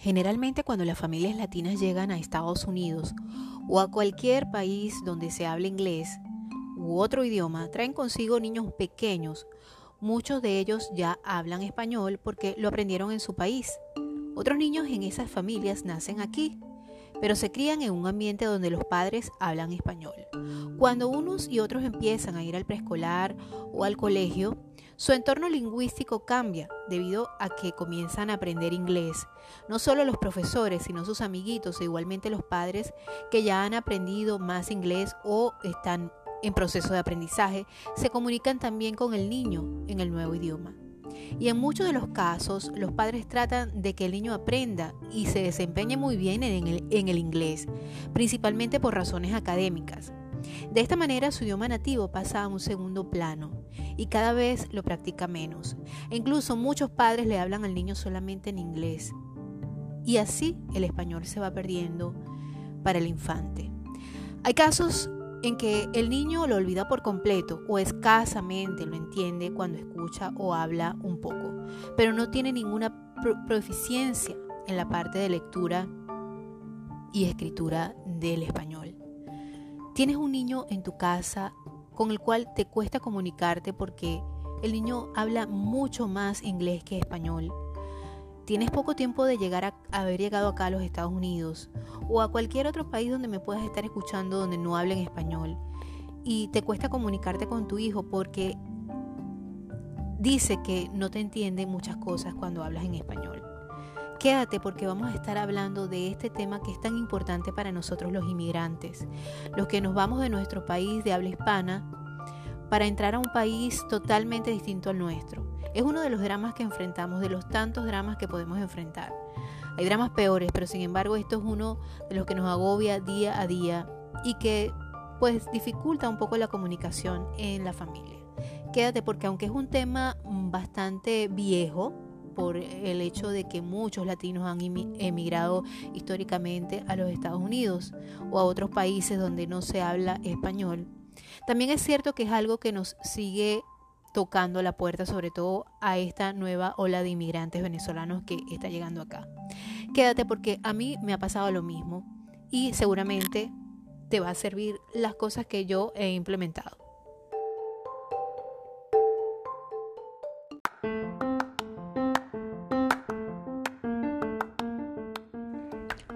Generalmente cuando las familias latinas llegan a Estados Unidos o a cualquier país donde se hable inglés u otro idioma, traen consigo niños pequeños. Muchos de ellos ya hablan español porque lo aprendieron en su país. Otros niños en esas familias nacen aquí, pero se crían en un ambiente donde los padres hablan español. Cuando unos y otros empiezan a ir al preescolar o al colegio, su entorno lingüístico cambia debido a que comienzan a aprender inglés. No solo los profesores, sino sus amiguitos e igualmente los padres que ya han aprendido más inglés o están en proceso de aprendizaje, se comunican también con el niño en el nuevo idioma. Y en muchos de los casos, los padres tratan de que el niño aprenda y se desempeñe muy bien en el, en el inglés, principalmente por razones académicas. De esta manera su idioma nativo pasa a un segundo plano y cada vez lo practica menos. E incluso muchos padres le hablan al niño solamente en inglés. Y así el español se va perdiendo para el infante. Hay casos en que el niño lo olvida por completo o escasamente lo entiende cuando escucha o habla un poco, pero no tiene ninguna proficiencia en la parte de lectura y escritura del español. Tienes un niño en tu casa con el cual te cuesta comunicarte porque el niño habla mucho más inglés que español. Tienes poco tiempo de llegar a haber llegado acá a los Estados Unidos o a cualquier otro país donde me puedas estar escuchando donde no hablen español y te cuesta comunicarte con tu hijo porque dice que no te entiende muchas cosas cuando hablas en español. Quédate porque vamos a estar hablando de este tema que es tan importante para nosotros los inmigrantes, los que nos vamos de nuestro país de habla hispana para entrar a un país totalmente distinto al nuestro. Es uno de los dramas que enfrentamos, de los tantos dramas que podemos enfrentar. Hay dramas peores, pero sin embargo esto es uno de los que nos agobia día a día y que pues dificulta un poco la comunicación en la familia. Quédate porque aunque es un tema bastante viejo, por el hecho de que muchos latinos han emigrado históricamente a los Estados Unidos o a otros países donde no se habla español. También es cierto que es algo que nos sigue tocando la puerta, sobre todo a esta nueva ola de inmigrantes venezolanos que está llegando acá. Quédate porque a mí me ha pasado lo mismo y seguramente te va a servir las cosas que yo he implementado.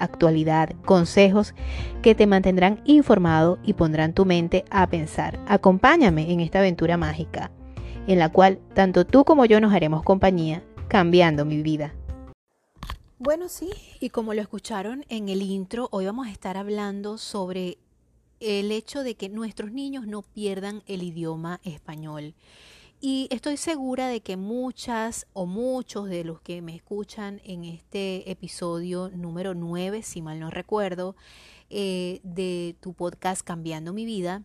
actualidad, consejos que te mantendrán informado y pondrán tu mente a pensar. Acompáñame en esta aventura mágica, en la cual tanto tú como yo nos haremos compañía, cambiando mi vida. Bueno, sí, y como lo escucharon en el intro, hoy vamos a estar hablando sobre el hecho de que nuestros niños no pierdan el idioma español. Y estoy segura de que muchas o muchos de los que me escuchan en este episodio número 9, si mal no recuerdo, eh, de tu podcast Cambiando mi vida,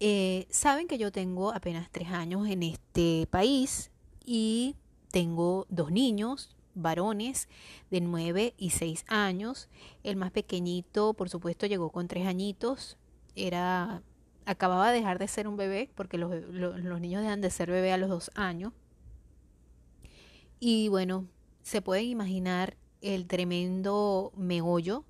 eh, saben que yo tengo apenas tres años en este país y tengo dos niños, varones de 9 y 6 años. El más pequeñito, por supuesto, llegó con tres añitos. Era acababa de dejar de ser un bebé, porque los, niños dejan de ser bebé a los dos años. Y bueno, se pueden imaginar el tremendo meollo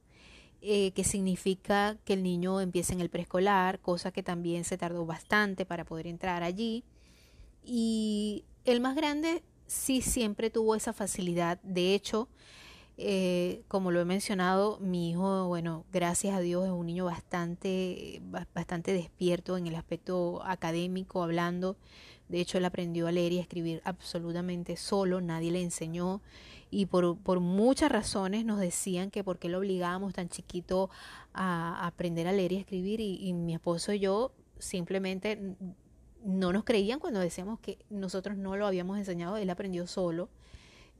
eh, que significa que el niño empiece en el preescolar, cosa que también se tardó bastante para poder entrar allí. Y el más grande sí siempre tuvo esa facilidad. De hecho, eh, como lo he mencionado, mi hijo, bueno, gracias a Dios es un niño bastante, bastante despierto en el aspecto académico, hablando. De hecho, él aprendió a leer y a escribir absolutamente solo, nadie le enseñó. Y por, muchas razones nos decían que por qué lo obligábamos tan chiquito a, aprender a leer y a escribir. y mi esposo y yo simplemente no nos creían cuando decíamos que nosotros no lo habíamos enseñado, él aprendió solo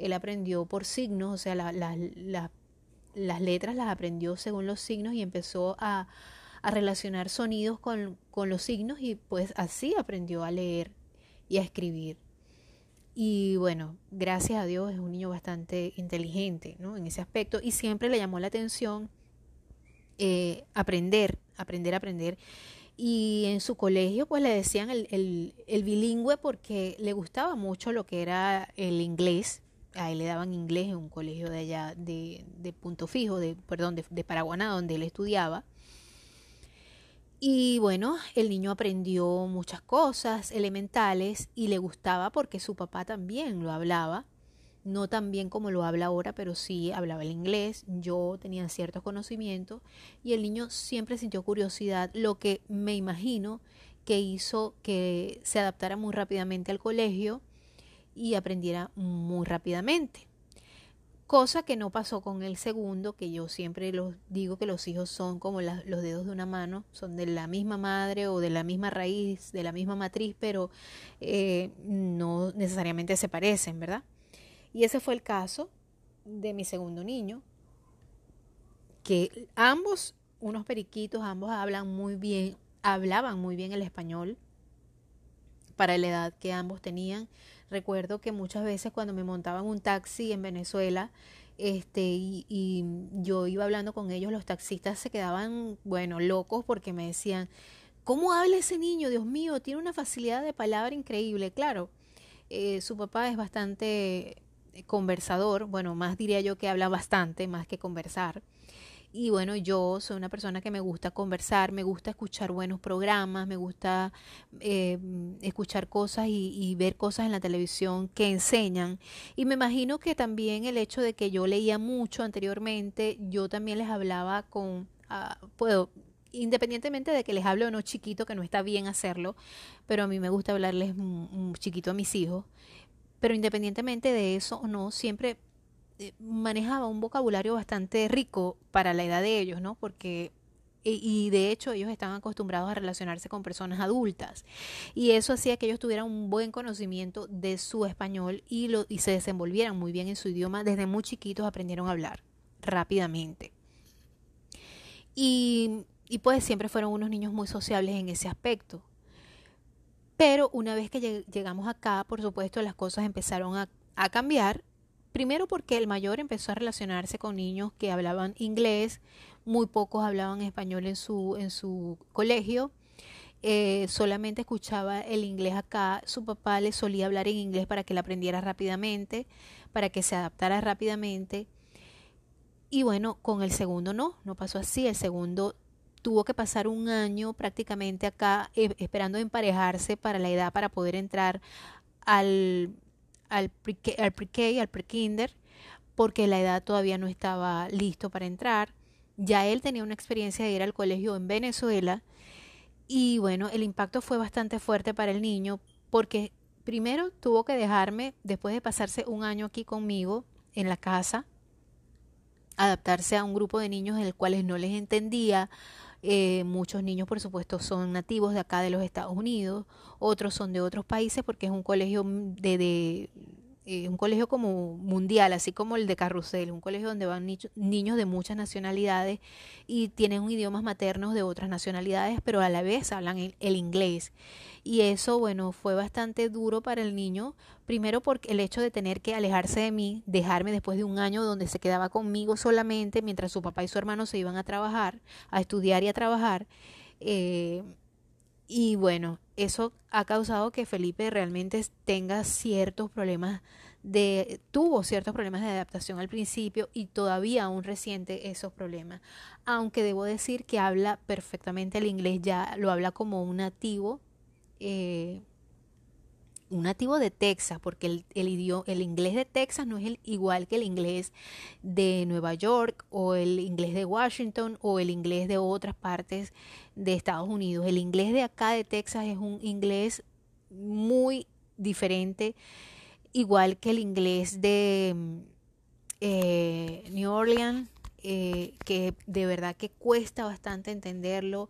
él aprendió por signos, o sea, las letras las aprendió según los signos y empezó a, a relacionar sonidos con, con los signos y pues así aprendió a leer y a escribir. Y bueno, gracias a Dios es un niño bastante inteligente ¿no? en ese aspecto y siempre le llamó la atención eh, aprender, aprender, aprender. Y en su colegio pues le decían el, el, el, bilingüe porque le gustaba mucho lo que era el inglés. A él le daban inglés en un colegio de allá de, de Punto Fijo, de, perdón, de, de Paraguaná, donde él estudiaba. Y bueno, el niño aprendió muchas cosas elementales y le gustaba porque su papá también lo hablaba, no tan bien como lo habla ahora, pero sí hablaba el inglés, yo tenía ciertos conocimientos y el niño siempre sintió curiosidad, lo que me imagino que hizo que se adaptara muy rápidamente al colegio y aprendiera muy rápidamente cosa que no pasó con el segundo, que yo siempre los digo que los hijos son como los dedos de una mano, son de la misma madre o de la misma raíz, de la misma matriz, pero eh, no necesariamente se parecen, ¿verdad? Y ese fue el caso de mi segundo niño, que ambos, unos periquitos, ambos hablan muy bien, hablaban muy bien el español para la edad que ambos tenían Recuerdo que muchas veces cuando me montaban un taxi en Venezuela, este, y, yo iba hablando con ellos, los taxistas se quedaban, bueno, locos porque me decían, ¿cómo habla ese niño? Dios mío, tiene una facilidad de palabra increíble. Claro, eh, su papá es bastante conversador, bueno, más diría yo que habla bastante, más que conversar. Y bueno, yo soy una persona que me gusta conversar, me gusta escuchar buenos programas, me gusta eh, escuchar cosas y, ver cosas en la televisión que enseñan. Y me imagino que también el hecho de que yo leía mucho anteriormente, yo también les hablaba con, ah, puedo, independientemente de que les hable o no chiquito, que no está bien hacerlo, pero a mí me gusta hablarles chiquito a mis hijos. Pero independientemente de eso o no, siempre manejaba un vocabulario bastante rico para la edad de ellos, ¿no? Porque y de hecho ellos estaban acostumbrados a relacionarse con personas adultas. Y eso hacía que ellos tuvieran un buen conocimiento de su español y, lo, y se desenvolvieran muy bien en su idioma. Desde muy chiquitos aprendieron a hablar rápidamente. Y, y pues siempre fueron unos niños muy sociables en ese aspecto. Pero una vez que llegamos acá por supuesto las cosas empezaron a, a cambiar Primero porque el mayor empezó a relacionarse con niños que hablaban inglés, muy pocos hablaban español en su, en su colegio, eh, solamente escuchaba el inglés acá, su papá le solía hablar en inglés para que le aprendiera rápidamente, para que se adaptara rápidamente. Y bueno, con el segundo no, no pasó así, el segundo tuvo que pasar un año prácticamente acá eh, esperando emparejarse para la edad para poder entrar al al pre-K, al pre al pre-kinder, porque la edad todavía no estaba listo para entrar. Ya él tenía una experiencia de ir al colegio en Venezuela y bueno, el impacto fue bastante fuerte para el niño porque primero tuvo que dejarme, después de pasarse un año aquí conmigo en la casa, adaptarse a un grupo de niños en el cuales no les entendía, eh, muchos niños, por supuesto, son nativos de acá de los Estados Unidos, otros son de otros países porque es un colegio de, de eh, un colegio como mundial, así como el de Carrusel, un colegio donde van niños de muchas nacionalidades y tienen idiomas maternos de otras nacionalidades, pero a la vez hablan el, inglés. Y eso, bueno, fue bastante duro para el niño, primero porque el hecho de tener que alejarse de mí, dejarme después de un año donde se quedaba conmigo solamente mientras su papá y su hermano se iban a trabajar, a estudiar y a trabajar. Eh, y bueno, eso ha causado que Felipe realmente tenga ciertos problemas de, tuvo ciertos problemas de adaptación al principio y todavía aún resiente esos problemas. Aunque debo decir que habla perfectamente el inglés, ya lo habla como un nativo. Eh, un nativo de Texas, porque el, el, el inglés de Texas no es el, igual que el inglés de Nueva York o el inglés de Washington o el inglés de otras partes de Estados Unidos. El inglés de acá de Texas es un inglés muy diferente, igual que el inglés de eh, New Orleans, eh, que de verdad que cuesta bastante entenderlo,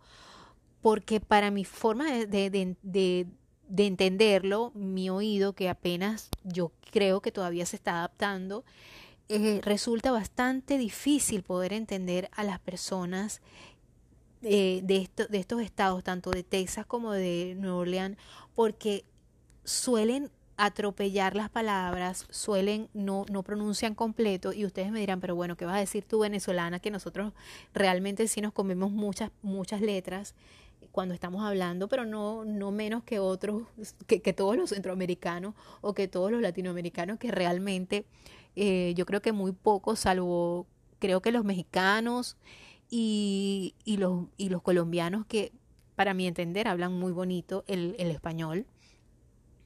porque para mi forma de de entenderlo, mi oído, que apenas yo creo que todavía se está adaptando, eh, resulta bastante difícil poder entender a las personas eh, de, de estos estados, tanto de Texas como de Nueva Orleans, porque suelen atropellar las palabras, suelen no, no pronuncian completo y ustedes me dirán, pero bueno, ¿qué vas a decir tú venezolana? Que nosotros realmente sí nos comemos muchas, muchas letras cuando estamos hablando, pero no, no menos que otros, que, todos los centroamericanos o que todos los latinoamericanos, que realmente eh, yo creo que muy pocos, salvo creo que los mexicanos y, y, los, y los colombianos que para mi entender hablan muy bonito el, el español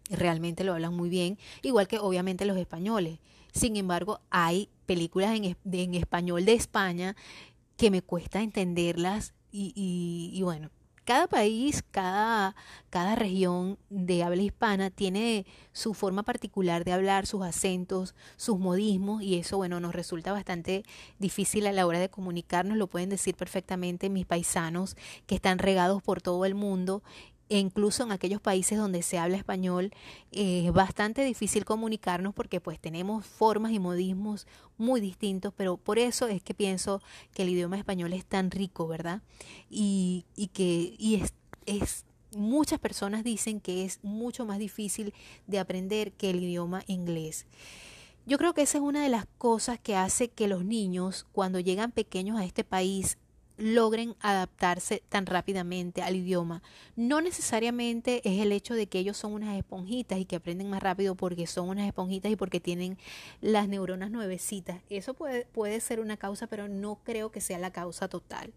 realmente lo hablan muy bien, igual que obviamente los españoles. Sin embargo, hay películas en, en español de España que me cuesta entenderlas y, y, bueno, cada país, cada, cada región de habla hispana tiene su forma particular de hablar, sus acentos, sus modismos y eso, bueno, nos resulta bastante difícil a la hora de comunicarnos, lo pueden decir perfectamente mis paisanos que están regados por todo el mundo e incluso en aquellos países donde se habla español eh, es bastante difícil comunicarnos porque pues tenemos formas y modismos muy distintos, pero por eso es que pienso que el idioma español es tan rico, ¿verdad? Y, y que y es, es muchas personas dicen que es mucho más difícil de aprender que el idioma inglés. Yo creo que esa es una de las cosas que hace que los niños, cuando llegan pequeños a este país, logren adaptarse tan rápidamente al idioma. No necesariamente es el hecho de que ellos son unas esponjitas y que aprenden más rápido porque son unas esponjitas y porque tienen las neuronas nuevecitas. Eso puede, puede ser una causa, pero no creo que sea la causa total.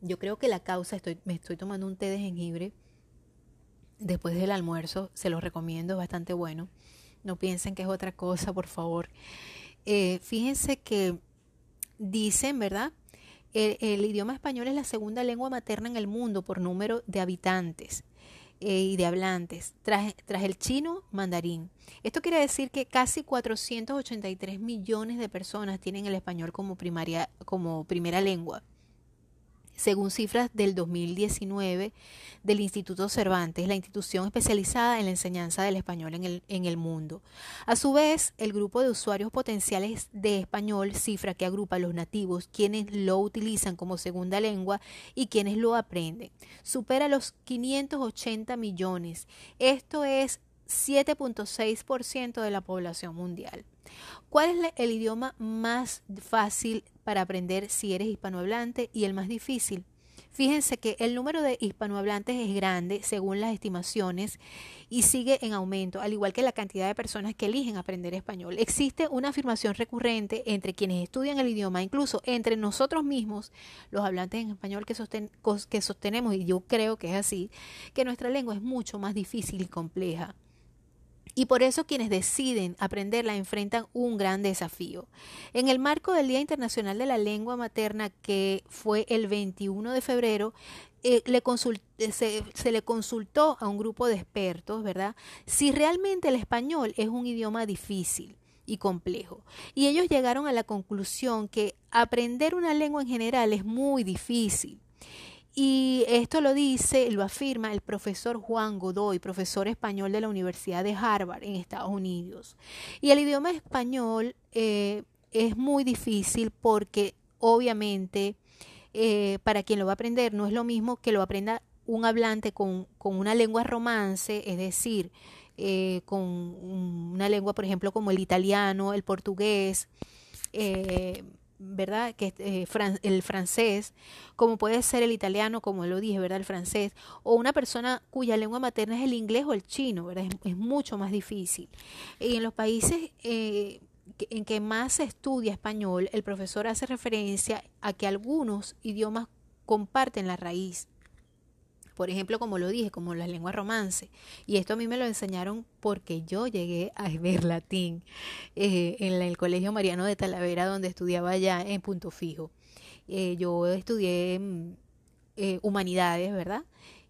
Yo creo que la causa, estoy, me estoy tomando un té de jengibre después del almuerzo, se los recomiendo, es bastante bueno. No piensen que es otra cosa, por favor. Eh, fíjense que dicen, ¿verdad? El, idioma español es la segunda lengua materna en el mundo por número de habitantes eh, y de hablantes, tras, tras el chino mandarín. Esto quiere decir que casi 483 millones de personas tienen el español como, primaria, como primera lengua según cifras del 2019 del Instituto Cervantes, la institución especializada en la enseñanza del español en el, en el mundo. A su vez, el grupo de usuarios potenciales de español, cifra que agrupa a los nativos, quienes lo utilizan como segunda lengua y quienes lo aprenden, supera los 580 millones. Esto es 7.6% de la población mundial. ¿Cuál es el idioma más fácil para aprender si eres hispanohablante y el más difícil? Fíjense que el número de hispanohablantes es grande según las estimaciones y sigue en aumento, al igual que la cantidad de personas que eligen aprender español. Existe una afirmación recurrente entre quienes estudian el idioma, incluso entre nosotros mismos, los hablantes en español que, que sostenemos, y yo creo que es así, que nuestra lengua es mucho más difícil y compleja. Y por eso quienes deciden aprenderla enfrentan un gran desafío. En el marco del Día Internacional de la Lengua Materna, que fue el 21 de febrero, eh, eh, se, se, le consultó a un grupo de expertos, ¿verdad? Si realmente el español es un idioma difícil y complejo. Y ellos llegaron a la conclusión que aprender una lengua en general es muy difícil. Y esto lo dice, lo afirma el profesor Juan Godoy, profesor español de la Universidad de Harvard en Estados Unidos. Y el idioma español eh, es muy difícil porque obviamente eh, para quien lo va a aprender no es lo mismo que lo aprenda un hablante con, con una lengua romance, es decir, eh, con una lengua, por ejemplo, como el italiano, el portugués. ¿Verdad? Que eh, el francés, como puede ser el italiano, como lo dije, ¿verdad? El francés, o una persona cuya lengua materna es el inglés o el chino, ¿verdad? Es, mucho más difícil. Y en los países eh, en que más se estudia español, el profesor hace referencia a que algunos idiomas comparten la raíz por ejemplo, como lo dije, como la lengua romance. Y esto a mí me lo enseñaron porque yo llegué a ver latín eh, en el Colegio Mariano de Talavera, donde estudiaba allá en Punto Fijo. Eh, yo estudié mm, eh, humanidades, ¿verdad?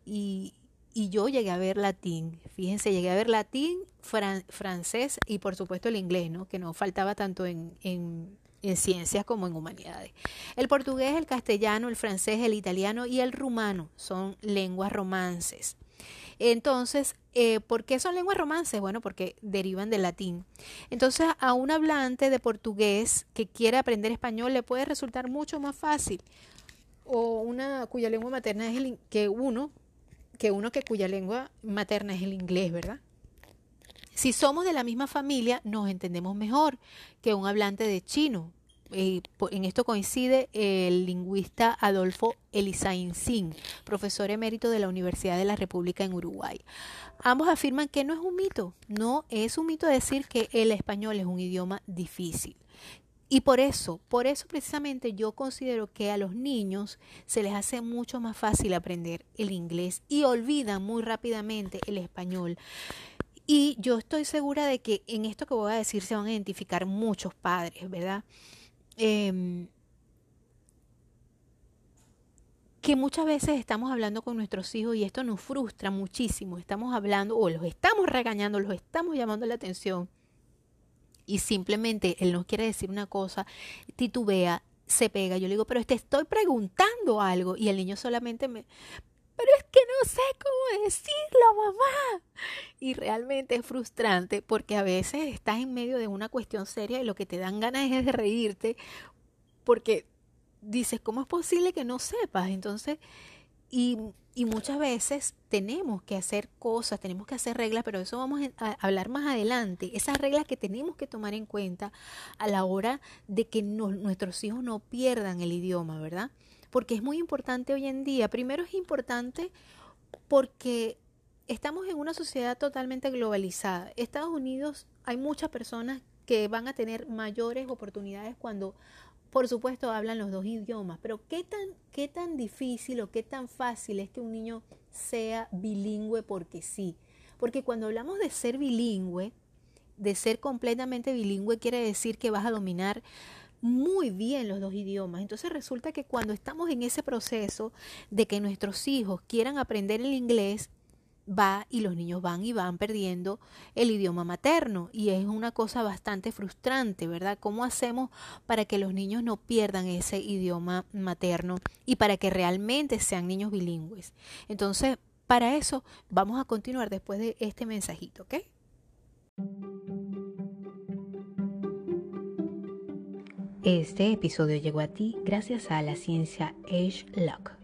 Y, y, yo llegué a ver latín. Fíjense, llegué a ver latín, francés y por supuesto el inglés, ¿no? Que no faltaba tanto en, en en ciencias como en humanidades. El portugués, el castellano, el francés, el italiano y el rumano son lenguas romances. Entonces, eh, ¿por qué son lenguas romances? Bueno, porque derivan del latín. Entonces, a un hablante de portugués que quiere aprender español le puede resultar mucho más fácil. O una cuya lengua materna es el que uno, que uno que cuya lengua materna es el inglés, ¿verdad? Si somos de la misma familia, nos entendemos mejor que un hablante de chino. Eh, en esto coincide el lingüista Adolfo Elizaín Sin, profesor emérito de la Universidad de la República en Uruguay. Ambos afirman que no es un mito, no es un mito decir que el español es un idioma difícil. Y por eso, por eso precisamente yo considero que a los niños se les hace mucho más fácil aprender el inglés y olvidan muy rápidamente el español. Y yo estoy segura de que en esto que voy a decir se van a identificar muchos padres, ¿verdad? Em, que muchas veces estamos hablando con nuestros hijos y esto nos frustra muchísimo. Estamos hablando o los estamos regañando, los estamos llamando la atención y simplemente él nos quiere decir una cosa, titubea, se pega. Yo le digo, pero te estoy preguntando algo y el niño solamente me, pero es que no sé cómo decirlo, mamá. Y realmente es frustrante porque a veces estás en medio de una cuestión seria y lo que te dan ganas es de reírte porque dices, ¿cómo es posible que no sepas? Entonces, y, y muchas veces tenemos que hacer cosas, tenemos que hacer reglas, pero eso vamos a hablar más adelante. Esas reglas que tenemos que tomar en cuenta a la hora de que nuestros hijos no pierdan el idioma, ¿verdad? Porque es muy importante hoy en día. Primero es importante porque estamos en una sociedad totalmente globalizada. Estados Unidos hay muchas personas que van a tener mayores oportunidades cuando, por supuesto, hablan los dos idiomas. Pero ¿qué tan, qué tan difícil o qué tan fácil es que un niño sea bilingüe porque sí? Porque cuando hablamos de ser bilingüe, de ser completamente bilingüe, quiere decir que vas a dominar muy bien los dos idiomas. Entonces resulta que cuando estamos en ese proceso de que nuestros hijos quieran aprender el inglés, va y los niños van y van perdiendo el idioma materno y es una cosa bastante frustrante, ¿verdad? ¿Cómo hacemos para que los niños no pierdan ese idioma materno y para que realmente sean niños bilingües? Entonces, para eso vamos a continuar después de este mensajito, ¿ok? Este episodio llegó a ti gracias a la ciencia Age Lock.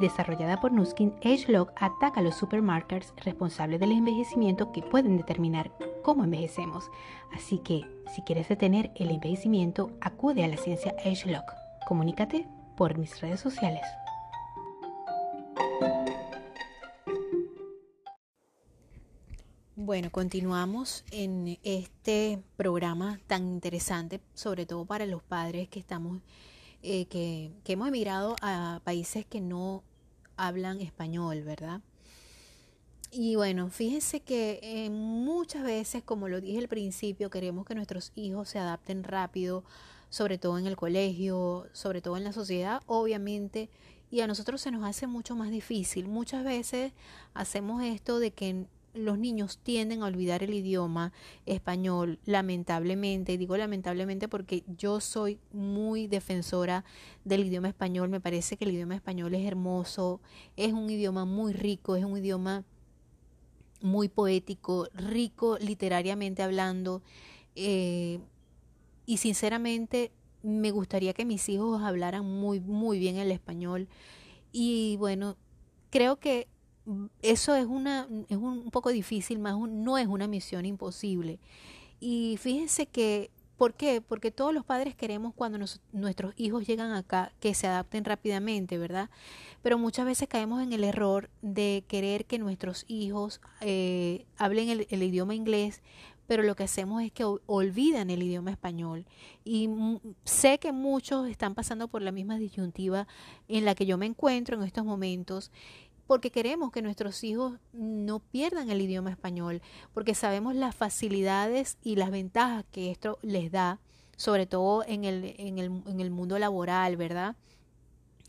desarrollada por Nuskin, AgeLog ataca a los supermarkers responsables del envejecimiento que pueden determinar cómo envejecemos. Así que, si quieres detener el envejecimiento, acude a la ciencia AgeLog. Comunícate por mis redes sociales. Bueno, continuamos en este programa tan interesante, sobre todo para los padres que estamos, eh, que, hemos emigrado a países que no hablan español, ¿verdad? Y bueno, fíjense que eh, muchas veces, como lo dije al principio, queremos que nuestros hijos se adapten rápido, sobre todo en el colegio, sobre todo en la sociedad, obviamente, y a nosotros se nos hace mucho más difícil. Muchas veces hacemos esto de que los niños tienden a olvidar el idioma español, lamentablemente, y digo lamentablemente porque yo soy muy defensora del idioma español, me parece que el idioma español es hermoso, es un idioma muy rico, es un idioma muy poético, rico literariamente hablando, eh, y sinceramente me gustaría que mis hijos hablaran muy, muy bien el español, y bueno, creo que eso es, una, es un poco difícil, más no es una misión imposible. Y fíjense que, ¿por qué? Porque todos los padres queremos cuando nuestros hijos llegan acá que se adapten rápidamente, ¿verdad? Pero muchas veces caemos en el error de querer que nuestros hijos eh, hablen el, el idioma inglés, pero lo que hacemos es que olvidan el idioma español. Y sé que muchos están pasando por la misma disyuntiva en la que yo me encuentro en estos momentos porque queremos que nuestros hijos no pierdan el idioma español, porque sabemos las facilidades y las ventajas que esto les da, sobre todo en el, en el, en el mundo laboral, ¿verdad?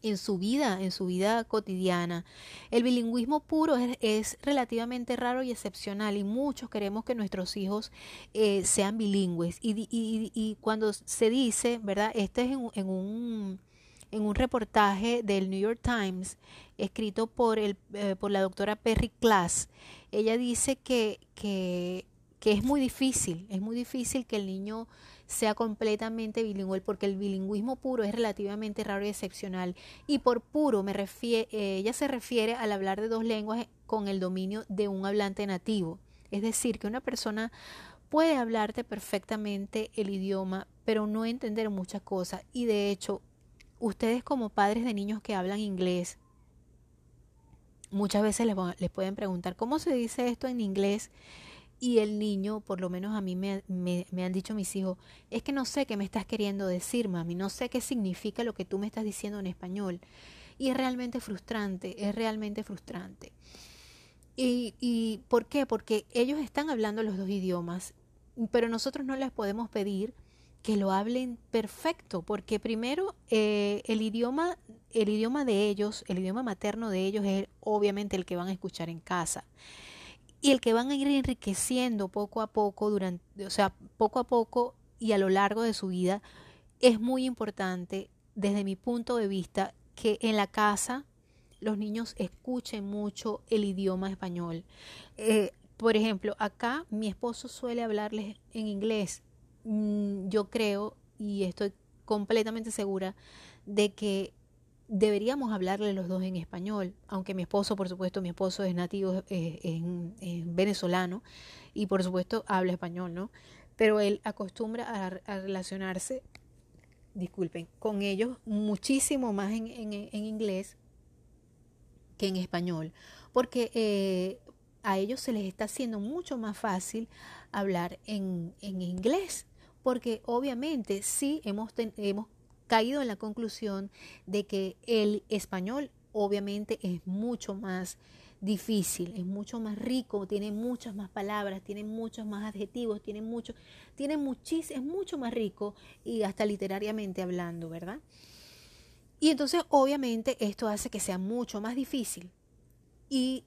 en su vida, en su vida cotidiana. El bilingüismo puro es, relativamente raro y excepcional y muchos queremos que nuestros hijos eh, sean bilingües. Y, y, y, cuando se dice, ¿verdad? Este es en, un, en un reportaje del New York Times escrito por, el, eh, por la doctora Perry Class. Ella dice que, que, que es muy difícil, es muy difícil que el niño sea completamente bilingüe, porque el bilingüismo puro es relativamente raro y excepcional. Y por puro me refiere, eh, ella se refiere al hablar de dos lenguas con el dominio de un hablante nativo. Es decir, que una persona puede hablarte perfectamente el idioma, pero no entender muchas cosas. Y de hecho, ustedes como padres de niños que hablan inglés, muchas veces les, pueden preguntar, ¿cómo se dice esto en inglés? Y el niño, por lo menos a mí me, me, han dicho mis hijos, es que no sé qué me estás queriendo decir, mami, no sé qué significa lo que tú me estás diciendo en español. Y es realmente frustrante, es realmente frustrante. ¿Y, y por qué? Porque ellos están hablando los dos idiomas, pero nosotros no les podemos pedir que lo hablen perfecto, porque primero eh, el idioma, el idioma de ellos, el idioma materno de ellos es obviamente el que van a escuchar en casa y el que van a ir enriqueciendo poco a poco durante, o sea, poco a poco y a lo largo de su vida, es muy importante desde mi punto de vista que en la casa los niños escuchen mucho el idioma español. Eh, por ejemplo, acá mi esposo suele hablarles en inglés. Mm, yo creo y estoy completamente segura de que deberíamos hablarle los dos en español, aunque mi esposo, por supuesto, mi esposo es nativo, es, venezolano y por supuesto habla español, ¿no? Pero él acostumbra a, relacionarse, disculpen, con ellos muchísimo más en, inglés que en español, porque eh, a ellos se les está haciendo mucho más fácil hablar en, inglés, porque obviamente sí hemos, hemos caído en la conclusión de que el español obviamente es mucho más difícil, es mucho más rico, tiene muchas más palabras, tiene muchos más adjetivos, tiene mucho, tiene muchísimo, es mucho más rico y hasta literariamente hablando, ¿verdad? Y entonces obviamente esto hace que sea mucho más difícil. Y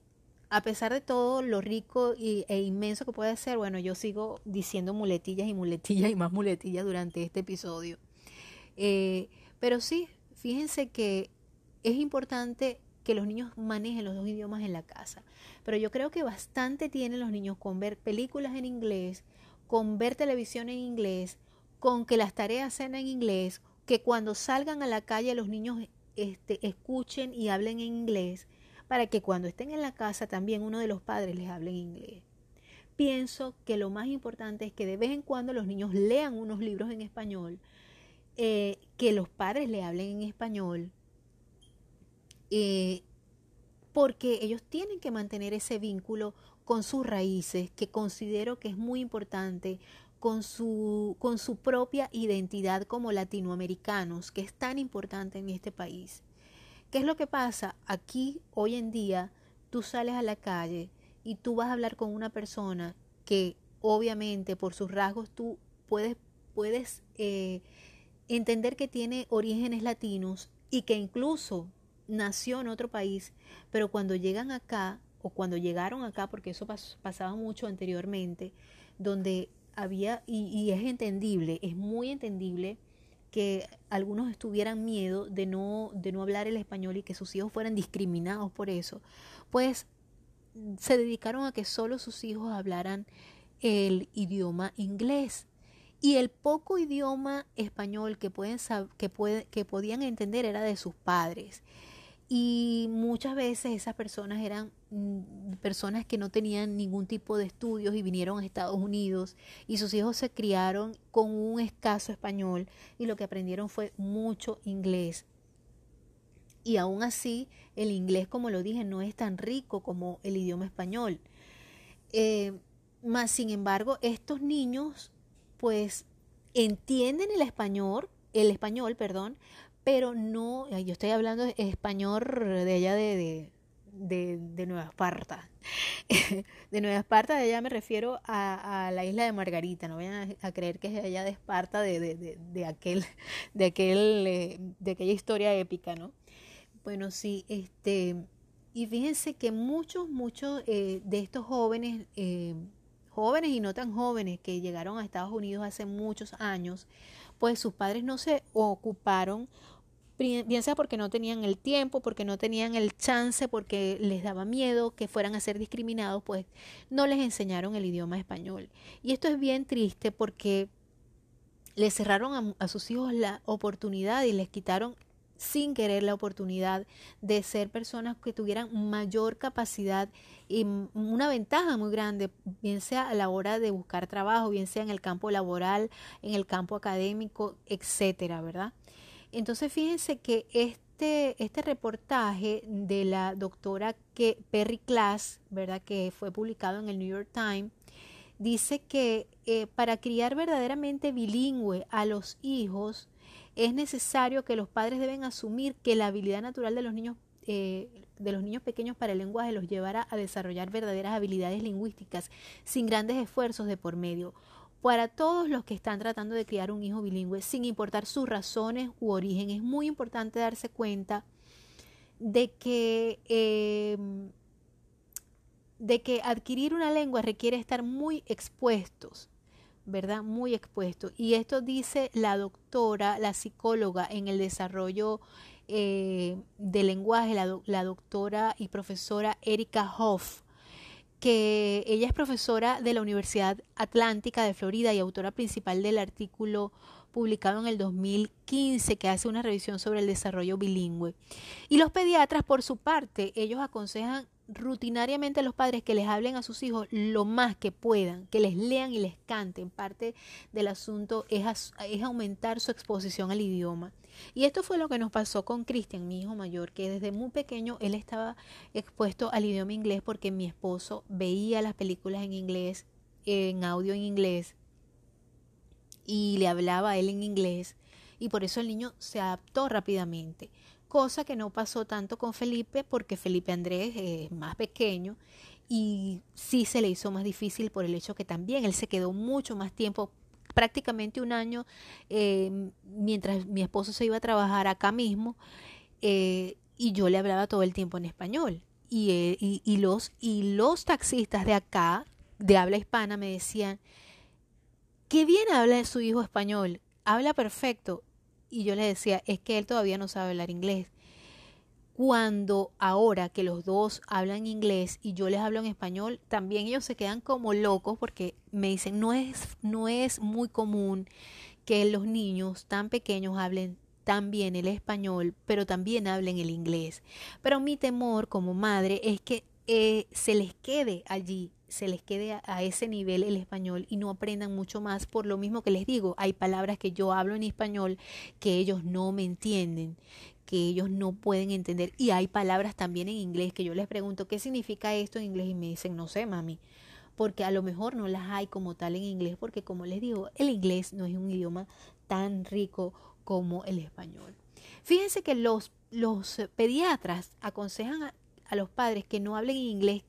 a pesar de todo lo rico y, e inmenso que puede ser, bueno, yo sigo diciendo muletillas y muletillas y más muletillas durante este episodio. Eh, pero sí, fíjense que es importante que los niños manejen los dos idiomas en la casa. Pero yo creo que bastante tienen los niños con ver películas en inglés, con ver televisión en inglés, con que las tareas sean en inglés, que cuando salgan a la calle los niños este, escuchen y hablen en inglés, para que cuando estén en la casa también uno de los padres les hable en inglés. Pienso que lo más importante es que de vez en cuando los niños lean unos libros en español, eh, que los padres le hablen en español, eh, porque ellos tienen que mantener ese vínculo con sus raíces, que considero que es muy importante, con su, con su propia identidad como latinoamericanos, que es tan importante en este país. ¿Qué es lo que pasa? Aquí, hoy en día, tú sales a la calle y tú vas a hablar con una persona que obviamente por sus rasgos tú puedes, puedes eh, entender que tiene orígenes latinos y que incluso nació en otro país, pero cuando llegan acá o cuando llegaron acá, porque eso pasaba mucho anteriormente, donde había, y, es entendible, es muy entendible que algunos estuvieran miedo de no, de no hablar el español y que sus hijos fueran discriminados por eso, pues se dedicaron a que solo sus hijos hablaran el idioma inglés y el poco idioma español que, pueden que, puede, que podían entender era de sus padres. Y muchas veces esas personas eran mm, personas que no tenían ningún tipo de estudios y vinieron a Estados Unidos y sus hijos se criaron con un escaso español y lo que aprendieron fue mucho inglés. Y aún así, el inglés, como lo dije, no es tan rico como el idioma español. Eh, más sin embargo, estos niños pues entienden el español, el español, perdón, pero no, yo estoy hablando de español de allá de, Nueva Esparta. de Nueva Esparta, de allá me refiero a, la isla de Margarita. No vayan a, creer que es allá de Esparta, de, de, aquel, de, aquel, eh, de aquella historia épica, ¿no? Bueno, sí, este, y fíjense que muchos, muchos eh, de estos jóvenes, eh, jóvenes y no tan jóvenes que llegaron a Estados Unidos hace muchos años, pues sus padres no se ocuparon bien sea porque no tenían el tiempo, porque no tenían el chance, porque les daba miedo que fueran a ser discriminados, pues no les enseñaron el idioma español. Y esto es bien triste porque les cerraron a, sus hijos la oportunidad y les quitaron sin querer la oportunidad de ser personas que tuvieran mayor capacidad y una ventaja muy grande, bien sea a la hora de buscar trabajo, bien sea en el campo laboral, en el campo académico, etcétera, ¿verdad? Entonces fíjense que este, este reportaje de la doctora que, Perry Class, ¿verdad? que fue publicado en el New York Times, dice que eh, para criar verdaderamente bilingüe a los hijos es necesario que los padres deben asumir que la habilidad natural de los niños eh, de los niños pequeños para el lenguaje los llevará a desarrollar verdaderas habilidades lingüísticas sin grandes esfuerzos de por medio para todos los que están tratando de criar un hijo bilingüe, sin importar sus razones u origen, es muy importante darse cuenta de que, em, de que adquirir una lengua requiere estar muy expuestos, ¿verdad? Muy expuestos. Y esto dice la doctora, la psicóloga en el desarrollo eh, del lenguaje, la, la doctora y profesora Erika Hoff que ella es profesora de la Universidad Atlántica de Florida y autora principal del artículo publicado en el 2015 que hace una revisión sobre el desarrollo bilingüe. Y los pediatras, por su parte, ellos aconsejan rutinariamente los padres que les hablen a sus hijos lo más que puedan, que les lean y les canten. Parte del asunto es, es aumentar su exposición al idioma. Y esto fue lo que nos pasó con Cristian, mi hijo mayor, que desde muy pequeño él estaba expuesto al idioma inglés porque mi esposo veía las películas en inglés, en audio en inglés, y le hablaba a él en inglés, y por eso el niño se adaptó rápidamente cosa que no pasó tanto con Felipe porque Felipe Andrés es más pequeño y sí se le hizo más difícil por el hecho que también él se quedó mucho más tiempo prácticamente un año eh, mientras mi esposo se iba a trabajar acá mismo eh, y yo le hablaba todo el tiempo en español. Eh, y, y, los y los taxistas de acá de habla hispana me decían qué bien habla su hijo español habla perfecto y yo le decía, es que él todavía no sabe hablar inglés. Cuando ahora que los dos hablan inglés y yo les hablo en español, también ellos se quedan como locos porque me dicen, no es, no es muy común que los niños tan pequeños hablen tan bien el español, pero también hablen el inglés. Pero mi temor como madre es que eh, se les quede allí se les quede a, ese nivel el español y no aprendan mucho más por lo mismo que les digo, hay palabras que yo hablo en español que ellos no me entienden, que ellos no pueden entender y hay palabras también en inglés que yo les pregunto qué significa esto en inglés y me dicen no sé mami porque a lo mejor no las hay como tal en inglés porque como les digo el inglés no es un idioma tan rico como el español. Fíjense que los los pediatras aconsejan a, a los padres que no hablen inglés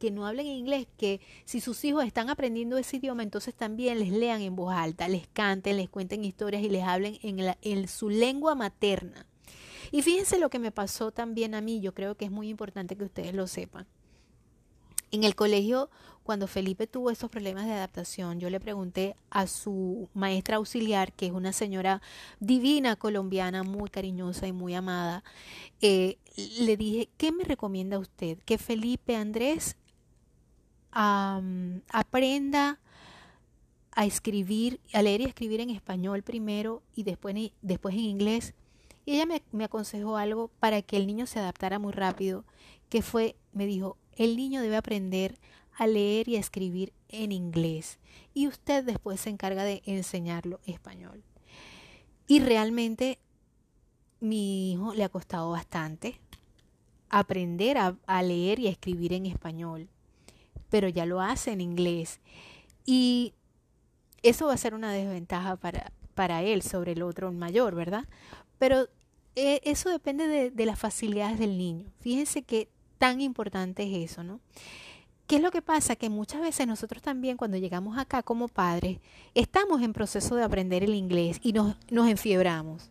que no hablen inglés, que si sus hijos están aprendiendo ese idioma, entonces también les lean en voz alta, les canten, les cuenten historias y les hablen en, en su lengua materna. Y fíjense lo que me pasó también a mí, yo creo que es muy importante que ustedes lo sepan. En el colegio, cuando Felipe tuvo estos problemas de adaptación, yo le pregunté a su maestra auxiliar, que es una señora divina colombiana, muy cariñosa y muy amada, eh, le dije, ¿qué me recomienda usted? ¿Que Felipe Andrés aprenda a escribir, a leer y escribir en español primero y después, después en inglés. Y ella me, aconsejó algo para que el niño se adaptara muy rápido, que fue, me dijo, el niño debe aprender a leer y a escribir en inglés y usted después se encarga de enseñarlo español. Y realmente mi hijo le ha costado bastante aprender a, a leer y a escribir en español pero ya lo hace en inglés. Y eso va a ser una desventaja para, para él sobre el otro mayor, ¿verdad? Pero eh, eso depende de, de, las facilidades del niño. Fíjense que tan importante es eso, ¿no? ¿Qué es lo que pasa? Que muchas veces nosotros también cuando llegamos acá como padres estamos en proceso de aprender el inglés y nos, nos enfiebramos.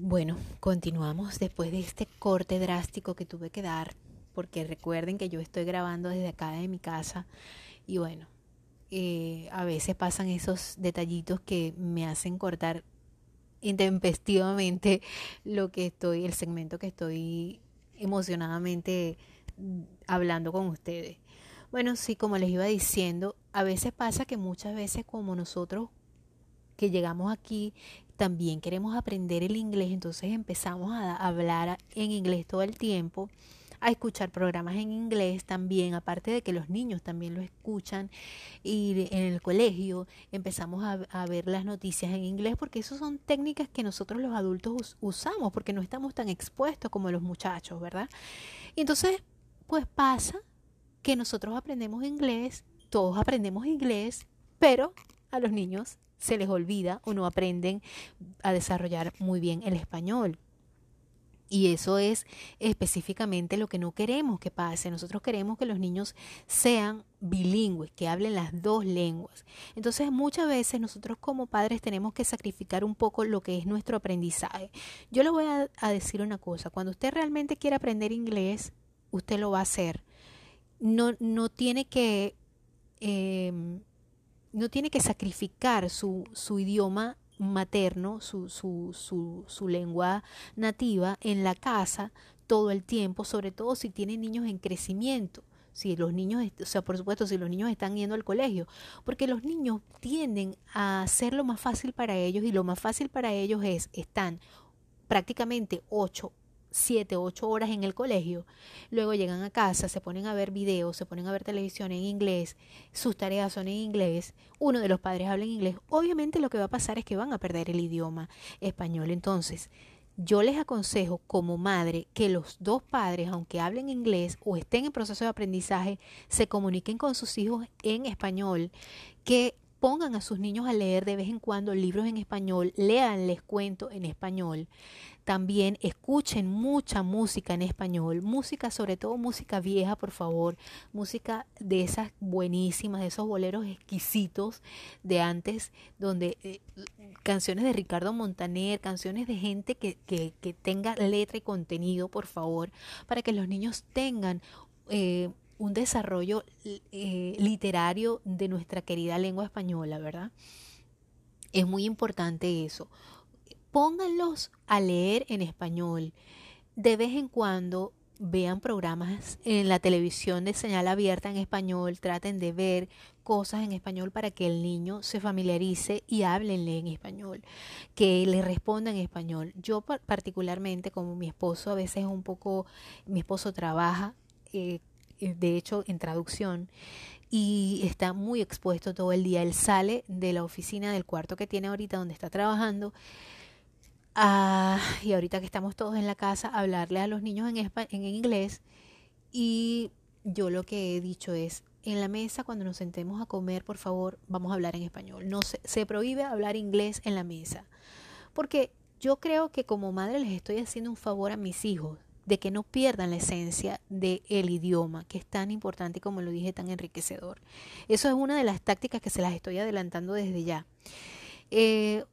Bueno, continuamos después de este corte drástico que tuve que dar, porque recuerden que yo estoy grabando desde acá de mi casa y bueno, eh, a veces pasan esos detallitos que me hacen cortar intempestivamente lo que estoy, el segmento que estoy emocionadamente hablando con ustedes. Bueno, sí, como les iba diciendo, a veces pasa que muchas veces como nosotros que llegamos aquí también queremos aprender el inglés, entonces empezamos a hablar en inglés todo el tiempo, a escuchar programas en inglés también, aparte de que los niños también lo escuchan y en el colegio empezamos a, ver las noticias en inglés porque esas son técnicas que nosotros los adultos usamos porque no estamos tan expuestos como los muchachos, ¿verdad? Y entonces, pues pasa que nosotros aprendemos inglés, todos aprendemos inglés, pero a los niños se les olvida o no aprenden a desarrollar muy bien el español. Y eso es específicamente lo que no queremos que pase. Nosotros queremos que los niños sean bilingües, que hablen las dos lenguas. Entonces muchas veces nosotros como padres tenemos que sacrificar un poco lo que es nuestro aprendizaje. Yo le voy a, decir una cosa, cuando usted realmente quiere aprender inglés, usted lo va a hacer. No, no tiene que em, no tiene que sacrificar su, su idioma materno, su, su, su, lengua nativa en la casa todo el tiempo, sobre todo si tiene niños en crecimiento. Si los niños, o sea, por supuesto, si los niños están yendo al colegio, porque los niños tienden a hacer lo más fácil para ellos y lo más fácil para ellos es, están prácticamente ocho siete, ocho horas en el colegio, luego llegan a casa, se ponen a ver videos, se ponen a ver televisión en inglés, sus tareas son en inglés, uno de los padres habla en inglés, obviamente lo que va a pasar es que van a perder el idioma español. Entonces, yo les aconsejo como madre que los dos padres, aunque hablen inglés o estén en proceso de aprendizaje, se comuniquen con sus hijos en español, que pongan a sus niños a leer de vez en cuando libros en español, leanles cuento en español, también escuchen mucha música en español, música, sobre todo música vieja, por favor, música de esas buenísimas, de esos boleros exquisitos de antes, donde eh, canciones de Ricardo Montaner, canciones de gente que, que, que, tenga letra y contenido, por favor, para que los niños tengan eh, un desarrollo eh, literario de nuestra querida lengua española, ¿verdad? Es muy importante eso pónganlos a leer en español. De vez en cuando vean programas en la televisión de señal abierta en español, traten de ver cosas en español para que el niño se familiarice y háblenle en español, que le responda en español. Yo particularmente, como mi esposo a veces es un poco, mi esposo trabaja, eh, eh, de hecho, en traducción, y está muy expuesto todo el día. Él sale de la oficina del cuarto que tiene ahorita donde está trabajando Ah, y ahorita que estamos todos en la casa, hablarle a los niños en, en inglés. Y yo lo que he dicho es, en la mesa cuando nos sentemos a comer, por favor, vamos a hablar en español. No se, se prohíbe hablar inglés en la mesa. Porque yo creo que como madre les estoy haciendo un favor a mis hijos de que no pierdan la esencia del el idioma, que es tan importante y como lo dije, tan enriquecedor. Eso es una de las tácticas que se las estoy adelantando desde ya. Eh,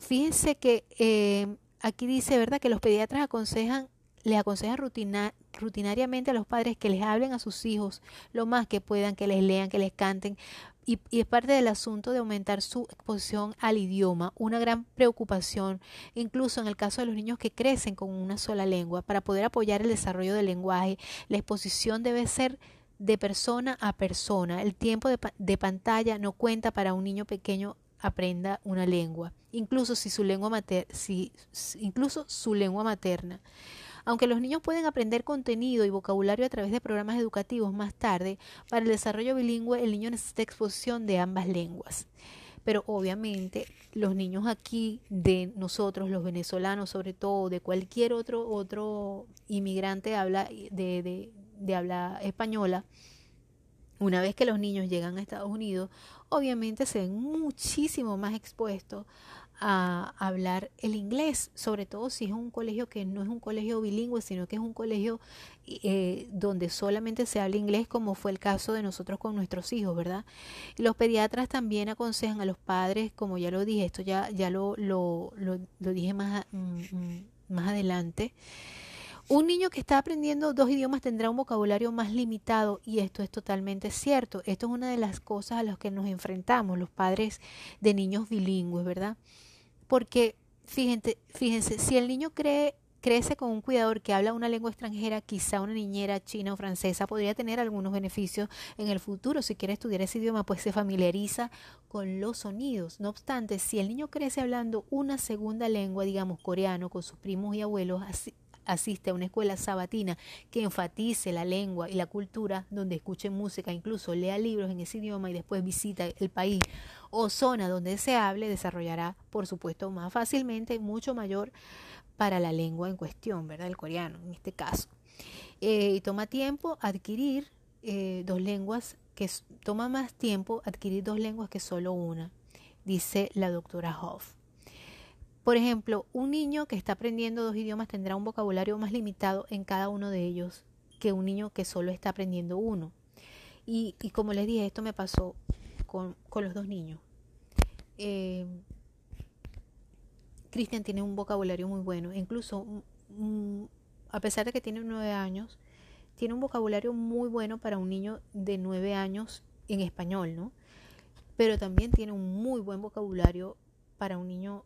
fíjense que eh, aquí dice, ¿verdad?, que los pediatras aconsejan, les aconsejan rutinariamente a los padres que les hablen a sus hijos lo más que puedan, que les lean, que les canten. Y, es parte del asunto de aumentar su exposición al idioma, una gran preocupación, incluso en el caso de los niños que crecen con una sola lengua, para poder apoyar el desarrollo del lenguaje. La exposición debe ser de persona a persona. El tiempo de, de pantalla no cuenta para un niño pequeño aprenda una lengua, incluso si su lengua mater si, incluso su lengua materna. Aunque los niños pueden aprender contenido y vocabulario a través de programas educativos más tarde, para el desarrollo bilingüe el niño necesita exposición de ambas lenguas. Pero obviamente los niños aquí de nosotros, los venezolanos sobre todo, de cualquier otro, otro inmigrante habla de, de, de habla española, una vez que los niños llegan a Estados Unidos, obviamente se ven muchísimo más expuestos a hablar el inglés, sobre todo si es un colegio que no es un colegio bilingüe, sino que es un colegio eh, donde solamente se habla inglés, como fue el caso de nosotros con nuestros hijos, ¿verdad? Los pediatras también aconsejan a los padres, como ya lo dije, esto ya, ya lo, lo, lo, lo dije más, mm, mm, más adelante, un niño que está aprendiendo dos idiomas tendrá un vocabulario más limitado y esto es totalmente cierto. Esto es una de las cosas a las que nos enfrentamos los padres de niños bilingües, ¿verdad? Porque fíjense, fíjense si el niño cree, crece con un cuidador que habla una lengua extranjera, quizá una niñera china o francesa, podría tener algunos beneficios en el futuro. Si quiere estudiar ese idioma, pues se familiariza con los sonidos. No obstante, si el niño crece hablando una segunda lengua, digamos coreano, con sus primos y abuelos, así, asiste a una escuela sabatina que enfatice la lengua y la cultura, donde escuche música, incluso lea libros en ese idioma y después visita el país o zona donde se hable, desarrollará, por supuesto, más fácilmente, mucho mayor para la lengua en cuestión, ¿verdad? El coreano, en este caso. Eh, y toma tiempo adquirir eh, dos lenguas, que toma más tiempo adquirir dos lenguas que solo una, dice la doctora Hoff. Por ejemplo, un niño que está aprendiendo dos idiomas tendrá un vocabulario más limitado en cada uno de ellos que un niño que solo está aprendiendo uno. Y, como les dije, esto me pasó con, los dos niños. Eh, Cristian tiene un vocabulario muy bueno, incluso mm, mm, a pesar de que tiene nueve años, tiene un vocabulario muy bueno para un niño de nueve años en español, ¿no? Pero también tiene un muy buen vocabulario para un niño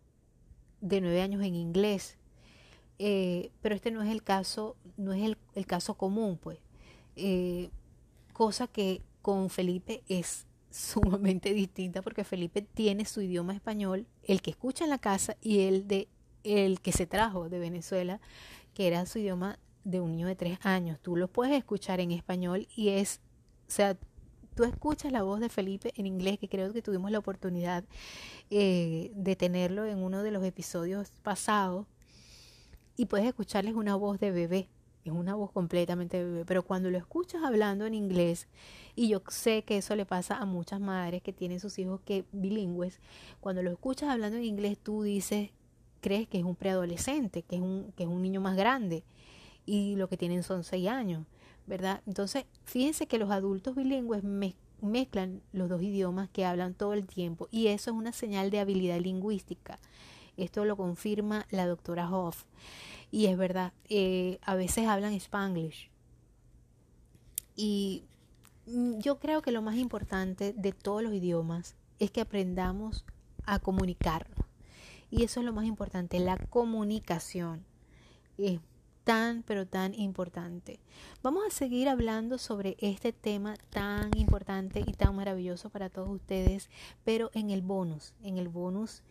de nueve años en inglés. Eh, pero este no es el caso, no es el, el caso común, pues. Eh, cosa que con Felipe es sumamente distinta porque Felipe tiene su idioma español, el que escucha en la casa y el de el que se trajo de Venezuela, que era su idioma de un niño de tres años. Tú lo puedes escuchar en español y es, o sea, tú escuchas la voz de Felipe en inglés, que creo que tuvimos la oportunidad eh, de tenerlo en uno de los episodios pasados, y puedes escucharles una voz de bebé, es una voz completamente de bebé, pero cuando lo escuchas hablando en inglés, y yo sé que eso le pasa a muchas madres que tienen sus hijos que bilingües, cuando lo escuchas hablando en inglés, tú dices, crees que es un preadolescente, que es un, que es un niño más grande, y lo que tienen son seis años. ¿Verdad? Entonces, fíjense que los adultos bilingües mezclan los dos idiomas que hablan todo el tiempo y eso es una señal de habilidad lingüística. Esto lo confirma la doctora Hoff. Y es verdad, eh, a veces hablan spanglish. Y yo creo que lo más importante de todos los idiomas es que aprendamos a comunicarnos. Y eso es lo más importante, la comunicación. Tan, pero tan importante. Vamos a seguir hablando sobre este tema tan importante y tan maravilloso para todos ustedes, pero en el bonus, en el bonus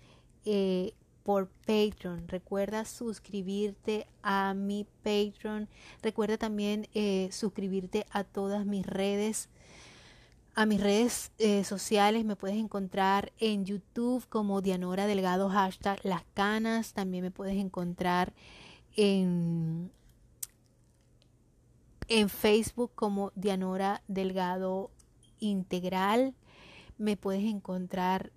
eh, por Patreon. Recuerda suscribirte a mi Patreon. Recuerda también eh, suscribirte a todas mis redes. A mis redes eh, sociales me puedes encontrar en YouTube como Dianora Delgado hashtag Las Canas. También me puedes encontrar en, en Facebook como Dianora Delgado Integral. Me puedes encontrar,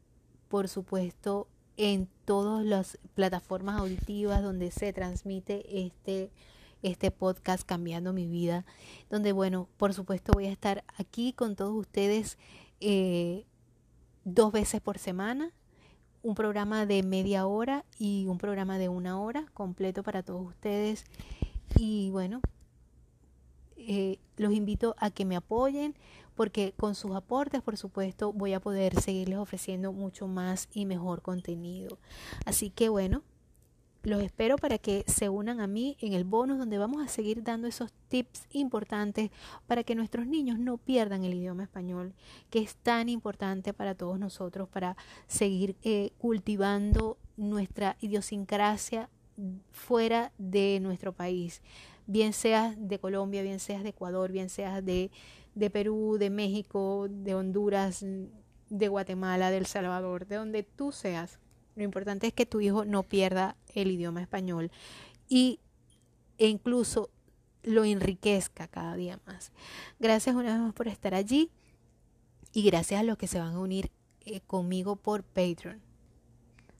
por supuesto, en todas las plataformas auditivas donde se transmite este, este podcast Cambiando mi vida. Donde, bueno, por supuesto voy a estar aquí con todos ustedes eh, dos veces por semana un programa de media hora y un programa de una hora completo para todos ustedes. Y bueno, eh, los invito a que me apoyen porque con sus aportes, por supuesto, voy a poder seguirles ofreciendo mucho más y mejor contenido. Así que bueno, los espero para que se unan a mí en el bonus donde vamos a seguir dando esos tips importantes para que nuestros niños no pierdan el idioma español, que es tan importante para todos nosotros para seguir eh, cultivando nuestra idiosincrasia fuera de nuestro país, bien seas de Colombia, bien seas de Ecuador, bien seas de, de Perú, de México, de Honduras, de Guatemala, de El Salvador, de donde tú seas. Lo importante es que tu hijo no pierda el idioma español y e incluso lo enriquezca cada día más. Gracias una vez más por estar allí y gracias a los que se van a unir eh, conmigo por Patreon.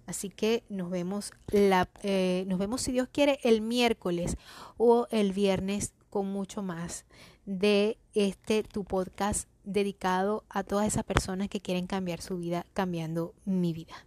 Así que nos vemos, la, eh, nos vemos si Dios quiere el miércoles o el viernes con mucho más de este tu podcast dedicado a todas esas personas que quieren cambiar su vida cambiando mi vida.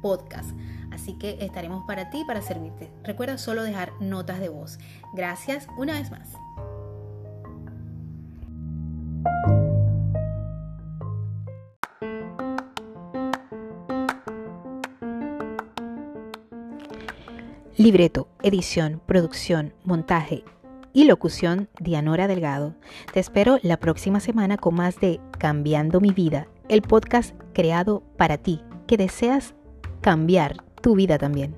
podcast. Así que estaremos para ti, para servirte. Recuerda solo dejar notas de voz. Gracias una vez más. Libreto, edición, producción, montaje y locución Dianora Delgado. Te espero la próxima semana con más de Cambiando mi vida, el podcast creado para ti que deseas cambiar tu vida también.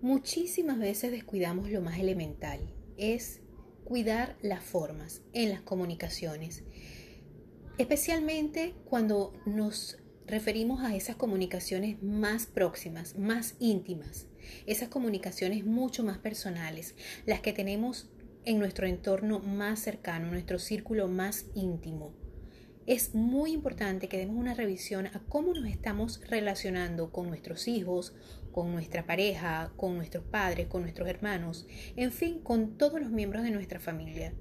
Muchísimas veces descuidamos lo más elemental, es cuidar las formas en las comunicaciones, especialmente cuando nos referimos a esas comunicaciones más próximas, más íntimas, esas comunicaciones mucho más personales, las que tenemos en nuestro entorno más cercano, nuestro círculo más íntimo. Es muy importante que demos una revisión a cómo nos estamos relacionando con nuestros hijos, con nuestra pareja, con nuestros padres, con nuestros hermanos, en fin, con todos los miembros de nuestra familia.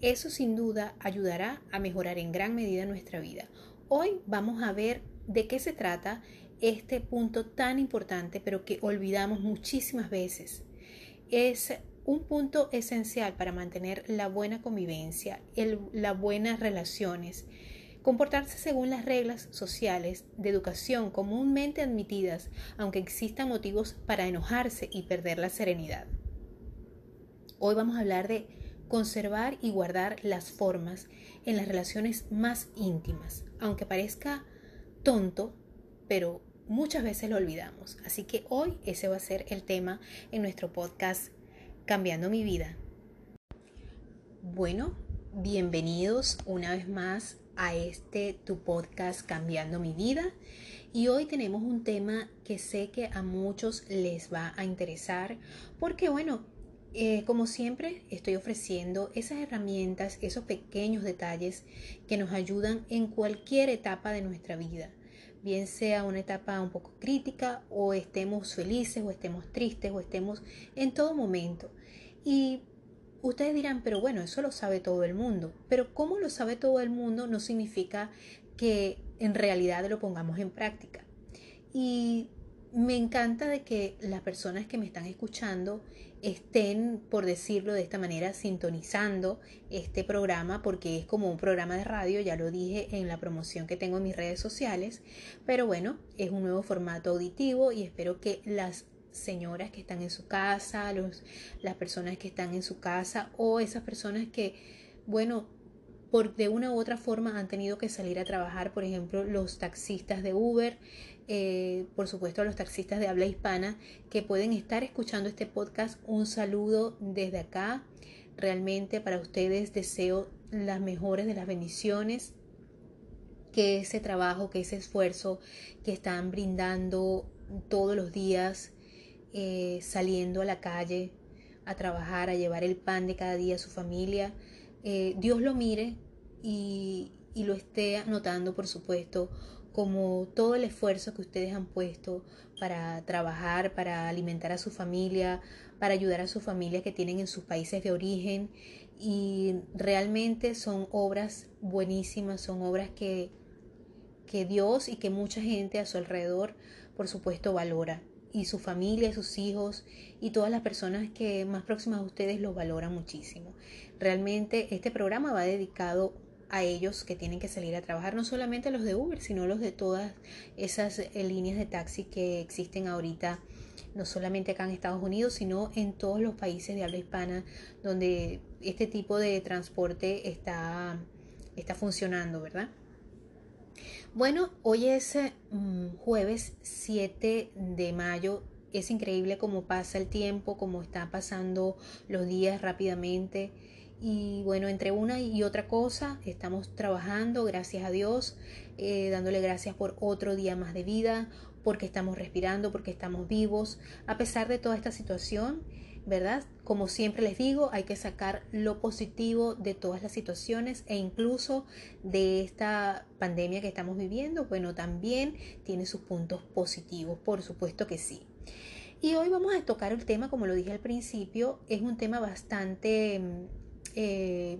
Eso sin duda ayudará a mejorar en gran medida nuestra vida. Hoy vamos a ver de qué se trata este punto tan importante, pero que olvidamos muchísimas veces. Es un punto esencial para mantener la buena convivencia, las buenas relaciones, comportarse según las reglas sociales de educación comúnmente admitidas, aunque existan motivos para enojarse y perder la serenidad. Hoy vamos a hablar de conservar y guardar las formas en las relaciones más íntimas, aunque parezca tonto, pero muchas veces lo olvidamos. Así que hoy ese va a ser el tema en nuestro podcast Cambiando mi vida. Bueno, bienvenidos una vez más a este tu podcast Cambiando mi vida. Y hoy tenemos un tema que sé que a muchos les va a interesar porque bueno, eh, como siempre, estoy ofreciendo esas herramientas, esos pequeños detalles que nos ayudan en cualquier etapa de nuestra vida, bien sea una etapa un poco crítica o estemos felices o estemos tristes o estemos en todo momento. Y ustedes dirán, pero bueno, eso lo sabe todo el mundo, pero ¿cómo lo sabe todo el mundo? No significa que en realidad lo pongamos en práctica. Y me encanta de que las personas que me están escuchando estén, por decirlo de esta manera, sintonizando este programa porque es como un programa de radio, ya lo dije en la promoción que tengo en mis redes sociales, pero bueno, es un nuevo formato auditivo y espero que las señoras que están en su casa, los, las personas que están en su casa o esas personas que, bueno, por de una u otra forma han tenido que salir a trabajar, por ejemplo, los taxistas de Uber, eh, por supuesto los taxistas de habla hispana que pueden estar escuchando este podcast. Un saludo desde acá. Realmente para ustedes deseo las mejores de las bendiciones, que ese trabajo, que ese esfuerzo que están brindando todos los días, eh, saliendo a la calle a trabajar, a llevar el pan de cada día a su familia, eh, Dios lo mire y, y lo esté anotando, por supuesto, como todo el esfuerzo que ustedes han puesto para trabajar, para alimentar a su familia, para ayudar a su familia que tienen en sus países de origen. Y realmente son obras buenísimas, son obras que, que Dios y que mucha gente a su alrededor, por supuesto, valora. Y su familia, sus hijos y todas las personas que más próximas a ustedes lo valoran muchísimo. Realmente este programa va dedicado a ellos que tienen que salir a trabajar, no solamente los de Uber, sino los de todas esas eh, líneas de taxi que existen ahorita, no solamente acá en Estados Unidos, sino en todos los países de habla hispana donde este tipo de transporte está, está funcionando, ¿verdad? Bueno, hoy es mm, jueves 7 de mayo. Es increíble cómo pasa el tiempo, cómo están pasando los días rápidamente. Y bueno, entre una y otra cosa, estamos trabajando, gracias a Dios, eh, dándole gracias por otro día más de vida, porque estamos respirando, porque estamos vivos, a pesar de toda esta situación. ¿Verdad? Como siempre les digo, hay que sacar lo positivo de todas las situaciones e incluso de esta pandemia que estamos viviendo, bueno, también tiene sus puntos positivos, por supuesto que sí. Y hoy vamos a tocar el tema, como lo dije al principio, es un tema bastante, eh,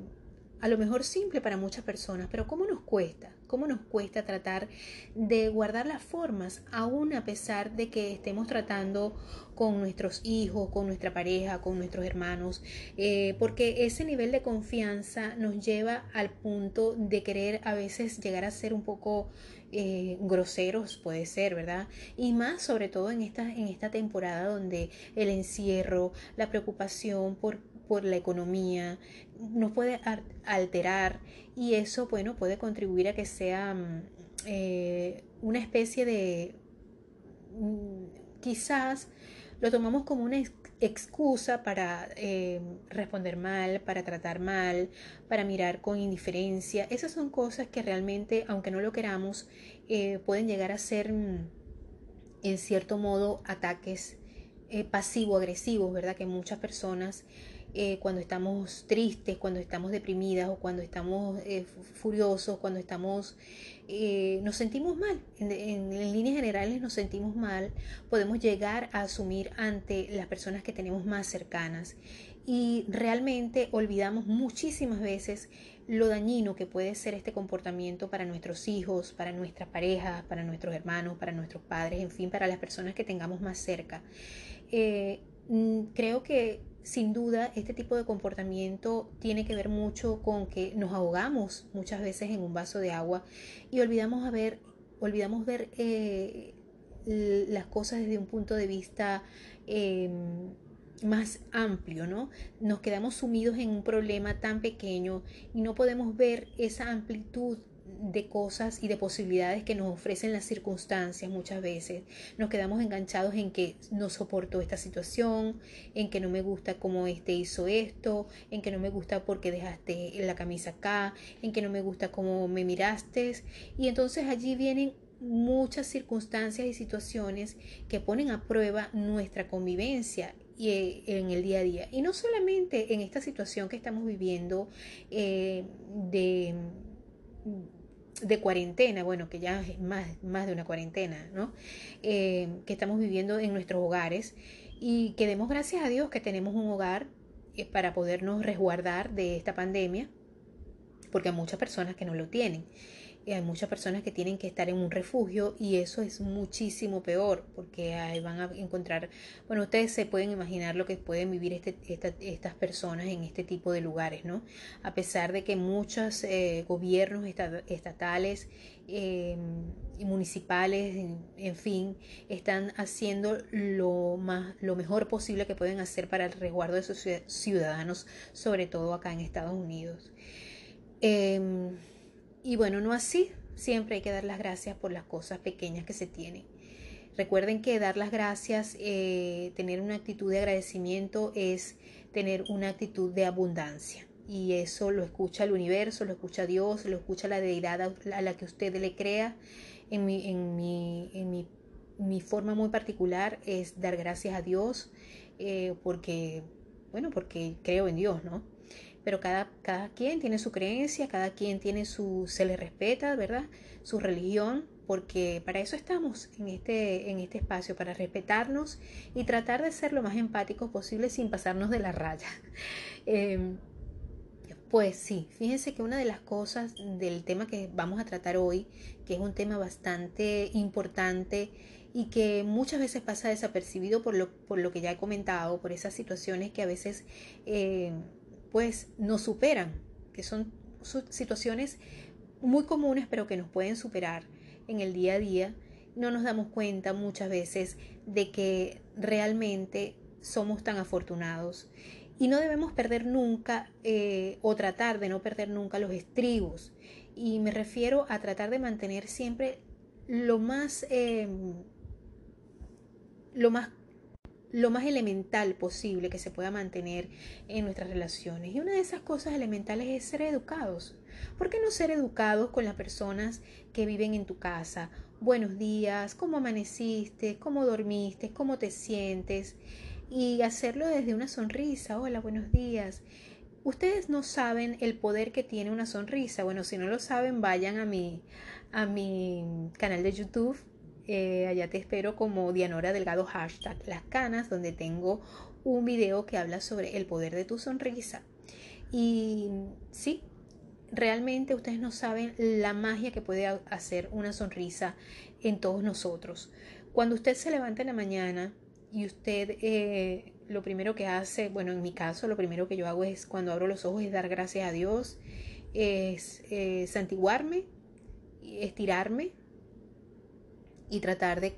a lo mejor simple para muchas personas, pero ¿cómo nos cuesta? cómo nos cuesta tratar de guardar las formas, aún a pesar de que estemos tratando con nuestros hijos, con nuestra pareja, con nuestros hermanos, eh, porque ese nivel de confianza nos lleva al punto de querer a veces llegar a ser un poco eh, groseros, puede ser, ¿verdad? Y más sobre todo en esta, en esta temporada donde el encierro, la preocupación por por la economía, nos puede alterar y eso, bueno, puede contribuir a que sea mm, eh, una especie de, mm, quizás lo tomamos como una excusa para eh, responder mal, para tratar mal, para mirar con indiferencia. Esas son cosas que realmente, aunque no lo queramos, eh, pueden llegar a ser, mm, en cierto modo, ataques pasivo-agresivos, ¿verdad? Que muchas personas eh, cuando estamos tristes, cuando estamos deprimidas o cuando estamos eh, furiosos, cuando estamos, eh, nos sentimos mal. En, líneas generales nos sentimos mal, podemos llegar a asumir ante las personas que tenemos más cercanas y realmente olvidamos muchísimas veces lo dañino que puede ser este comportamiento para nuestros hijos, para nuestras parejas, para nuestros hermanos, para nuestros padres, en fin, para las personas que tengamos más cerca. Mm, creo que sin duda, este tipo de comportamiento tiene que ver mucho con que nos ahogamos muchas veces en un vaso de agua y olvidamos, ver, olvidamos ver eh, las cosas desde un punto de vista em, más amplio, ¿no? Nos quedamos sumidos en un problema tan pequeño y no podemos ver esa amplitud de cosas y de posibilidades que nos ofrecen las circunstancias muchas veces. Nos quedamos enganchados en que no soporto esta situación, en que no me gusta cómo este hizo esto, en que no me gusta porque dejaste la camisa acá, en que no me gusta cómo me miraste. Y entonces allí vienen muchas circunstancias y situaciones que ponen a prueba nuestra convivencia y eh, en el día a día. Y no solamente en esta situación que estamos viviendo eh, de de cuarentena, bueno, que ya es más, más de una cuarentena, ¿no? Eh, que estamos viviendo en nuestros hogares y que demos gracias a Dios que tenemos un hogar eh, para podernos resguardar de esta pandemia, porque hay muchas personas que no lo tienen hay muchas personas que tienen que estar en un refugio y eso es muchísimo peor porque ahí van a encontrar, bueno, ustedes se pueden imaginar lo que pueden vivir este, estas personas en este tipo de lugares, ¿no? A pesar de que muchos eh, gobiernos estatales eh, municipales, en, fin, están haciendo lo, más, lo mejor posible que pueden hacer para el resguardo de sus ciudadanos, sobre todo acá en Estados Unidos. Em, y bueno, no así, siempre hay que dar las gracias por las cosas pequeñas que se tienen. Recuerden que dar las gracias, eh, tener una actitud de agradecimiento es tener una actitud de abundancia. Y eso lo escucha el universo, lo escucha Dios, lo escucha la deidad a la que usted le crea. En mi, en mi, en mi, mi forma muy particular es dar gracias a Dios eh, porque, bueno, porque creo en Dios, ¿no? Pero cada, cada quien tiene su creencia, cada quien tiene su, se le respeta, ¿verdad? Su religión, porque para eso estamos en este, en este espacio, para respetarnos y tratar de ser lo más empáticos posible sin pasarnos de la raya. Em, Pues sí, fíjense que una de las cosas del tema que vamos a tratar hoy, que es un tema bastante importante y que muchas veces pasa desapercibido por lo, por lo que ya he comentado, por esas situaciones que a veces eh, pues nos superan, que son situaciones muy comunes pero que nos pueden superar en el día a día, no nos damos cuenta muchas veces de que realmente somos tan afortunados y no debemos perder nunca eh, o tratar de no perder nunca los estribos. Y me refiero a tratar de mantener siempre lo más, em, lo más lo más elemental posible que se pueda mantener en nuestras relaciones. Y una de esas cosas elementales es ser educados. ¿Por qué no ser educados con las personas que viven en tu casa? Buenos días, ¿cómo amaneciste? ¿Cómo dormiste? ¿Cómo te sientes? y hacerlo desde una sonrisa. Hola, buenos días. Ustedes no saben el poder que tiene una sonrisa. Bueno, si no lo saben, vayan a mi, a mi canal de YouTube. Eh, allá te espero como Dianora Delgado hashtag Las Canas, donde tengo un video que habla sobre el poder de tu sonrisa. Y sí, realmente ustedes no saben la magia que puede hacer una sonrisa en todos nosotros. Cuando usted se levanta en la mañana y usted eh, lo primero que hace, bueno, en mi caso, lo primero que yo hago es cuando abro los ojos es dar gracias a Dios, es eh, santiguarme, estirarme y tratar de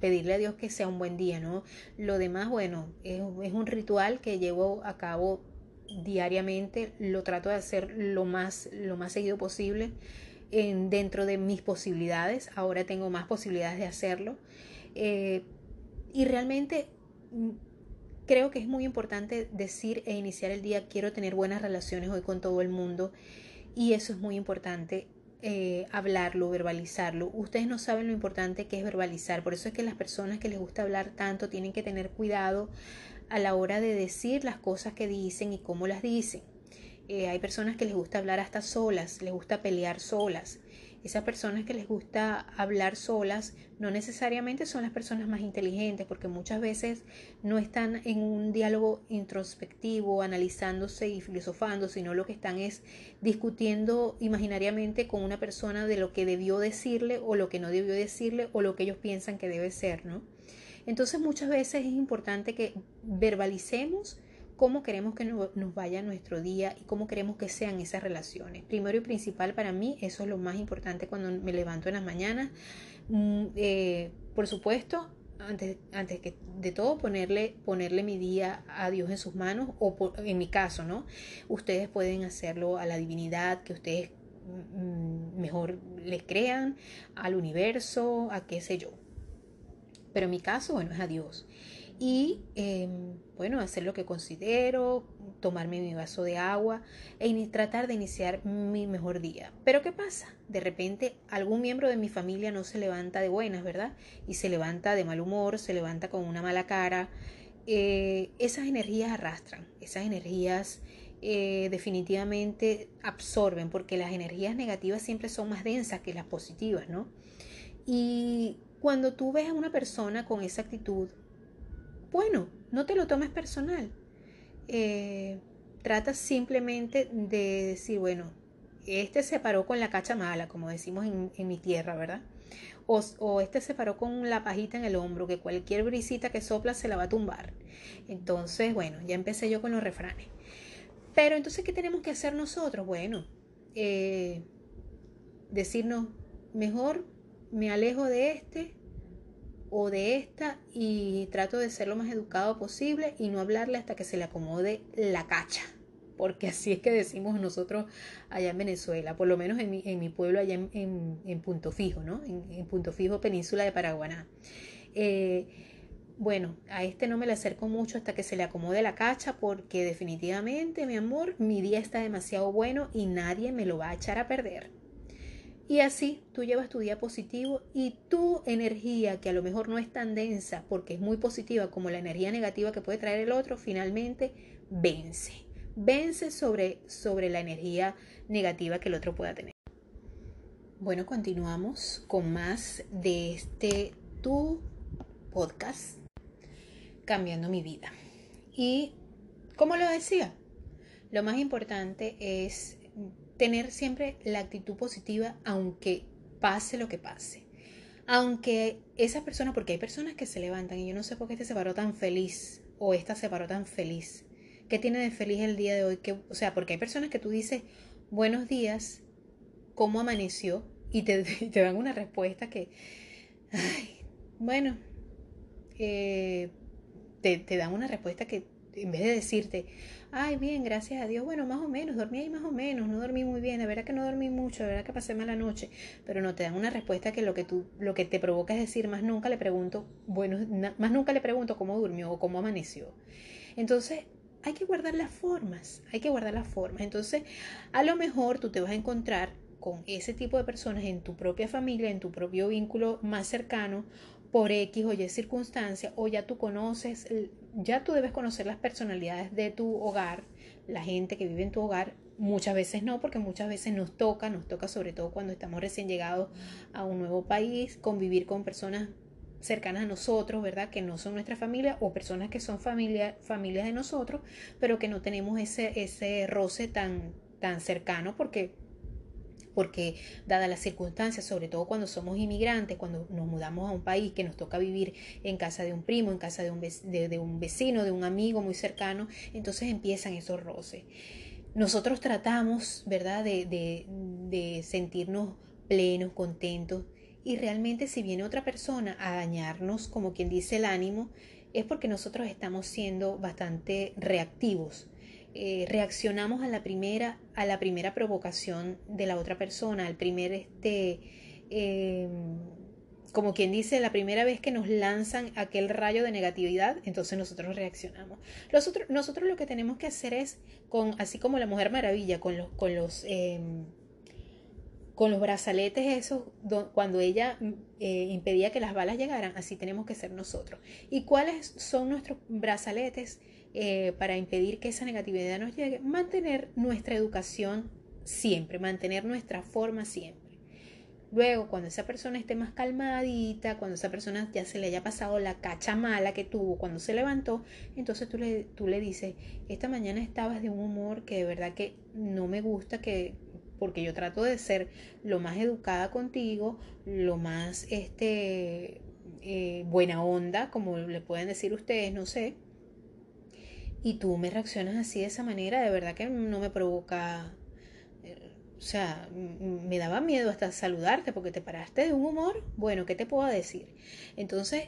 pedirle a Dios que sea un buen día, ¿no? Lo demás, bueno, es, un ritual que llevo a cabo diariamente, lo trato de hacer lo más, lo más seguido posible en, dentro de mis posibilidades, ahora tengo más posibilidades de hacerlo. Eh, y realmente mm, creo que es muy importante decir e iniciar el día, quiero tener buenas relaciones hoy con todo el mundo. Y eso es muy importante eh, hablarlo, verbalizarlo. Ustedes no saben lo importante que es verbalizar. Por eso es que las personas que les gusta hablar tanto tienen que tener cuidado a la hora de decir las cosas que dicen y cómo las dicen. Eh, hay personas que les gusta hablar hasta solas, les gusta pelear solas esas personas que les gusta hablar solas no necesariamente son las personas más inteligentes porque muchas veces no están en un diálogo introspectivo, analizándose y filosofando, sino lo que están es discutiendo imaginariamente con una persona de lo que debió decirle o lo que no debió decirle o lo que ellos piensan que debe ser, ¿no? Entonces muchas veces es importante que verbalicemos cómo queremos que nos vaya nuestro día y cómo queremos que sean esas relaciones. Primero y principal para mí, eso es lo más importante cuando me levanto en las mañanas. Mm, eh, por supuesto, antes, antes que de todo ponerle, ponerle mi día a Dios en sus manos o en mi caso, ¿no? Ustedes pueden hacerlo a la divinidad que ustedes mm, mejor les crean, al universo, a qué sé yo. Pero en mi caso, bueno, es a Dios y em, bueno, hacer lo que considero, tomarme mi vaso de agua e tratar de iniciar mi mejor día. Pero ¿qué pasa? De repente algún miembro de mi familia no se levanta de buenas, ¿verdad? Y se levanta de mal humor, se levanta con una mala cara. Eh, esas energías arrastran, esas energías eh, definitivamente absorben, porque las energías negativas siempre son más densas que las positivas, ¿no? Y cuando tú ves a una persona con esa actitud, bueno, no te lo tomes personal. Eh, trata simplemente de decir, bueno, este se paró con la cacha mala, como decimos en, mi tierra, ¿verdad? O, este se paró con la pajita en el hombro, que cualquier brisita que sopla se la va a tumbar. Entonces, bueno, ya empecé yo con los refranes. Pero entonces, ¿qué tenemos que hacer nosotros? Bueno, eh, decirnos, mejor me alejo de este o de esta y trato de ser lo más educado posible y no hablarle hasta que se le acomode la cacha. Porque así es que decimos nosotros allá en Venezuela, por lo menos en mi, en mi pueblo allá en, Punto Fijo, ¿no? En, Punto Fijo, península de Paraguaná. Eh, bueno, a este no me le acerco mucho hasta que se le acomode la cacha porque definitivamente, mi amor, mi día está demasiado bueno y nadie me lo va a echar a perder. Y así tú llevas tu día positivo y tu energía, que a lo mejor no es tan densa porque es muy positiva como la energía negativa que puede traer el otro, finalmente vence. Vence sobre, sobre la energía negativa que el otro pueda tener. Bueno, continuamos con más de este tu podcast, Cambiando mi vida. Y como lo decía, lo más importante es tener siempre la actitud positiva aunque pase lo que pase. Aunque esa persona, porque hay personas que se levantan y yo no sé por qué este se paró tan feliz o esta se paró tan feliz. ¿Qué tiene de feliz el día de hoy? Que, o sea, porque hay personas que tú dices, buenos días, ¿cómo amaneció? Y te, te dan una respuesta que, ay, bueno, eh, te, te dan una respuesta que en vez de decirte, ay, bien, gracias a Dios, bueno, más o menos, dormí ahí más o menos, no dormí muy bien, de verdad que no dormí mucho, de verdad que pasé mala noche, pero no te dan una respuesta que lo que tú, lo que te provoca es decir, más nunca le pregunto, bueno, más nunca le pregunto cómo durmió o cómo amaneció. Entonces, hay que guardar las formas, hay que guardar las formas. Entonces, a lo mejor tú te vas a encontrar con ese tipo de personas en tu propia familia, en tu propio vínculo más cercano, por X o Y circunstancia, o ya tú conoces, ya tú debes conocer las personalidades de tu hogar, la gente que vive en tu hogar, muchas veces no, porque muchas veces nos toca, nos toca sobre todo cuando estamos recién llegados a un nuevo país, convivir con personas cercanas a nosotros, ¿verdad? Que no son nuestra familia o personas que son familia, familias de nosotros, pero que no tenemos ese, ese roce tan, tan cercano porque porque dadas las circunstancias, sobre todo cuando somos inmigrantes, cuando nos mudamos a un país que nos toca vivir en casa de un primo, en casa de un, de, un vecino, de un amigo muy cercano, entonces empiezan esos roces. Nosotros tratamos, ¿verdad?, de, sentirnos plenos, contentos, y realmente si viene otra persona a dañarnos, como quien dice el ánimo, es porque nosotros estamos siendo bastante reactivos eh, reaccionamos a la primera, a la primera provocación de la otra persona, al primer este em, como quien dice, la primera vez que nos lanzan aquel rayo de negatividad, entonces nosotros reaccionamos. Nosotros, nosotros lo que tenemos que hacer es, con, así como la Mujer Maravilla, con los, con los, em, con los brazaletes esos, cuando ella eh, impedía que las balas llegaran, así tenemos que ser nosotros. ¿Y cuáles son nuestros brazaletes? Eh, para impedir que esa negatividad nos llegue, mantener nuestra educación siempre, mantener nuestra forma siempre. Luego, cuando esa persona esté más calmadita, cuando esa persona ya se le haya pasado la cacha mala que tuvo cuando se levantó, entonces tú le, tú le dices, esta mañana estabas de un humor que de verdad que no me gusta, que porque yo trato de ser lo más educada contigo, lo más este, eh, buena onda, como le pueden decir ustedes, no sé, y tú me reaccionas así de esa manera, de verdad que no me provoca, eh, o sea, me daba miedo hasta saludarte porque te paraste de un humor, bueno, ¿qué te puedo decir? Entonces,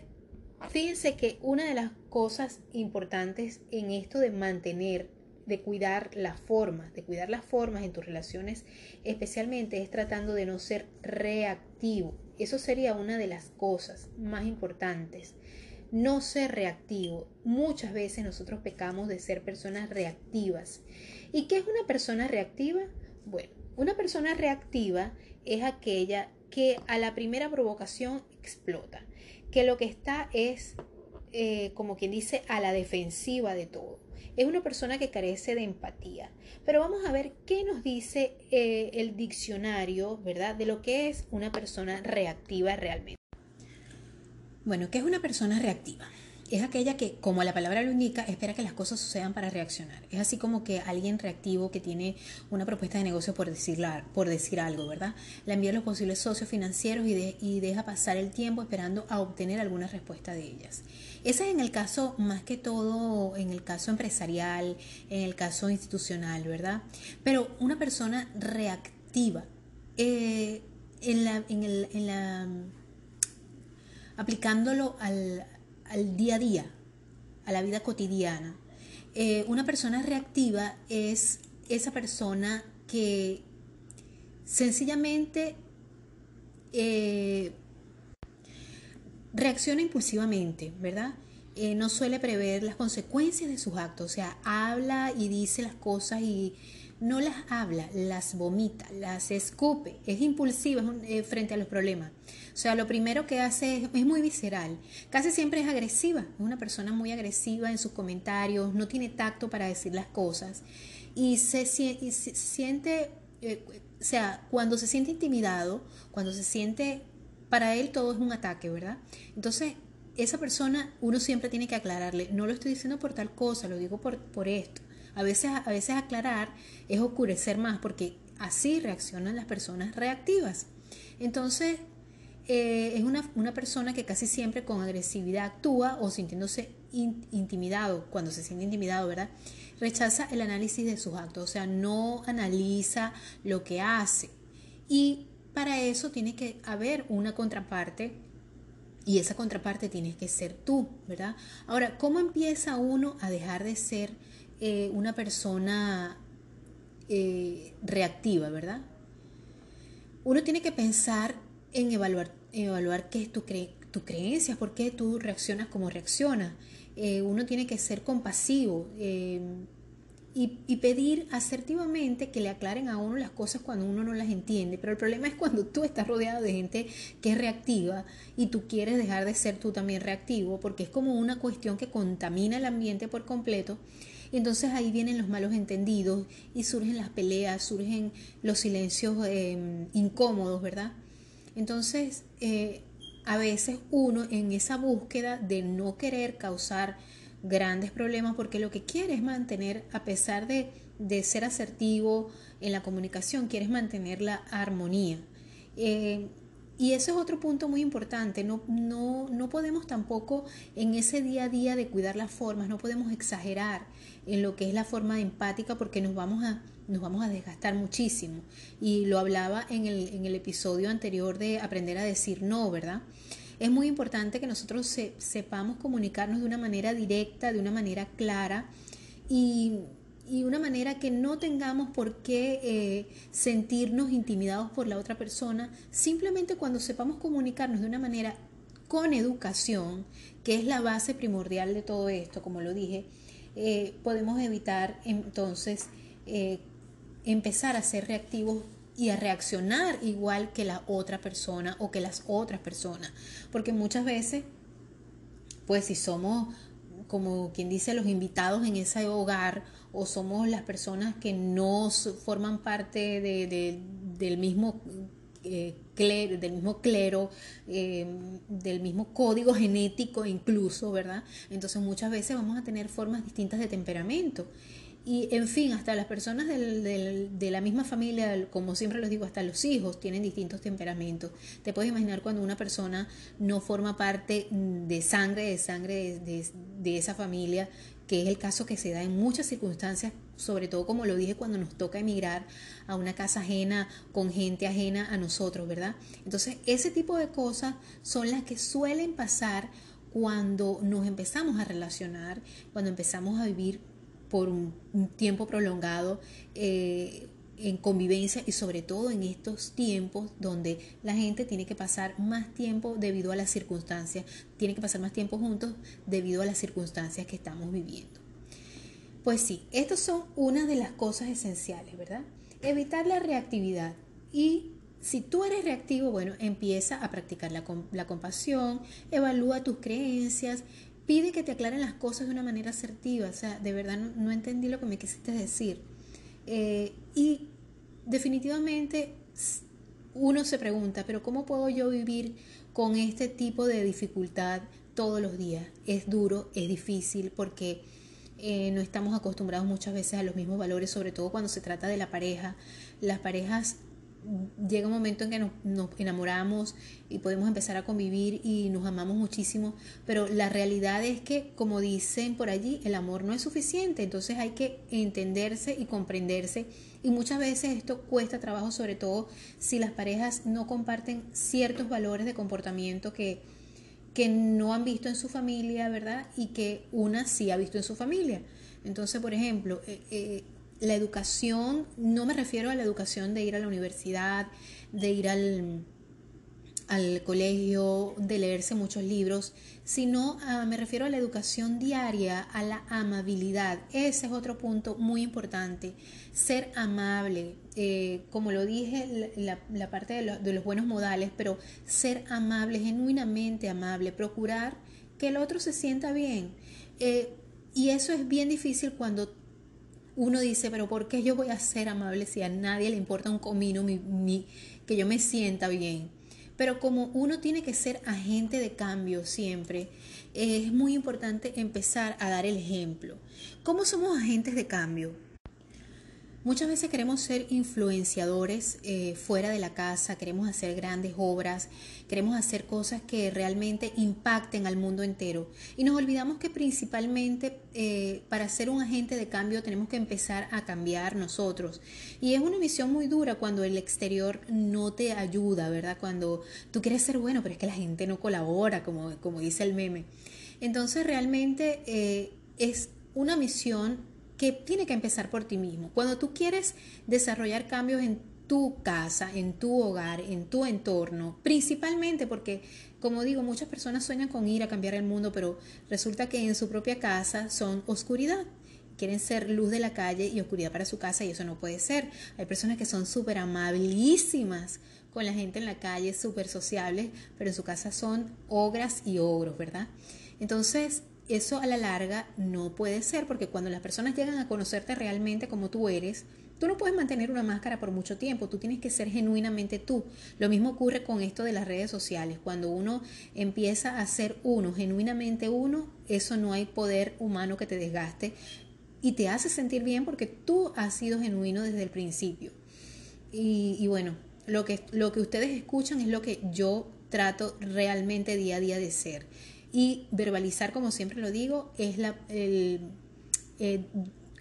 fíjense que una de las cosas importantes en esto de mantener, de cuidar las formas, de cuidar las formas en tus relaciones, especialmente es tratando de no ser reactivo. Eso sería una de las cosas más importantes no ser reactivo. Muchas veces nosotros pecamos de ser personas reactivas. ¿Y qué es una persona reactiva? Bueno, una persona reactiva es aquella que a la primera provocación explota, que lo que está es, eh, como quien dice, a la defensiva de todo. Es una persona que carece de empatía. Pero vamos a ver qué nos dice eh, el diccionario, ¿verdad? De lo que es una persona reactiva realmente. Bueno, ¿qué es una persona reactiva? Es aquella que, como la palabra lo indica, espera que las cosas sucedan para reaccionar. Es así como que alguien reactivo que tiene una propuesta de negocio por, por decir algo, ¿verdad? La envía a los posibles socios financieros y, y deja pasar el tiempo esperando a obtener alguna respuesta de ellas. Ese es en el caso, más que todo, en el caso empresarial, en el caso institucional, ¿verdad? Pero una persona reactiva, eh, en la, en el, en la aplicándolo al, día a día, a la vida cotidiana. Eh, una persona reactiva es esa persona que sencillamente eh, reacciona impulsivamente, ¿verdad? Eh, no suele prever las consecuencias de sus actos, o sea, habla y dice las cosas y no las habla, las vomita, las escupe, es impulsiva frente a los problemas. O sea, lo primero que hace es, muy visceral, casi siempre es agresiva, es una persona muy agresiva en sus comentarios, no tiene tacto para decir las cosas y se, siente, eh, o sea, cuando se siente intimidado, cuando se siente, para él todo es un ataque, ¿verdad? Entonces, esa persona uno siempre tiene que aclararle, no lo estoy diciendo por tal cosa, lo digo por, por esto A veces, a veces aclarar es oscurecer más porque así reaccionan las personas reactivas. Entonces, eh, es una, una, persona que casi siempre con agresividad actúa o sintiéndose intimidado, cuando se siente intimidado, ¿verdad? Rechaza el análisis de sus actos, o sea, no analiza lo que hace. Y para eso tiene que haber una contraparte y esa contraparte tiene que ser tú, ¿verdad? Ahora, ¿cómo empieza uno a dejar de ser eh, una persona eh, reactiva, ¿verdad? Uno tiene que pensar en evaluar, evaluar qué es tu, cre tu creencia, por qué tú reaccionas como reaccionas. Eh, uno tiene que ser compasivo y, pedir asertivamente que le aclaren a uno las cosas cuando uno no las entiende. Pero el problema es cuando tú estás rodeado de gente que es reactiva y tú quieres dejar de ser tú también reactivo, porque es como una cuestión que contamina el ambiente por completo. entonces ahí vienen los malos entendidos y surgen las peleas, surgen los silencios em, incómodos, ¿verdad? Entonces, eh, a veces uno en esa búsqueda de no querer causar grandes problemas porque lo que quiere es mantener, a pesar de, ser asertivo en la comunicación, quieres mantener la armonía. Eh, y ese es otro punto muy importante. No, no, no podemos tampoco en ese día a día de cuidar las formas, no podemos exagerar en lo que es la forma empática porque nos vamos a, nos vamos a desgastar muchísimo. Y lo hablaba en el, en el episodio anterior de aprender a decir no, ¿verdad? es muy importante que nosotros sepamos comunicarnos de una manera directa, de una manera clara y, una manera que no tengamos por qué eh, sentirnos intimidados por la otra persona, simplemente cuando sepamos comunicarnos de una manera con educación, que es la base primordial de todo esto, como lo dije, eh, podemos evitar entonces eh, empezar a ser reactivos y a reaccionar igual que la otra persona o que las otras personas. Porque muchas veces, pues si somos, como quien dice, los invitados en ese hogar o somos las personas que no forman parte de, del mismo eh, clero, del mismo clero, eh, del mismo código genético incluso, ¿verdad? Entonces muchas veces vamos a tener formas distintas de temperamento y en fin, hasta las personas de la misma familia, como siempre les digo, hasta los hijos tienen distintos temperamentos. Te puedes imaginar cuando una persona no forma parte de sangre, de sangre de, esa familia, que es el caso que se da en muchas circunstancias, sobre todo como lo dije cuando nos toca emigrar a una casa ajena con gente ajena a nosotros, ¿verdad? Entonces, ese tipo de cosas son las que suelen pasar cuando nos empezamos a relacionar, cuando empezamos a vivir por un, tiempo prolongado eh, en convivencia y sobre todo en estos tiempos donde la gente tiene que pasar más tiempo debido a las circunstancias, tiene que pasar más tiempo juntos debido a las circunstancias que estamos viviendo. Pues sí, estas son una de las cosas esenciales, ¿verdad? Evitar la reactividad y si tú eres reactivo, bueno, empieza a practicar la, la compasión, evalúa tus creencias, pide que te aclaren las cosas de una manera asertiva. O sea, de verdad no, entendí lo que me quisiste decir. Eh, y definitivamente uno se pregunta, pero ¿cómo puedo yo vivir con este tipo de dificultad todos los días? Es duro, es difícil porque eh, no estamos acostumbrados muchas veces a los mismos valores, sobre todo cuando se trata de la pareja. Las parejas llega un momento en que nos, enamoramos y podemos empezar a convivir y nos amamos muchísimo, pero la realidad es que, como dicen por allí, el amor no es suficiente, entonces hay que entenderse y comprenderse y muchas veces esto cuesta trabajo, sobre todo si las parejas no comparten ciertos valores de comportamiento que, que no han visto en su familia, ¿verdad? Y que una sí ha visto en su familia. Entonces, por ejemplo, eh, eh, la educación, no me refiero a la educación de ir a la universidad, de ir al, al colegio, de leerse muchos libros, sino me refiero a la educación diaria, a la amabilidad. Ese es otro punto muy importante. Ser amable, eh, como lo dije, la, parte de, los buenos modales, pero ser amable, genuinamente amable, procurar que el otro se sienta bien. Eh, y eso es bien difícil cuando uno dice, pero ¿por qué yo voy a ser amable si a nadie le importa un comino mi, que yo me sienta bien? Pero como uno tiene que ser agente de cambio siempre, es muy importante empezar a dar el ejemplo. ¿Cómo somos agentes de cambio? Muchas veces queremos ser influenciadores eh, fuera de la casa, queremos hacer grandes obras, queremos hacer cosas que realmente impacten al mundo entero. Y nos olvidamos que principalmente eh, para ser un agente de cambio tenemos que empezar a cambiar nosotros. Y es una misión muy dura cuando el exterior no te ayuda, ¿verdad? Cuando tú quieres ser bueno, pero es que la gente no colabora, como, como dice el meme. Entonces realmente eh, es una misión que tiene que empezar por ti mismo. Cuando tú quieres desarrollar cambios en tu casa, en tu hogar, en tu entorno, principalmente porque, como digo, muchas personas sueñan con ir a cambiar el mundo, pero resulta que en su propia casa son oscuridad. Quieren ser luz de la calle y oscuridad para su casa y eso no puede ser. Hay personas que son súper amabilísimas con la gente en la calle, súper sociables, pero en su casa son ogras y ogros, ¿verdad? Entonces, eso a la larga no puede ser porque cuando las personas llegan a conocerte realmente como tú eres, tú no puedes mantener una máscara por mucho tiempo, tú tienes que ser genuinamente tú. Lo mismo ocurre con esto de las redes sociales. Cuando uno empieza a ser uno, genuinamente uno, eso no hay poder humano que te desgaste y te hace sentir bien porque tú has sido genuino desde el principio. Y, bueno, lo que, lo que ustedes escuchan es lo que yo trato realmente día a día de ser. Y verbalizar, como siempre lo digo, es la, el, eh,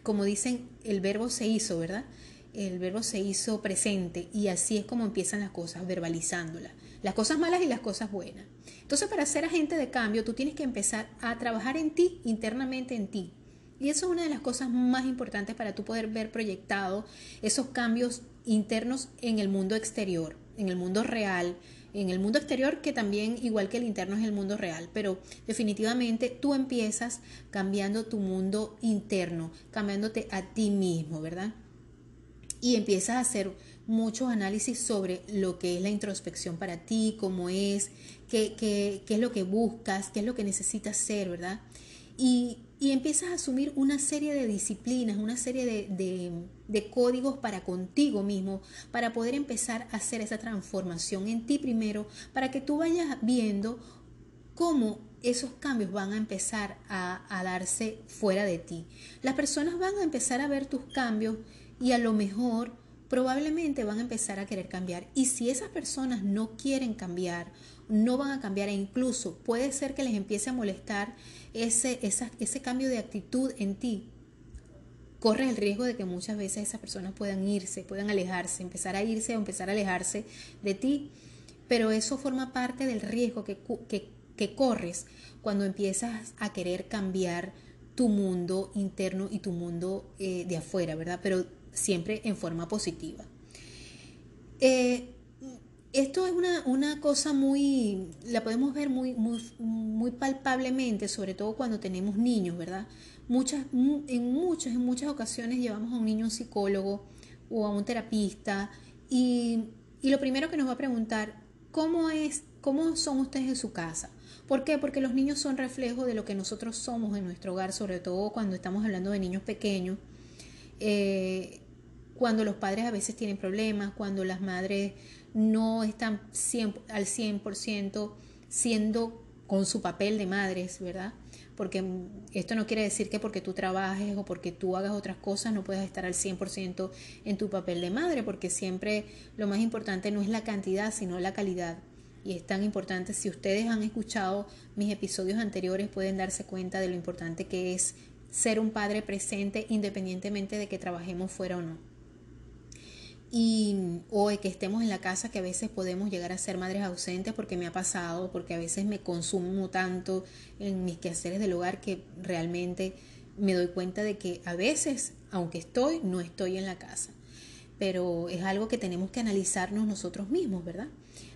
como dicen, el verbo se hizo, ¿verdad? El verbo se hizo presente y así es como empiezan las cosas, verbalizándolas. Las cosas malas y las cosas buenas. Entonces, para ser agente de cambio, tú tienes que empezar a trabajar en ti, internamente en ti. Y eso es una de las cosas más importantes para tú poder ver proyectado esos cambios internos en el mundo exterior, en el mundo real, en el mundo exterior, que también, igual que el interno, es el mundo real, pero definitivamente tú empiezas cambiando tu mundo interno, cambiándote a ti mismo, ¿verdad? Y empiezas a hacer muchos análisis sobre lo que es la introspección para ti, cómo es, qué, qué, qué es lo que buscas, qué es lo que necesitas ser, ¿verdad? Y, y empiezas a asumir una serie de disciplinas, una serie de, códigos para contigo mismo, para poder empezar a hacer esa transformación en ti primero, para que tú vayas viendo cómo esos cambios van a empezar a, a darse fuera de ti. Las personas van a empezar a ver tus cambios y a lo mejor probablemente van a empezar a querer cambiar. Y si esas personas no quieren cambiar no van a cambiar e incluso puede ser que les empiece a molestar ese, ese cambio de actitud en ti. Corres el riesgo de que muchas veces esas personas puedan irse, puedan alejarse, empezar a irse o empezar a alejarse de ti, pero eso forma parte del riesgo que, que, corres cuando empiezas a querer cambiar tu mundo interno y tu mundo eh, de afuera, ¿verdad? Pero siempre en forma positiva. Eh, esto es una, una, cosa muy, la podemos ver muy, muy, muy palpablemente, sobre todo cuando tenemos niños, ¿verdad? Muchas, en muchas, en muchas ocasiones llevamos a un niño a un psicólogo o a un terapista y, y lo primero que nos va a preguntar, ¿cómo es, cómo son ustedes en su casa? ¿Por qué? Porque los niños son reflejo de lo que nosotros somos en nuestro hogar, sobre todo cuando estamos hablando de niños pequeños. Eh, cuando los padres a veces tienen problemas, cuando las madres no están al 100% siendo con su papel de madres, ¿verdad? Porque esto no quiere decir que porque tú trabajes o porque tú hagas otras cosas no puedas estar al 100% en tu papel de madre, porque siempre lo más importante no es la cantidad, sino la calidad. Y es tan importante, si ustedes han escuchado mis episodios anteriores, pueden darse cuenta de lo importante que es ser un padre presente independientemente de que trabajemos fuera o no y o que estemos en la casa que a veces podemos llegar a ser madres ausentes porque me ha pasado, porque a veces me consumo tanto en mis quehaceres del hogar que realmente me doy cuenta de que a veces, aunque estoy, no estoy en la casa. Pero es algo que tenemos que analizarnos nosotros mismos, ¿verdad?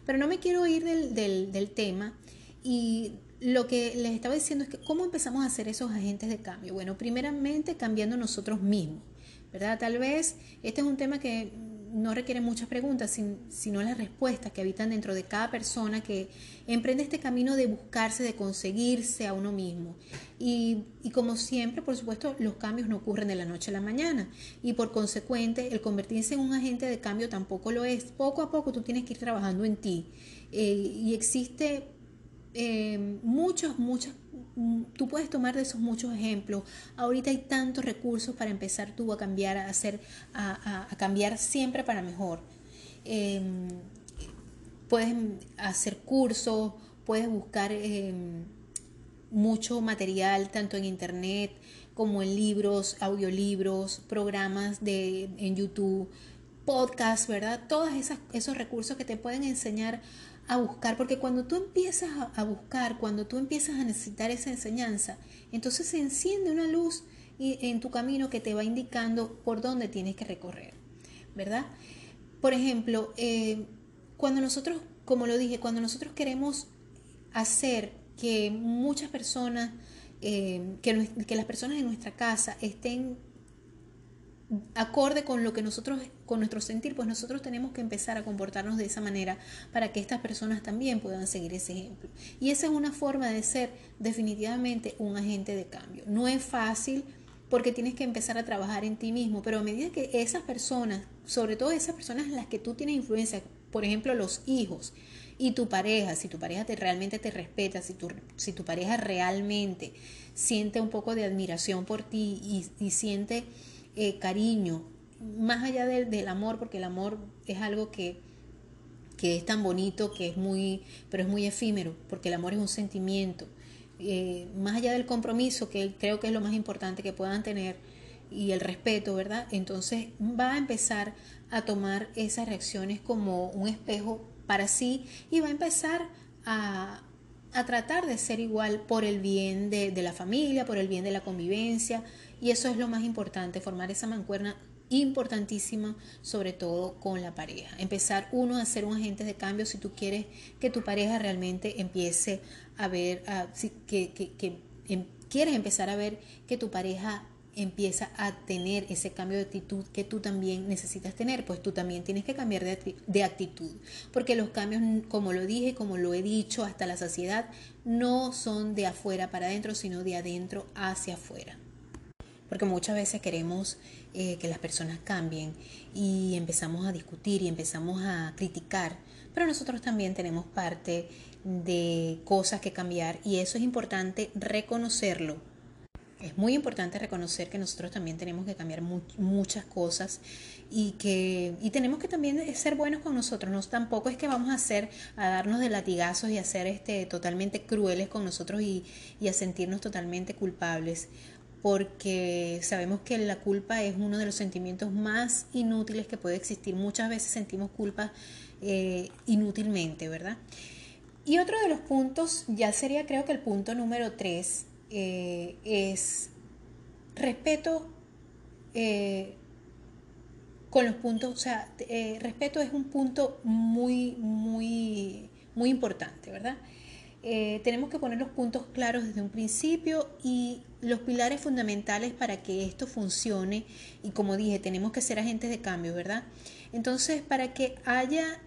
Pero no me quiero ir del, del, del tema y lo que les estaba diciendo es que cómo empezamos a hacer esos agentes de cambio. Bueno, primeramente cambiando nosotros mismos, ¿verdad? Tal vez este es un tema que no requieren muchas preguntas, sino las respuestas que habitan dentro de cada persona que emprende este camino de buscarse, de conseguirse a uno mismo. Y, y, como siempre, por supuesto, los cambios no ocurren de la noche a la mañana y por consecuente el convertirse en un agente de cambio tampoco lo es. Poco a poco tú tienes que ir trabajando en ti eh, y existe eh, muchos, muchos, mm, tú puedes tomar de esos muchos ejemplos. Ahorita hay tantos recursos para empezar tú a cambiar, a hacer, a, cambiar siempre para mejor. Em, puedes hacer cursos, puedes buscar em, mucho material tanto en internet como en libros, audiolibros, programas de, en YouTube, podcasts, ¿verdad? Todos esos recursos que te pueden enseñar a buscar, porque cuando tú empiezas a, buscar, cuando tú empiezas a necesitar esa enseñanza, entonces se enciende una luz en tu camino que te va indicando por dónde tienes que recorrer, ¿verdad? Por ejemplo, eh, cuando nosotros, como lo dije, cuando nosotros queremos hacer que muchas personas, eh, que, que las personas en nuestra casa estén acorde con lo que nosotros, con nuestro sentir, pues nosotros tenemos que empezar a comportarnos de esa manera para que estas personas también puedan seguir ese ejemplo. Y esa es una forma de ser definitivamente un agente de cambio. No es fácil porque tienes que empezar a trabajar en ti mismo, pero a medida que esas personas, sobre todo esas personas en las que tú tienes influencia, por ejemplo los hijos y tu pareja, si tu pareja te, realmente te respeta, si tu, si tu pareja realmente siente un poco de admiración por ti y, y siente eh, cariño, más allá del, amor, porque el amor es algo que, que, es tan bonito, que es muy, pero es muy efímero, porque el amor es un sentimiento. Eh, más allá del compromiso, que creo que es lo más importante que puedan tener, y el respeto, ¿verdad? Entonces va a empezar a tomar esas reacciones como un espejo para sí y va a empezar a, a tratar de ser igual por el bien de, de, la familia, por el bien de la convivencia, y eso es lo más importante, formar esa mancuerna importantísima, sobre todo con la pareja. Empezar uno a ser un agente de cambio si tú quieres que tu pareja realmente empiece a ver, que, que, que em, quieres empezar a ver que tu pareja empieza a tener ese cambio de actitud que tú también necesitas tener, pues tú también tienes que cambiar de, actitud, porque los cambios, como lo dije, como lo he dicho hasta la saciedad, no son de afuera para adentro, sino de adentro hacia afuera porque muchas veces queremos eh, que las personas cambien y empezamos a discutir y empezamos a criticar, pero nosotros también tenemos parte de cosas que cambiar y eso es importante reconocerlo. Es muy importante reconocer que nosotros también tenemos que cambiar muchas cosas y que y tenemos que también ser buenos con nosotros. No, tampoco es que vamos a hacer a darnos de latigazos y a ser este, totalmente crueles con nosotros y, y a sentirnos totalmente culpables porque sabemos que la culpa es uno de los sentimientos más inútiles que puede existir. Muchas veces sentimos culpa eh, inútilmente, ¿verdad? Y otro de los puntos, ya sería creo que el punto número tres, eh, es respeto eh, con los puntos, o sea, respeto es un punto muy, muy, muy importante, ¿verdad? Eh, tenemos que poner los puntos claros desde un principio y los pilares fundamentales para que esto funcione. Y como dije, tenemos que ser agentes de cambio, ¿verdad? Entonces, para que haya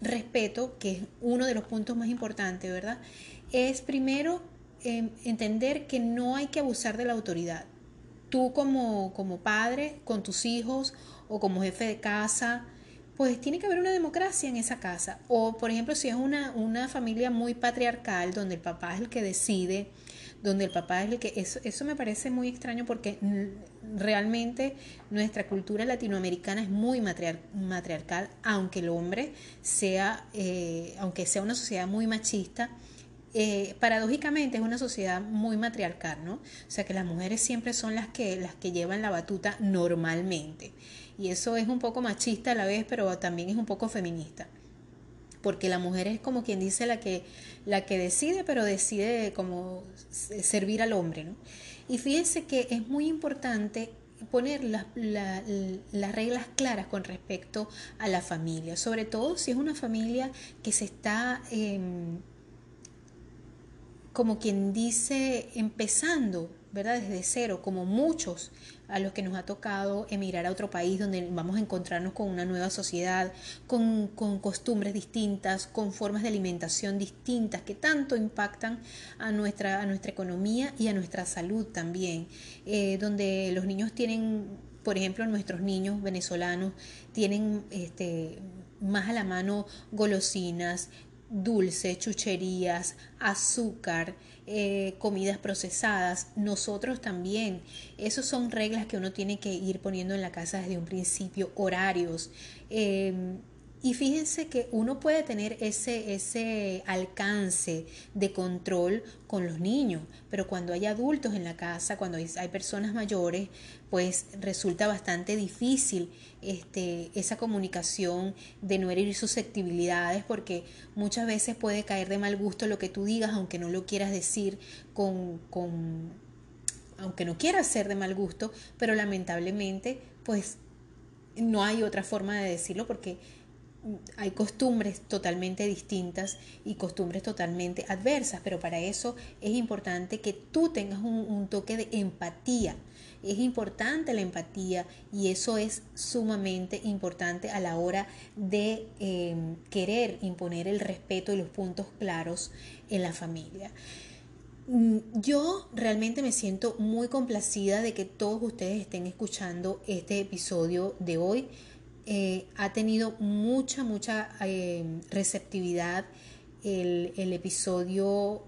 respeto, que es uno de los puntos más importantes, ¿verdad? Es primero em, entender que no hay que abusar de la autoridad. Tú como, como padre, con tus hijos o como jefe de casa, pues tiene que haber una democracia en esa casa. O, por ejemplo, si es una, una familia muy patriarcal, donde el papá es el que decide, donde el papá es el que... Eso, eso me parece muy extraño porque realmente nuestra cultura latinoamericana es muy matriarcal, aunque el hombre sea, eh, aunque sea una sociedad muy machista, eh, paradójicamente es una sociedad muy matriarcal, ¿no? O sea que las mujeres siempre son las que, las que llevan la batuta normalmente. Y eso es un poco machista a la vez, pero también es un poco feminista. Porque la mujer es como quien dice la que, la que decide, pero decide como servir al hombre. ¿no? Y fíjense que es muy importante poner las, las reglas claras con respecto a la familia, sobre todo si es una familia que se está, em, como quien dice, empezando ¿verdad? Desde cero, como muchos a los que nos ha tocado emigrar a otro país donde vamos a encontrarnos con una nueva sociedad, con, costumbres distintas, con formas de alimentación distintas que tanto impactan a nuestra, a nuestra economía y a nuestra salud también, eh, donde los niños tienen, por ejemplo, nuestros niños venezolanos tienen este, más a la mano golosinas, dulces, chucherías, azúcar, eh, comidas procesadas, nosotros también. Esas son reglas que uno tiene que ir poniendo en la casa desde un principio, horarios. Em, y fíjense que uno puede tener ese, ese alcance de control con los niños, pero cuando hay adultos en la casa, cuando hay, personas mayores, pues resulta bastante difícil este, esa comunicación de no herir susceptibilidades, porque muchas veces puede caer de mal gusto lo que tú digas, aunque no lo quieras decir con, con aunque no quieras ser de mal gusto, pero lamentablemente, pues no hay otra forma de decirlo porque hay costumbres totalmente distintas y costumbres totalmente adversas, pero para eso es importante que tú tengas un, toque de empatía. Es importante la empatía y eso es sumamente importante a la hora de em, querer imponer el respeto y los puntos claros en la familia. Mm, yo realmente me siento muy complacida de que todos ustedes estén escuchando este episodio de hoy. Eh, ha tenido mucha, mucha eh, receptividad el, episodio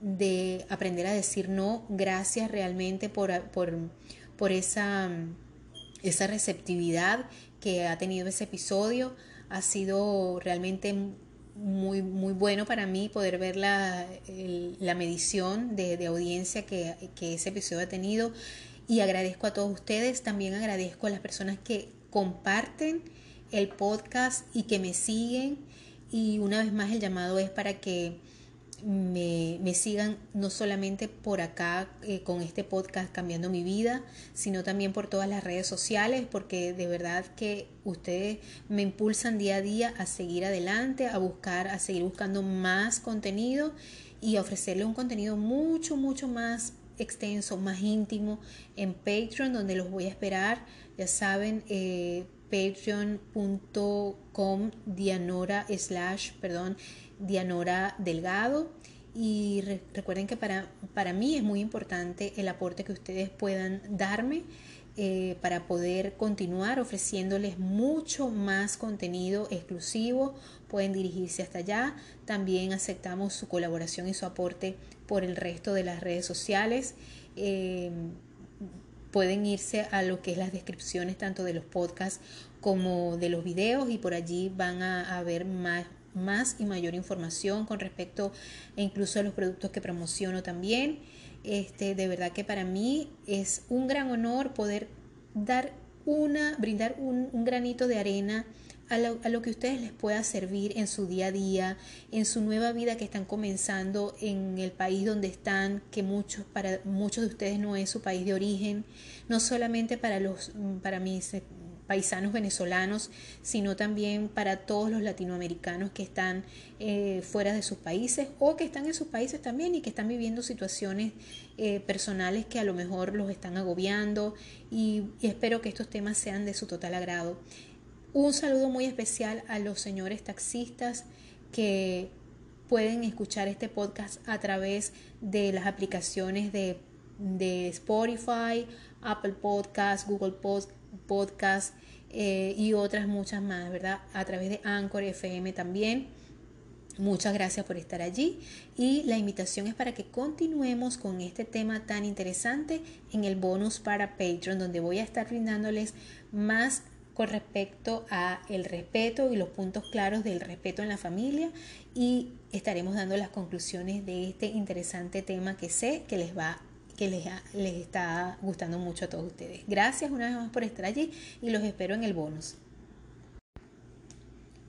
de aprender a decir no. Gracias realmente por, por, esa, esa receptividad que ha tenido ese episodio. Ha sido realmente muy, muy bueno para mí poder ver la, la medición de, de audiencia que, que, ese episodio ha tenido y agradezco a todos ustedes, también agradezco a las personas que comparten el podcast y que me siguen. Y una vez más el llamado es para que me, sigan no solamente por acá eh, con este podcast Cambiando mi vida, sino también por todas las redes sociales, porque de verdad que ustedes me impulsan día a día a seguir adelante, a buscar, a seguir buscando más contenido y a ofrecerle un contenido mucho, mucho más extenso, más íntimo en Patreon, donde los voy a esperar ya saben, eh, patreon.com dianora slash, perdón, dianora delgado. Y recuerden que para, para mí es muy importante el aporte que ustedes puedan darme eh, para poder continuar ofreciéndoles mucho más contenido exclusivo. Pueden dirigirse hasta allá. También aceptamos su colaboración y su aporte por el resto de las redes sociales. Eh, pueden irse a lo que es las descripciones tanto de los podcasts como de los videos y por allí van a, ver más, más y mayor información con respecto e incluso a los productos que promociono también. Este, de verdad que para mí es un gran honor poder dar una, brindar un granito de arena a lo, a lo, que ustedes les pueda servir en su día a día, en su nueva vida que están comenzando en el país donde están, que muchos, para muchos de ustedes no es su país de origen, no solamente para, los, para mis eh, paisanos venezolanos, sino también para todos los latinoamericanos que están eh, fuera de sus países o que están en sus países también y que están viviendo situaciones eh, personales que a lo mejor los están agobiando y espero que estos temas sean de su total agrado. Un saludo muy especial a los señores taxistas que pueden escuchar este podcast a través de las aplicaciones de, Spotify, Apple Podcast, Google Podcast eh, y otras muchas más, ¿verdad? A través de Anchor FM también. Muchas gracias por estar allí y la invitación es para que continuemos con este tema tan interesante en el bonus para Patreon donde voy a estar brindándoles más con respecto a el respeto y los puntos claros del respeto en la familia y estaremos dando las conclusiones de este interesante tema que sé que les va que les, les está gustando mucho a todos ustedes. Gracias una vez más por estar allí y los espero en el bonus.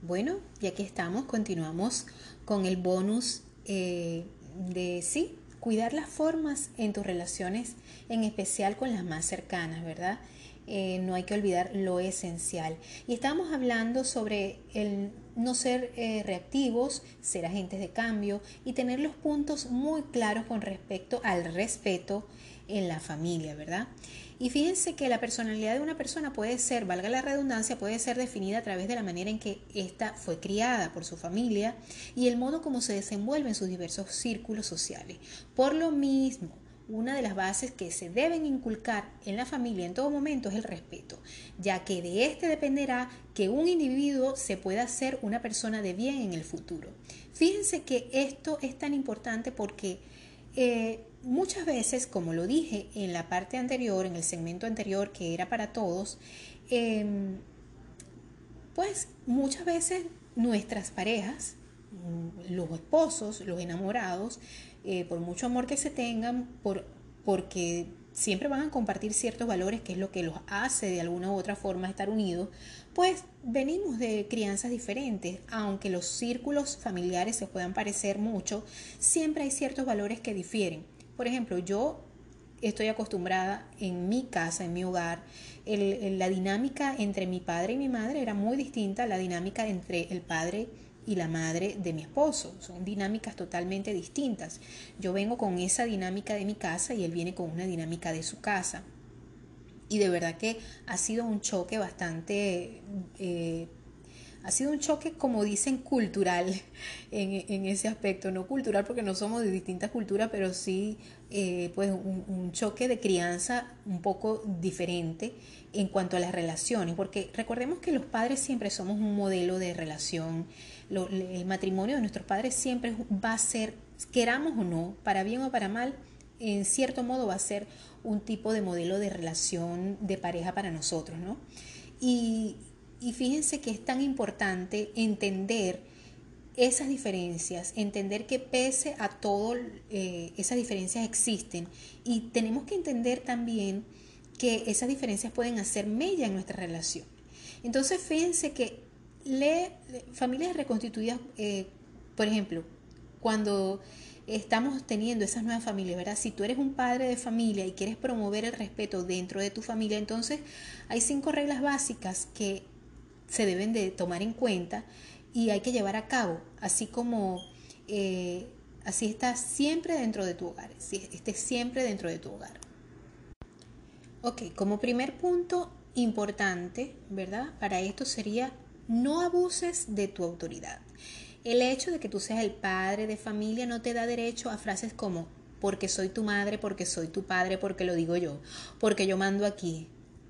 Bueno, ya que estamos, continuamos con el bonus eh, de sí, cuidar las formas en tus relaciones, en especial con las más cercanas, ¿verdad? Eh, no hay que olvidar lo esencial. Y estamos hablando sobre el no ser eh, reactivos, ser agentes de cambio y tener los puntos muy claros con respecto al respeto en la familia, ¿verdad? Y fíjense que la personalidad de una persona puede ser, valga la redundancia, puede ser definida a través de la manera en que ésta fue criada por su familia y el modo como se desenvuelve en sus diversos círculos sociales. Por lo mismo, una de las bases que se deben inculcar en la familia en todo momento es el respeto, ya que de este dependerá que un individuo se pueda ser una persona de bien en el futuro. Fíjense que esto es tan importante porque eh, muchas veces, como lo dije en la parte anterior, en el segmento anterior que era para todos, em, pues muchas veces nuestras parejas, mm, los esposos, los enamorados, eh, por mucho amor que se tengan, por, porque siempre van a compartir ciertos valores, que es lo que los hace de alguna u otra forma estar unidos, pues venimos de crianzas diferentes, aunque los círculos familiares se puedan parecer mucho, siempre hay ciertos valores que difieren. Por ejemplo, yo estoy acostumbrada en mi casa, en mi hogar, la dinámica entre mi padre y mi madre era muy distinta a la dinámica entre el padre y la madre de mi esposo. Son dinámicas totalmente distintas. Yo vengo con esa dinámica de mi casa y él viene con una dinámica de su casa. Y de verdad que ha sido un choque bastante eh, ha sido un choque, como dicen, cultural en, ese aspecto, no cultural porque no somos de distintas culturas, pero sí eh, pues un, choque de crianza un poco diferente en cuanto a las relaciones, porque recordemos que los padres siempre somos un modelo de relación, el matrimonio de nuestros padres siempre va a ser, queramos o no, para bien o para mal, en cierto modo va a ser un tipo de modelo de relación de pareja para nosotros, ¿no? Y, y fíjense que es tan importante entender esas diferencias, entender que pese a todo, eh, esas diferencias existen y tenemos que entender también que esas diferencias pueden hacer mella en nuestra relación. Entonces, fíjense que le, familias reconstituidas, eh, por ejemplo, cuando estamos teniendo esas nuevas familias, ¿verdad? Si tú eres un padre de familia y quieres promover el respeto dentro de tu familia, entonces hay cinco reglas básicas que se deben de tomar en cuenta y hay que llevar a cabo, así como eh, así está siempre dentro de tu hogar, esté siempre dentro de tu hogar. Ok, como primer punto importante, ¿verdad? Para esto sería no abuses de tu autoridad. El hecho de que tú seas el padre de familia no te da derecho a frases como porque soy tu madre, porque soy tu padre, porque lo digo yo, porque yo mando aquí.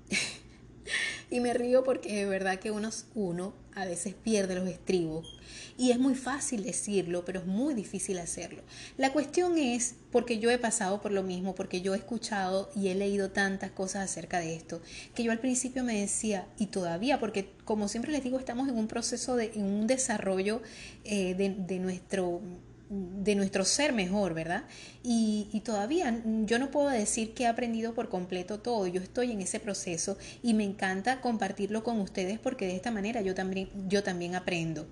y me río porque de verdad que uno, uno a veces pierde los estribos. Y es muy fácil decirlo, pero es muy difícil hacerlo. La cuestión es, porque yo he pasado por lo mismo, porque yo he escuchado y he leído tantas cosas acerca de esto, que yo al principio me decía, y todavía, porque como siempre les digo, estamos en un proceso de, en un desarrollo eh, de, de nuestro de nuestro ser mejor, ¿verdad? Y, y, todavía yo no puedo decir que he aprendido por completo todo, yo estoy en ese proceso y me encanta compartirlo con ustedes porque de esta manera yo también, yo también aprendo.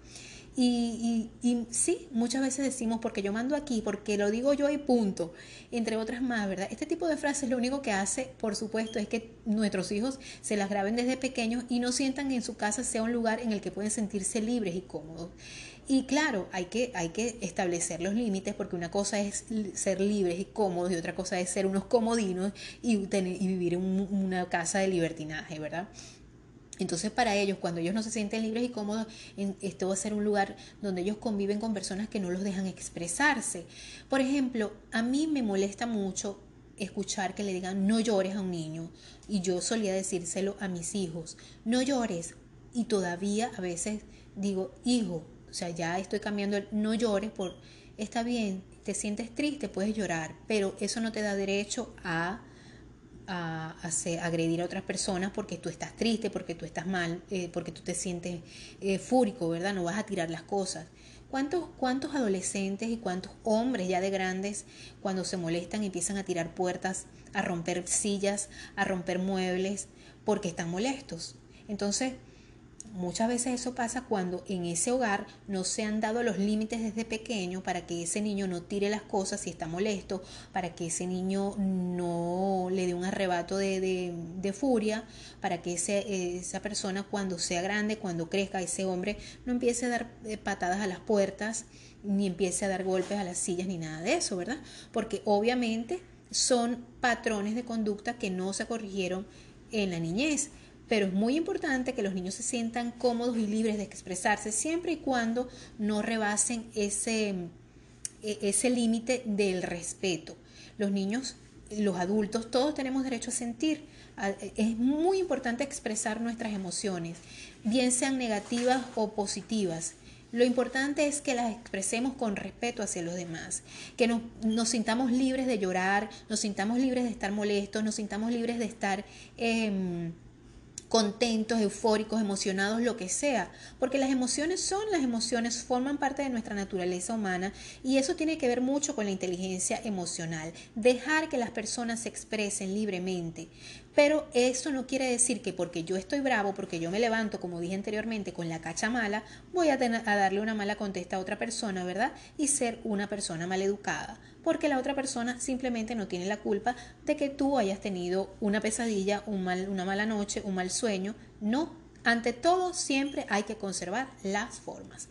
Y, y, y, sí, muchas veces decimos porque yo mando aquí, porque lo digo yo y punto, entre otras más, ¿verdad? Este tipo de frases lo único que hace, por supuesto, es que nuestros hijos se las graben desde pequeños y no sientan que en su casa sea un lugar en el que pueden sentirse libres y cómodos. Y claro, hay que, hay que establecer los límites porque una cosa es ser libres y cómodos y otra cosa es ser unos comodinos y, tener, y vivir en una casa de libertinaje, ¿verdad? Entonces para ellos, cuando ellos no se sienten libres y cómodos, esto va a ser un lugar donde ellos conviven con personas que no los dejan expresarse. Por ejemplo, a mí me molesta mucho escuchar que le digan no llores a un niño y yo solía decírselo a mis hijos, no llores y todavía a veces digo, hijo, o sea, ya estoy cambiando el no llores por, está bien, te sientes triste, puedes llorar, pero eso no te da derecho a, a, agredir a otras personas porque tú estás triste, porque tú estás mal, eh, porque tú te sientes eh, fúrico, ¿verdad? No vas a tirar las cosas. ¿Cuántos, ¿Cuántos adolescentes y cuántos hombres ya de grandes cuando se molestan empiezan a tirar puertas, a romper sillas, a romper muebles porque están molestos? Entonces, Muchas veces eso pasa cuando en ese hogar no se han dado los límites desde pequeño para que ese niño no tire las cosas si está molesto, para que ese niño no le dé un arrebato de, de, furia, para que esa persona cuando sea grande, cuando crezca, ese hombre no empiece a dar eh, patadas a las puertas, ni empiece a dar golpes a las sillas, ni nada de eso, ¿verdad? Porque obviamente son patrones de conducta que no se corrigieron en la niñez. Pero es muy importante que los niños se sientan cómodos y libres de expresarse siempre y cuando no rebasen ese, e, ese límite del respeto. Los niños, los adultos, todos tenemos derecho a sentir. Es muy importante expresar nuestras emociones, bien sean negativas o positivas. Lo importante es que las expresemos con respeto hacia los demás, que nos, nos, sintamos libres de llorar, nos sintamos libres de estar molestos, nos sintamos libres de estar... Eh, contentos, eufóricos, emocionados, lo que sea, porque las emociones son las emociones, forman parte de nuestra naturaleza humana y eso tiene que ver mucho con la inteligencia emocional, dejar que las personas se expresen libremente. Pero eso no quiere decir que porque yo estoy bravo, porque yo me levanto, como dije anteriormente, con la cacha mala, voy a, a darle una mala contesta a otra persona, ¿verdad? Y ser una persona maleducada porque la otra persona simplemente no tiene la culpa de que tú hayas tenido una pesadilla, un mal, una mala noche, un mal sueño. No, ante todo siempre hay que conservar las formas.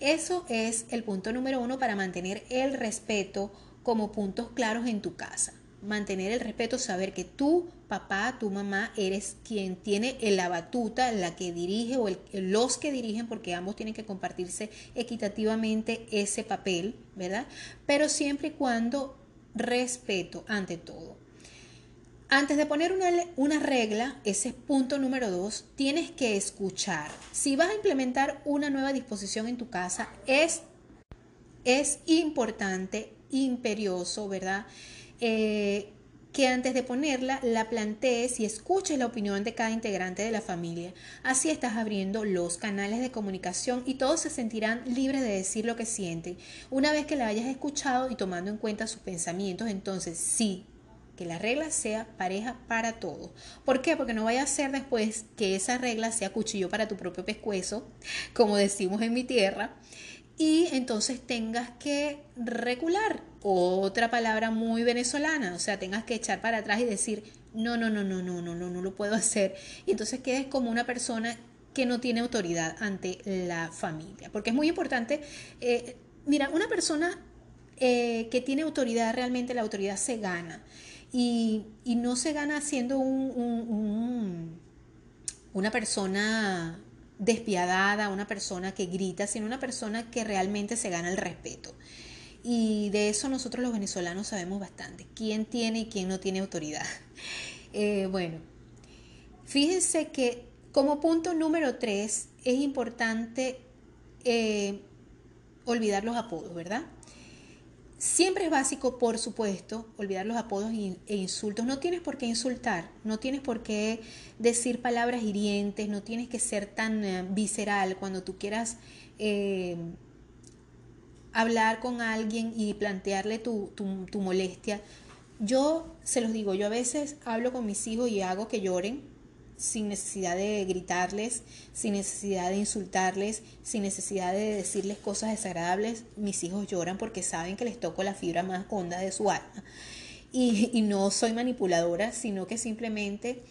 Eso es el punto número uno para mantener el respeto como puntos claros en tu casa mantener el respeto, saber que tú, papá, tu mamá, eres quien tiene la batuta, la que dirige o los que dirigen, porque ambos tienen que compartirse equitativamente ese papel, ¿verdad? Pero siempre y cuando respeto ante todo. Antes de poner una, una, regla, ese es punto número dos, tienes que escuchar. Si vas a implementar una nueva disposición en tu casa, es, es importante, imperioso, ¿verdad? Eh, que antes de ponerla la plantees y escuches la opinión de cada integrante de la familia. Así estás abriendo los canales de comunicación y todos se sentirán libres de decir lo que sienten. Una vez que la hayas escuchado y tomando en cuenta sus pensamientos, entonces sí, que la regla sea pareja para todos. ¿Por qué? Porque no vaya a ser después que esa regla sea cuchillo para tu propio pescuezo, como decimos en mi tierra, y entonces tengas que recular. Otra palabra muy venezolana, o sea, tengas que echar para atrás y decir, no, no, no, no, no, no, no, no lo puedo hacer. Y entonces quedes como una persona que no tiene autoridad ante la familia. Porque es muy importante, eh, mira, una persona eh, que tiene autoridad, realmente la autoridad se gana. Y, no se gana siendo un, una persona despiadada, una persona que grita, sino una persona que realmente se gana el respeto. Y de eso nosotros los venezolanos sabemos bastante, quién tiene y quién no tiene autoridad. Eh, bueno, fíjense que como punto número tres es importante eh, olvidar los apodos, ¿verdad? Siempre es básico, por supuesto, olvidar los apodos e insultos. No tienes por qué insultar, no tienes por qué decir palabras hirientes, no tienes que ser tan eh, visceral cuando tú quieras eh, hablar con alguien y plantearle tu, tu molestia. Yo se los digo, yo a veces hablo con mis hijos y hago que lloren sin necesidad de gritarles, sin necesidad de insultarles, sin necesidad de decirles cosas desagradables. Mis hijos lloran porque saben que les toco la fibra más honda de su alma. Y, no soy manipuladora, sino que simplemente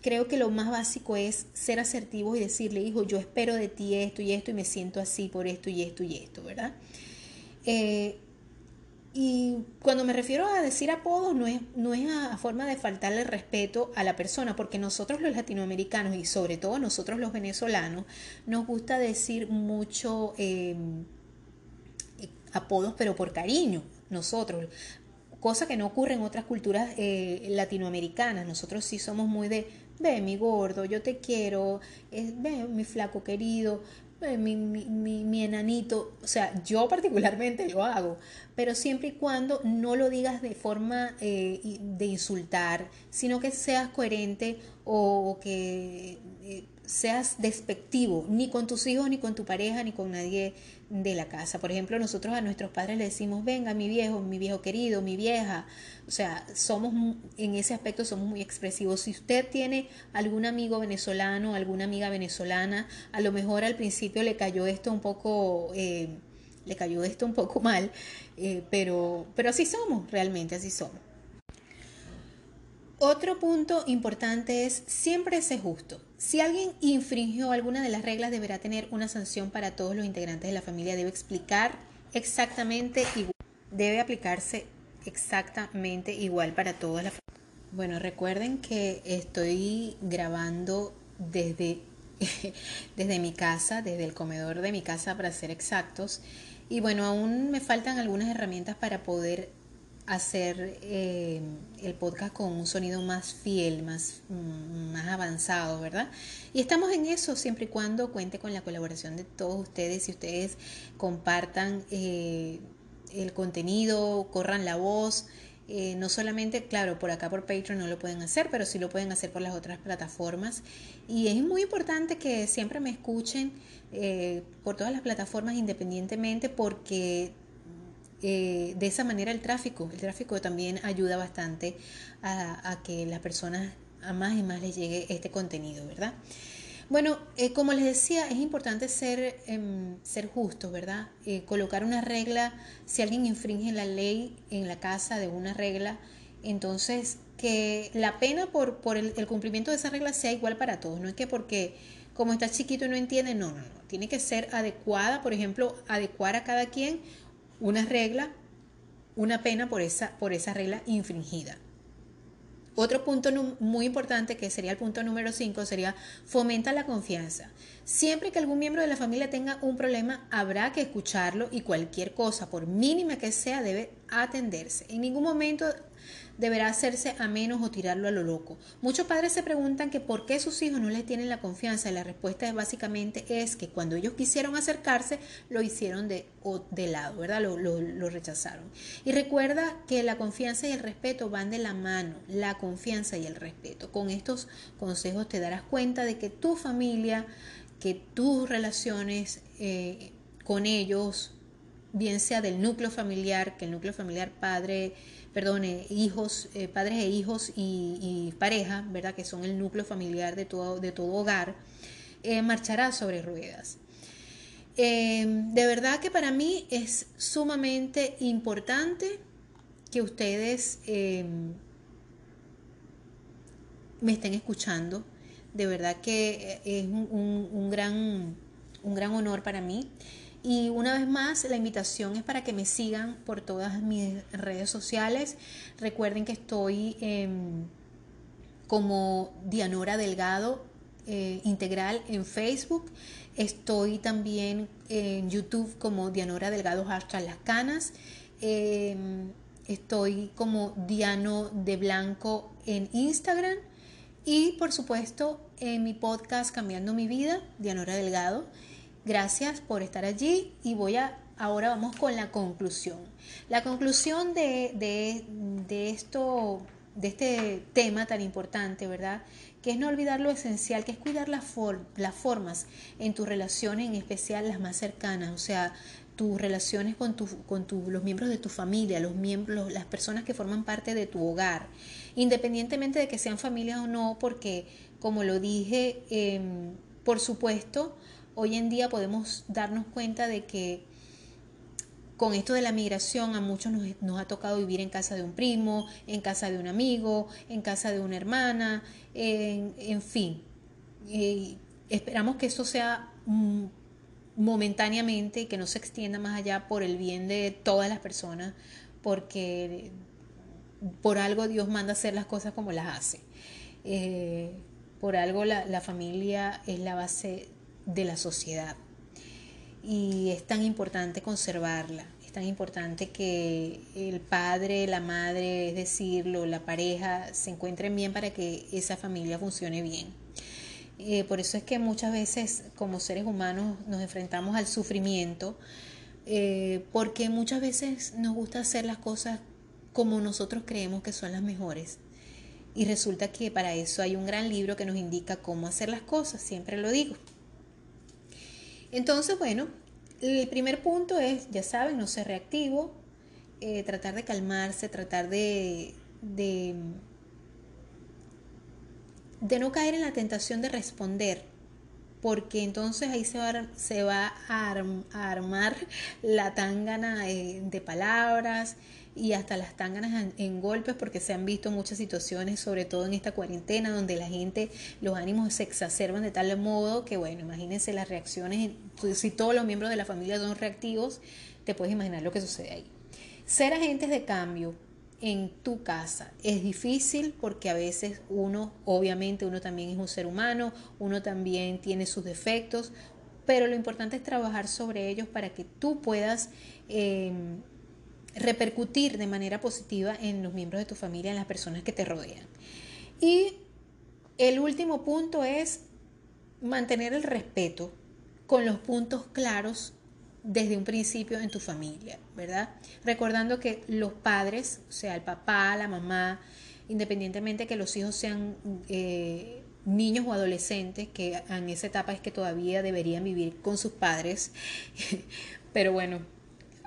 creo que lo más básico es ser asertivo y decirle, hijo, yo espero de ti esto y esto y me siento así por esto y esto y esto, ¿verdad? Eh, y cuando me refiero a decir apodos, no es, no es a, forma de faltarle respeto a la persona, porque nosotros los latinoamericanos y sobre todo nosotros los venezolanos, nos gusta decir mucho em, apodos, pero por cariño, nosotros. Cosa que no ocurre en otras culturas eh, latinoamericanas. Nosotros sí somos muy de, ve mi gordo, yo te quiero, ve mi flaco querido, eh, mi, mi, mi, enanito, o sea, yo particularmente lo hago, pero siempre y cuando no lo digas de forma eh, de insultar, sino que seas coherente o que eh, seas despectivo, ni con tus hijos, ni con tu pareja, ni con nadie de la casa. Por ejemplo, nosotros a nuestros padres le decimos, venga, mi viejo, mi viejo querido, mi vieja. O sea, somos, en ese aspecto somos muy expresivos. Si usted tiene algún amigo venezolano, alguna amiga venezolana, a lo mejor al principio le cayó esto un poco... Eh, le cayó esto un poco mal, eh, pero, pero así somos, realmente así somos. Otro punto importante es siempre ser justo. Si alguien infringió alguna de las reglas deberá tener una sanción para todos los integrantes de la familia. Debe explicar exactamente y debe aplicarse exactamente igual para todas las Bueno, recuerden que estoy grabando desde, desde mi casa, desde el comedor de mi casa para ser exactos. Y bueno, aún me faltan algunas herramientas para poder hacer eh, el podcast con un sonido más fiel, más, mm, más avanzado, ¿verdad? Y estamos en eso siempre y cuando cuente con la colaboración de todos ustedes y ustedes compartan eh, el contenido, corran la voz. Eh, no solamente, claro, por acá por Patreon no lo pueden hacer, pero sí lo pueden hacer por las otras plataformas. Y es muy importante que siempre me escuchen por todas las plataformas independientemente porque eh, de esa manera el tráfico, el tráfico también ayuda bastante a, que las personas a más y más les llegue este contenido, ¿verdad? Bueno, eh, como les decía, es importante ser, em, ser justos, ¿verdad? Eh, colocar una regla, si alguien infringe la ley en la casa de una regla, entonces que la pena por, por el, el, cumplimiento de esa regla sea igual para todos, no es que porque como está chiquito y no entiende, no, no, no, tiene que ser adecuada, por ejemplo, adecuar a cada quien una regla, una pena por esa, por esa regla infringida. Otro punto muy importante, que sería el punto número 5, sería fomenta la confianza. Siempre que algún miembro de la familia tenga un problema, habrá que escucharlo y cualquier cosa, por mínima que sea, debe atenderse. En ningún momento deberá hacerse a menos o tirarlo a lo loco. Muchos padres se preguntan que por qué sus hijos no les tienen la confianza y la respuesta es básicamente es que cuando ellos quisieron acercarse lo hicieron de, de lado, ¿verdad? Lo, lo rechazaron. Y recuerda que la confianza y el respeto van de la mano, la confianza y el respeto. Con estos consejos te darás cuenta de que tu familia, que tus relaciones eh, con ellos, bien sea del núcleo familiar, que el núcleo familiar padre, perdone, hijos, eh, padres e hijos y, pareja, ¿verdad? Que son el núcleo familiar de todo, de todo hogar, eh, marchará sobre ruedas. Em, de verdad que para mí es sumamente importante que ustedes em, me estén escuchando. De verdad que es un, gran, un gran honor para mí. Y una vez más, la invitación es para que me sigan por todas mis redes sociales. Recuerden que estoy como Dianora Delgado eh, Integral en Facebook. Estoy también en YouTube como Dianora Delgado hasta las canas. Em, estoy como Diano de Blanco en Instagram. Y por supuesto en mi podcast Cambiando mi vida, Dianora Delgado. Gracias por estar allí y voy a, ahora vamos con la conclusión. La conclusión de, de, esto, de este tema tan importante, ¿verdad? Que es no olvidar lo esencial, que es cuidar las, las formas en tus relaciones, en especial las más cercanas, o sea, tus relaciones con, tu, con los miembros de tu familia, los miembros, las personas que forman parte de tu hogar, independientemente de que sean familias o no, porque como lo dije, em, por supuesto, hoy en día podemos darnos cuenta de que con esto de la migración a muchos nos, ha tocado vivir en casa de un primo, en casa de un amigo, en casa de una hermana, en, fin. esperamos que eso sea mm, momentáneamente y que no se extienda más allá por el bien de todas las personas, porque por algo Dios manda hacer las cosas como las hace. Eh, por algo la, la familia es la base de la sociedad. Y es tan importante conservarla, es tan importante que el padre, la madre, es decirlo, la pareja, se encuentren bien para que esa familia funcione bien. Eh, por eso es que muchas veces como seres humanos nos enfrentamos al sufrimiento, eh, porque muchas veces nos gusta hacer las cosas como nosotros creemos que son las mejores. Y resulta que para eso hay un gran libro que nos indica cómo hacer las cosas, siempre lo digo. Entonces, bueno, el primer punto es, ya saben, no ser reactivo, eh, tratar de calmarse, tratar de, de, no caer en la tentación de responder, porque entonces ahí se va, se va a, armar la tangana de palabras, y hasta las tanganas en, golpes porque se han visto muchas situaciones, sobre todo en esta cuarentena, donde la gente, los ánimos se exacerban de tal modo que, bueno, imagínense las reacciones, si todos los miembros de la familia son reactivos, te puedes imaginar lo que sucede ahí. Ser agentes de cambio, en tu casa. Es difícil porque a veces uno, obviamente uno también es un ser humano, uno también tiene sus defectos, pero lo importante es trabajar sobre ellos para que tú puedas em, repercutir de manera positiva en los miembros de tu familia, en las personas que te rodean. Y el último punto es mantener el respeto con los puntos claros desde un principio en tu familia, ¿verdad? Recordando que los padres, o sea, el papá, la mamá, independientemente que los hijos sean eh, niños o adolescentes, que en esa etapa es que todavía deberían vivir con sus padres, pero bueno,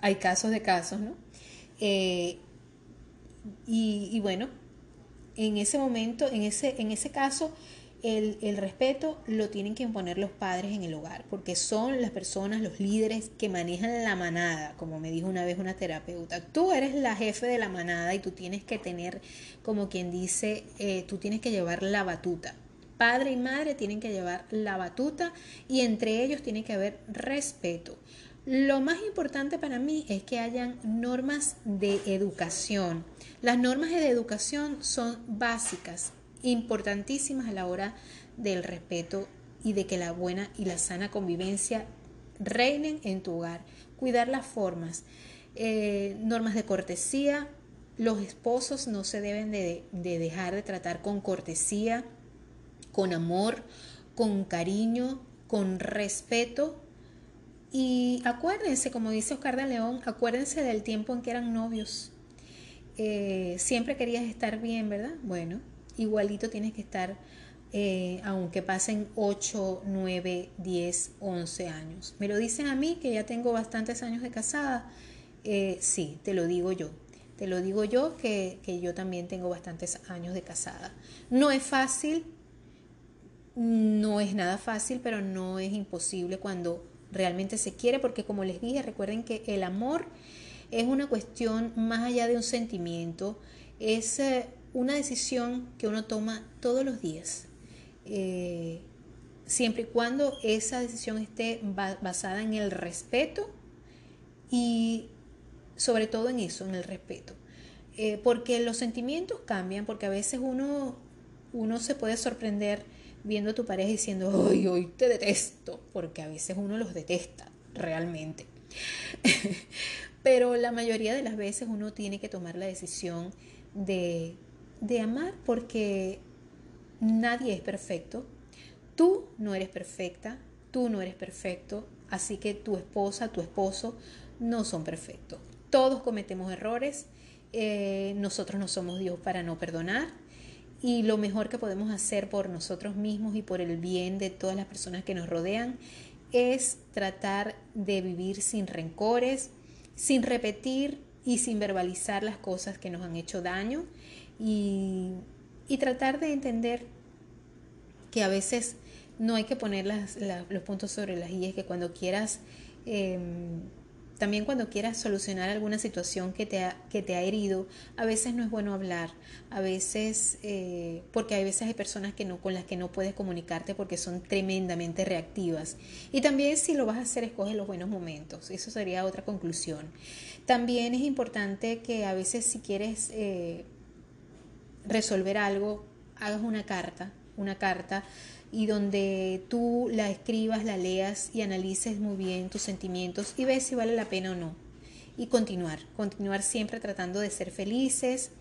hay casos de casos, ¿no? Eh, y, bueno, en ese momento, en ese, en ese caso, el, respeto lo tienen que imponer los padres en el hogar, porque son las personas, los líderes que manejan la manada, como me dijo una vez una terapeuta. Tú eres la jefe de la manada y tú tienes que tener, como quien dice, eh, tú tienes que llevar la batuta. Padre y madre tienen que llevar la batuta y entre ellos tiene que haber respeto. Lo más importante para mí es que hayan normas de educación. Las normas de educación son básicas, importantísimas a la hora del respeto y de que la buena y la sana convivencia reinen en tu hogar. Cuidar las formas, eh, normas de cortesía. Los esposos no se deben de, de dejar de tratar con cortesía, con amor, con cariño, con respeto. Y acuérdense, como dice Oscar de León, acuérdense del tiempo en que eran novios. Eh, siempre querías estar bien, ¿verdad? Bueno, igualito tienes que estar, eh, aunque pasen 8, 9, 10, 11 años. Me lo dicen a mí, que ya tengo bastantes años de casada. Eh, sí, te lo digo yo. Te lo digo yo que, que yo también tengo bastantes años de casada. No es fácil, no es nada fácil, pero no es imposible cuando realmente se quiere, porque como les dije, recuerden que el amor es una cuestión más allá de un sentimiento, es eh, una decisión que uno toma todos los días, eh, siempre y cuando esa decisión esté basada en el respeto y sobre todo en eso, en el respeto. Eh, porque los sentimientos cambian, porque a veces uno, uno se puede sorprender viendo a tu pareja diciendo, hoy, hoy te detesto, porque a veces uno los detesta realmente. Pero la mayoría de las veces uno tiene que tomar la decisión de de amar porque nadie es perfecto. Tú no eres perfecta, tú no eres perfecto, así que tu esposa, tu esposo no son perfectos. Todos cometemos errores, eh, nosotros no somos Dios para no perdonar y lo mejor que podemos hacer por nosotros mismos y por el bien de todas las personas que nos rodean es tratar de vivir sin rencores, sin repetir y sin verbalizar las cosas que nos han hecho daño y, tratar de entender que a veces no hay que poner los puntos sobre las es que cuando quieras, em, también cuando quieras solucionar alguna situación que te, ha, que te ha herido, a veces no es bueno hablar, a veces, eh, porque a veces hay personas que no, con las que no puedes comunicarte porque son tremendamente reactivas. Y también si lo vas a hacer, escoge los buenos momentos, eso sería otra conclusión. También es importante que a veces si quieres... Eh, resolver algo, hagas una carta, una carta y donde tú la escribas, la leas y analices muy bien tus sentimientos y ves si vale la pena o no. Y continuar, continuar siempre tratando de ser felices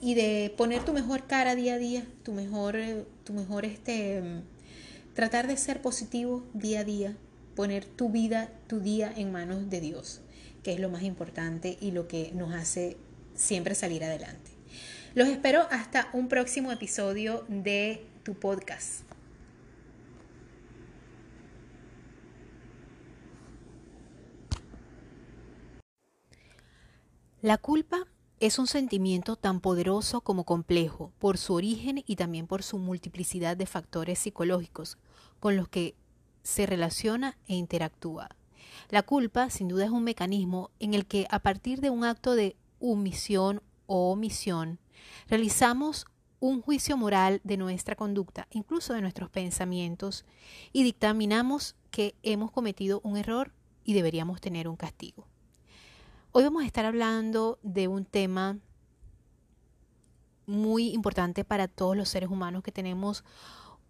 y de poner tu mejor cara día a día, tu mejor, tu mejor este, tratar de ser positivo día a día, poner tu vida, tu día en manos de Dios, que es lo más importante y lo que nos hace siempre salir adelante. Los espero hasta un próximo episodio de tu podcast. La culpa es un sentimiento tan poderoso como complejo por su origen y también por su multiplicidad de factores psicológicos con los que se relaciona e interactúa. La culpa, sin duda, es un mecanismo en el que a partir de un acto de omisión o omisión, Realizamos un juicio moral de nuestra conducta, incluso de nuestros pensamientos, y dictaminamos que hemos cometido un error y deberíamos tener un castigo. Hoy vamos a estar hablando de un tema muy importante para todos los seres humanos que tenemos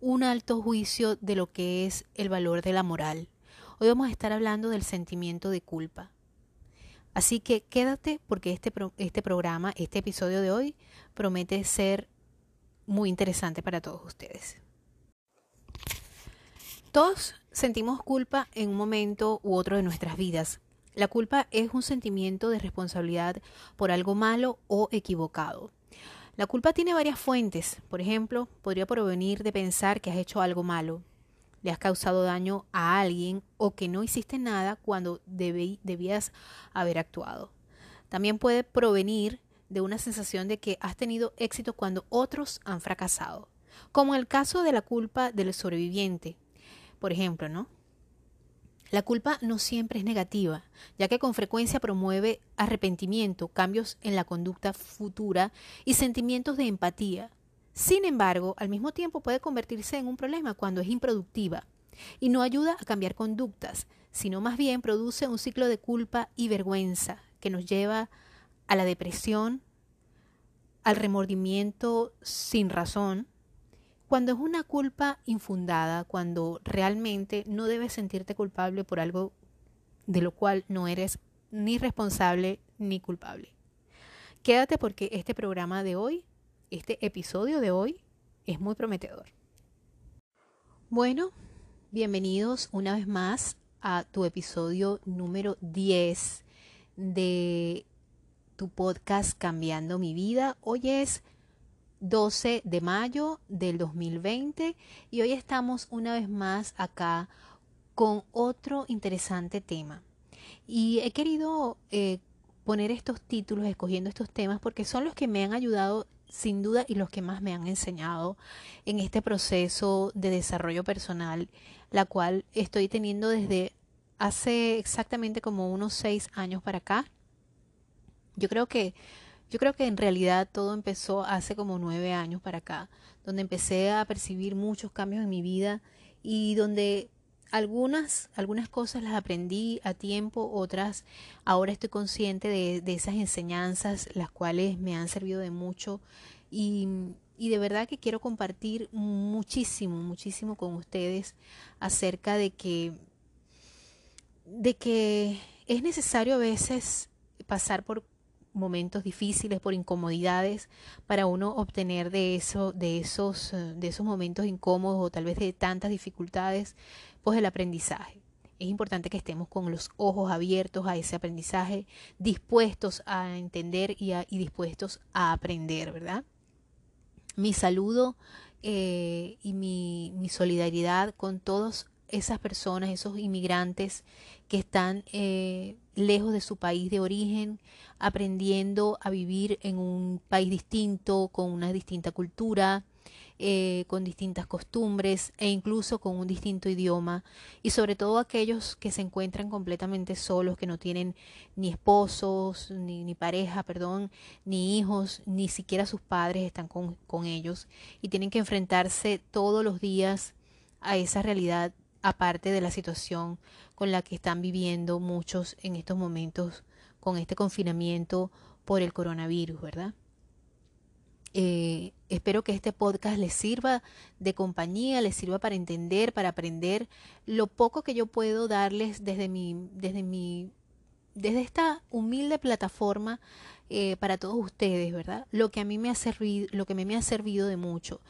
un alto juicio de lo que es el valor de la moral. Hoy vamos a estar hablando del sentimiento de culpa. Así que quédate porque este, este programa, este episodio de hoy, promete ser muy interesante para todos ustedes. Todos sentimos culpa en un momento u otro de nuestras vidas. La culpa es un sentimiento de responsabilidad por algo malo o equivocado. La culpa tiene varias fuentes. Por ejemplo, podría provenir de pensar que has hecho algo malo, le has causado daño a alguien o que no hiciste nada cuando debías haber actuado. También puede provenir de una sensación de que has tenido éxito cuando otros han fracasado, como el caso de la culpa del sobreviviente. Por ejemplo, ¿no? La culpa no siempre es negativa, ya que con frecuencia promueve arrepentimiento, cambios en la conducta futura y sentimientos de empatía. Sin embargo, al mismo tiempo puede convertirse en un problema cuando es improductiva y no ayuda a cambiar conductas, sino más bien produce un ciclo de culpa y vergüenza que nos lleva a la depresión, al remordimiento sin razón, cuando es una culpa infundada, cuando realmente no debes sentirte culpable por algo de lo cual no eres ni responsable ni culpable. Quédate porque este programa de hoy, este episodio de hoy, es muy prometedor. Bueno, bienvenidos una vez más a tu episodio número 10 de tu podcast Cambiando mi vida. Hoy es 12 de mayo del 2020 y hoy estamos una vez más acá con otro interesante tema. Y he querido eh, poner estos títulos, escogiendo estos temas, porque son los que me han ayudado sin duda y los que más me han enseñado en este proceso de desarrollo personal, la cual estoy teniendo desde hace exactamente como unos seis años para acá. Yo creo que yo creo que en realidad todo empezó hace como nueve años para acá, donde empecé a percibir muchos cambios en mi vida y donde algunas, algunas cosas las aprendí a tiempo, otras ahora estoy consciente de, de esas enseñanzas, las cuales me han servido de mucho. Y, y de verdad que quiero compartir muchísimo, muchísimo con ustedes acerca de que, de que es necesario a veces pasar por momentos difíciles, por incomodidades, para uno obtener de eso, de esos, eh, de esos momentos incómodos o tal vez de tantas dificultades, pues el aprendizaje. Es importante que estemos con los ojos abiertos a ese aprendizaje, dispuestos a entender y, dispuestos a aprender, ¿verdad? Mi saludo eh, y mi, mi solidaridad con todas esas personas, esos inmigrantes que están eh, lejos de su país de origen, aprendiendo a vivir en un país distinto, con una distinta cultura, eh, con distintas costumbres e incluso con un distinto idioma. Y sobre todo aquellos que se encuentran completamente solos, que no tienen ni esposos, ni, ni pareja, perdón, ni hijos, ni siquiera sus padres están con, con ellos. Y tienen que enfrentarse todos los días a esa realidad aparte de la situación con la que están viviendo muchos en estos momentos con este confinamiento por el coronavirus, ¿verdad? Eh, espero que este podcast les sirva de compañía, les sirva para entender, para aprender lo poco que yo puedo darles desde mi, desde mi, desde esta humilde plataforma eh, para todos ustedes, ¿verdad? Lo que a mí me ha servido, lo que me, ha servido de mucho.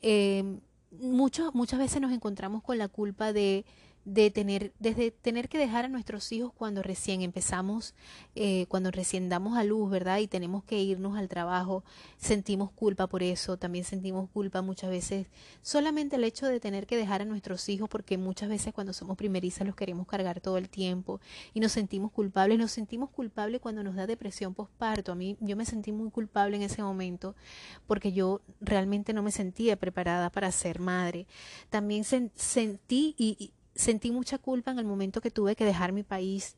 Eh, muchas veces nos encontramos con la culpa de de tener, desde tener que dejar a nuestros hijos cuando recién empezamos, eh, cuando recién damos a luz, ¿verdad? Y tenemos que irnos al trabajo, sentimos culpa por eso, también sentimos culpa muchas veces solamente el hecho de tener que dejar a nuestros hijos, porque muchas veces cuando somos primerizas los queremos cargar todo el tiempo y nos sentimos culpables, nos sentimos culpables cuando nos da depresión postparto. A mí yo me sentí muy culpable en ese momento porque yo realmente no me sentía preparada para ser madre. También sentí y sentí mucha culpa en el momento que tuve que dejar mi país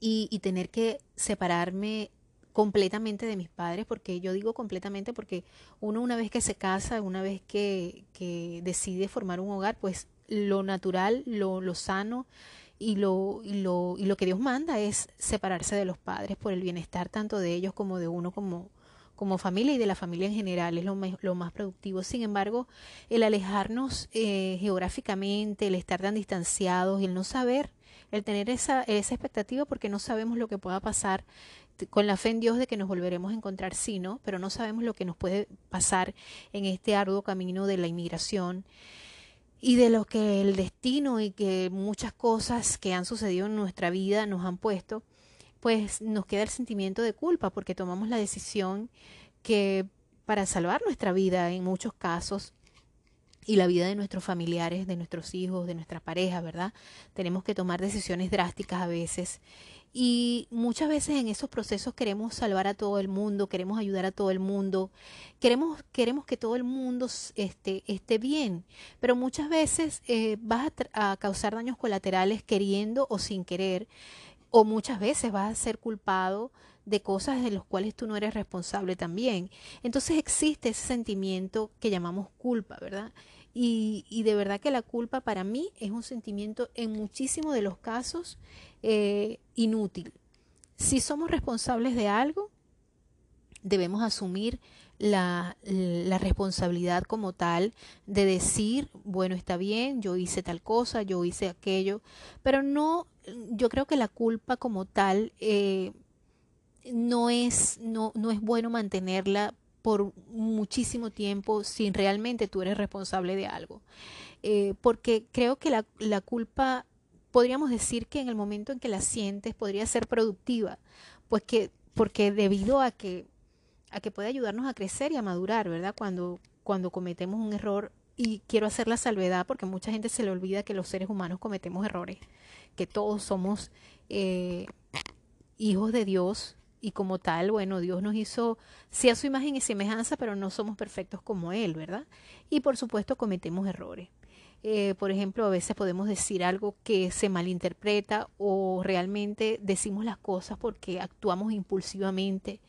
y, y, tener que separarme completamente de mis padres, porque yo digo completamente porque uno una vez que se casa, una vez que, que decide formar un hogar, pues lo natural, lo, lo sano y lo, y, lo, y lo que Dios manda es separarse de los padres por el bienestar tanto de ellos como de uno como, como familia y de la familia en general, es lo, lo más productivo. Sin embargo, el alejarnos eh, geográficamente, el estar tan distanciados el no saber, el tener esa, esa expectativa porque no sabemos lo que pueda pasar con la fe en Dios de que nos volveremos a encontrar, sí, ¿no? Pero no sabemos lo que nos puede pasar en este arduo camino de la inmigración y de lo que el destino y que muchas cosas que han sucedido en nuestra vida nos han puesto pues nos queda el sentimiento de culpa porque tomamos la decisión que para salvar nuestra vida en muchos casos y la vida de nuestros familiares, de nuestros hijos, de nuestra pareja, ¿verdad? Tenemos que tomar decisiones drásticas a veces y muchas veces en esos procesos queremos salvar a todo el mundo, queremos ayudar a todo el mundo, queremos, queremos que todo el mundo esté, esté bien, pero muchas veces eh, vas a, a causar daños colaterales queriendo o sin querer o muchas veces vas a ser culpado de cosas de las cuales tú no eres responsable también. Entonces existe ese sentimiento que llamamos culpa, ¿verdad? Y, y de verdad que la culpa para mí es un sentimiento en muchísimos de los casos eh, inútil. Si somos responsables de algo, debemos asumir la, la, responsabilidad como tal de decir, bueno, está bien, yo hice tal cosa, yo hice aquello, pero no yo creo que la culpa como tal eh, no, es, no, no es bueno mantenerla por muchísimo tiempo sin realmente tú eres responsable de algo. Eh, porque creo que la, la culpa, podríamos decir que en el momento en que la sientes podría ser productiva, pues que, porque debido a que, a que puede ayudarnos a crecer y a madurar, ¿verdad? Cuando, cuando cometemos un error, y quiero hacer la salvedad porque mucha gente se le olvida que los seres humanos cometemos errores que todos somos eh, hijos de Dios y como tal, bueno, Dios nos hizo, sí a su imagen y semejanza, pero no somos perfectos como Él, ¿verdad? Y por supuesto cometemos errores. Eh, por ejemplo, a veces podemos decir algo que se malinterpreta o realmente decimos las cosas porque actuamos impulsivamente.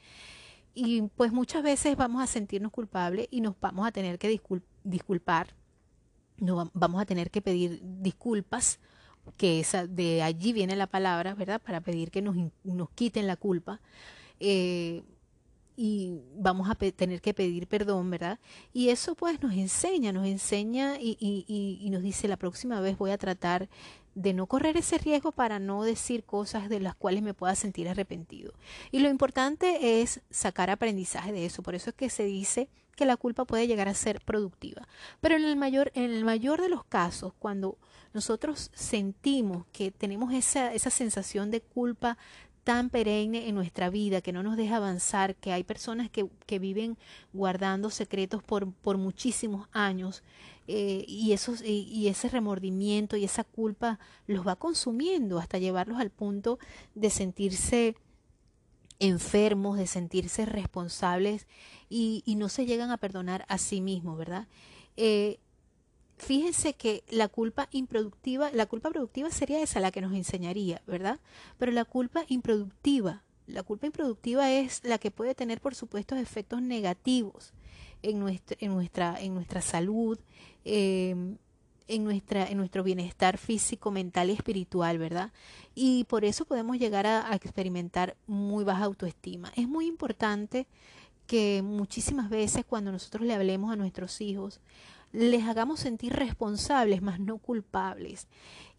Y pues muchas veces vamos a sentirnos culpables y nos vamos a tener que disculpar, nos vamos a tener que pedir disculpas que esa, de allí viene la palabra, ¿verdad? Para pedir que nos, nos quiten la culpa. Eh, y vamos a tener que pedir perdón, ¿verdad? Y eso pues nos enseña, nos enseña y, y, nos dice la próxima vez voy a tratar de no correr ese riesgo para no decir cosas de las cuales me pueda sentir arrepentido. Y lo importante es sacar aprendizaje de eso. Por eso es que se dice que la culpa puede llegar a ser productiva. Pero en el mayor, en el mayor de los casos, cuando nosotros sentimos que tenemos esa, esa sensación de culpa tan perenne en nuestra vida que no nos deja avanzar, que hay personas que, que viven guardando secretos por, por muchísimos años eh, y, esos, y, ese remordimiento y esa culpa los va consumiendo hasta llevarlos al punto de sentirse enfermos, de sentirse responsables y, y no se llegan a perdonar a sí mismos, ¿verdad? Eh, fíjense que la culpa improductiva, la culpa productiva sería esa la que nos enseñaría, ¿verdad? Pero la culpa improductiva, la culpa improductiva es la que puede tener, por supuesto, efectos negativos en nuestra, en nuestra, en nuestra salud, em, en, nuestra, en nuestro bienestar físico, mental y espiritual, ¿verdad? Y por eso podemos llegar a experimentar muy baja autoestima. Es muy importante que muchísimas veces cuando nosotros le hablemos a nuestros hijos, les hagamos sentir responsables, más no culpables.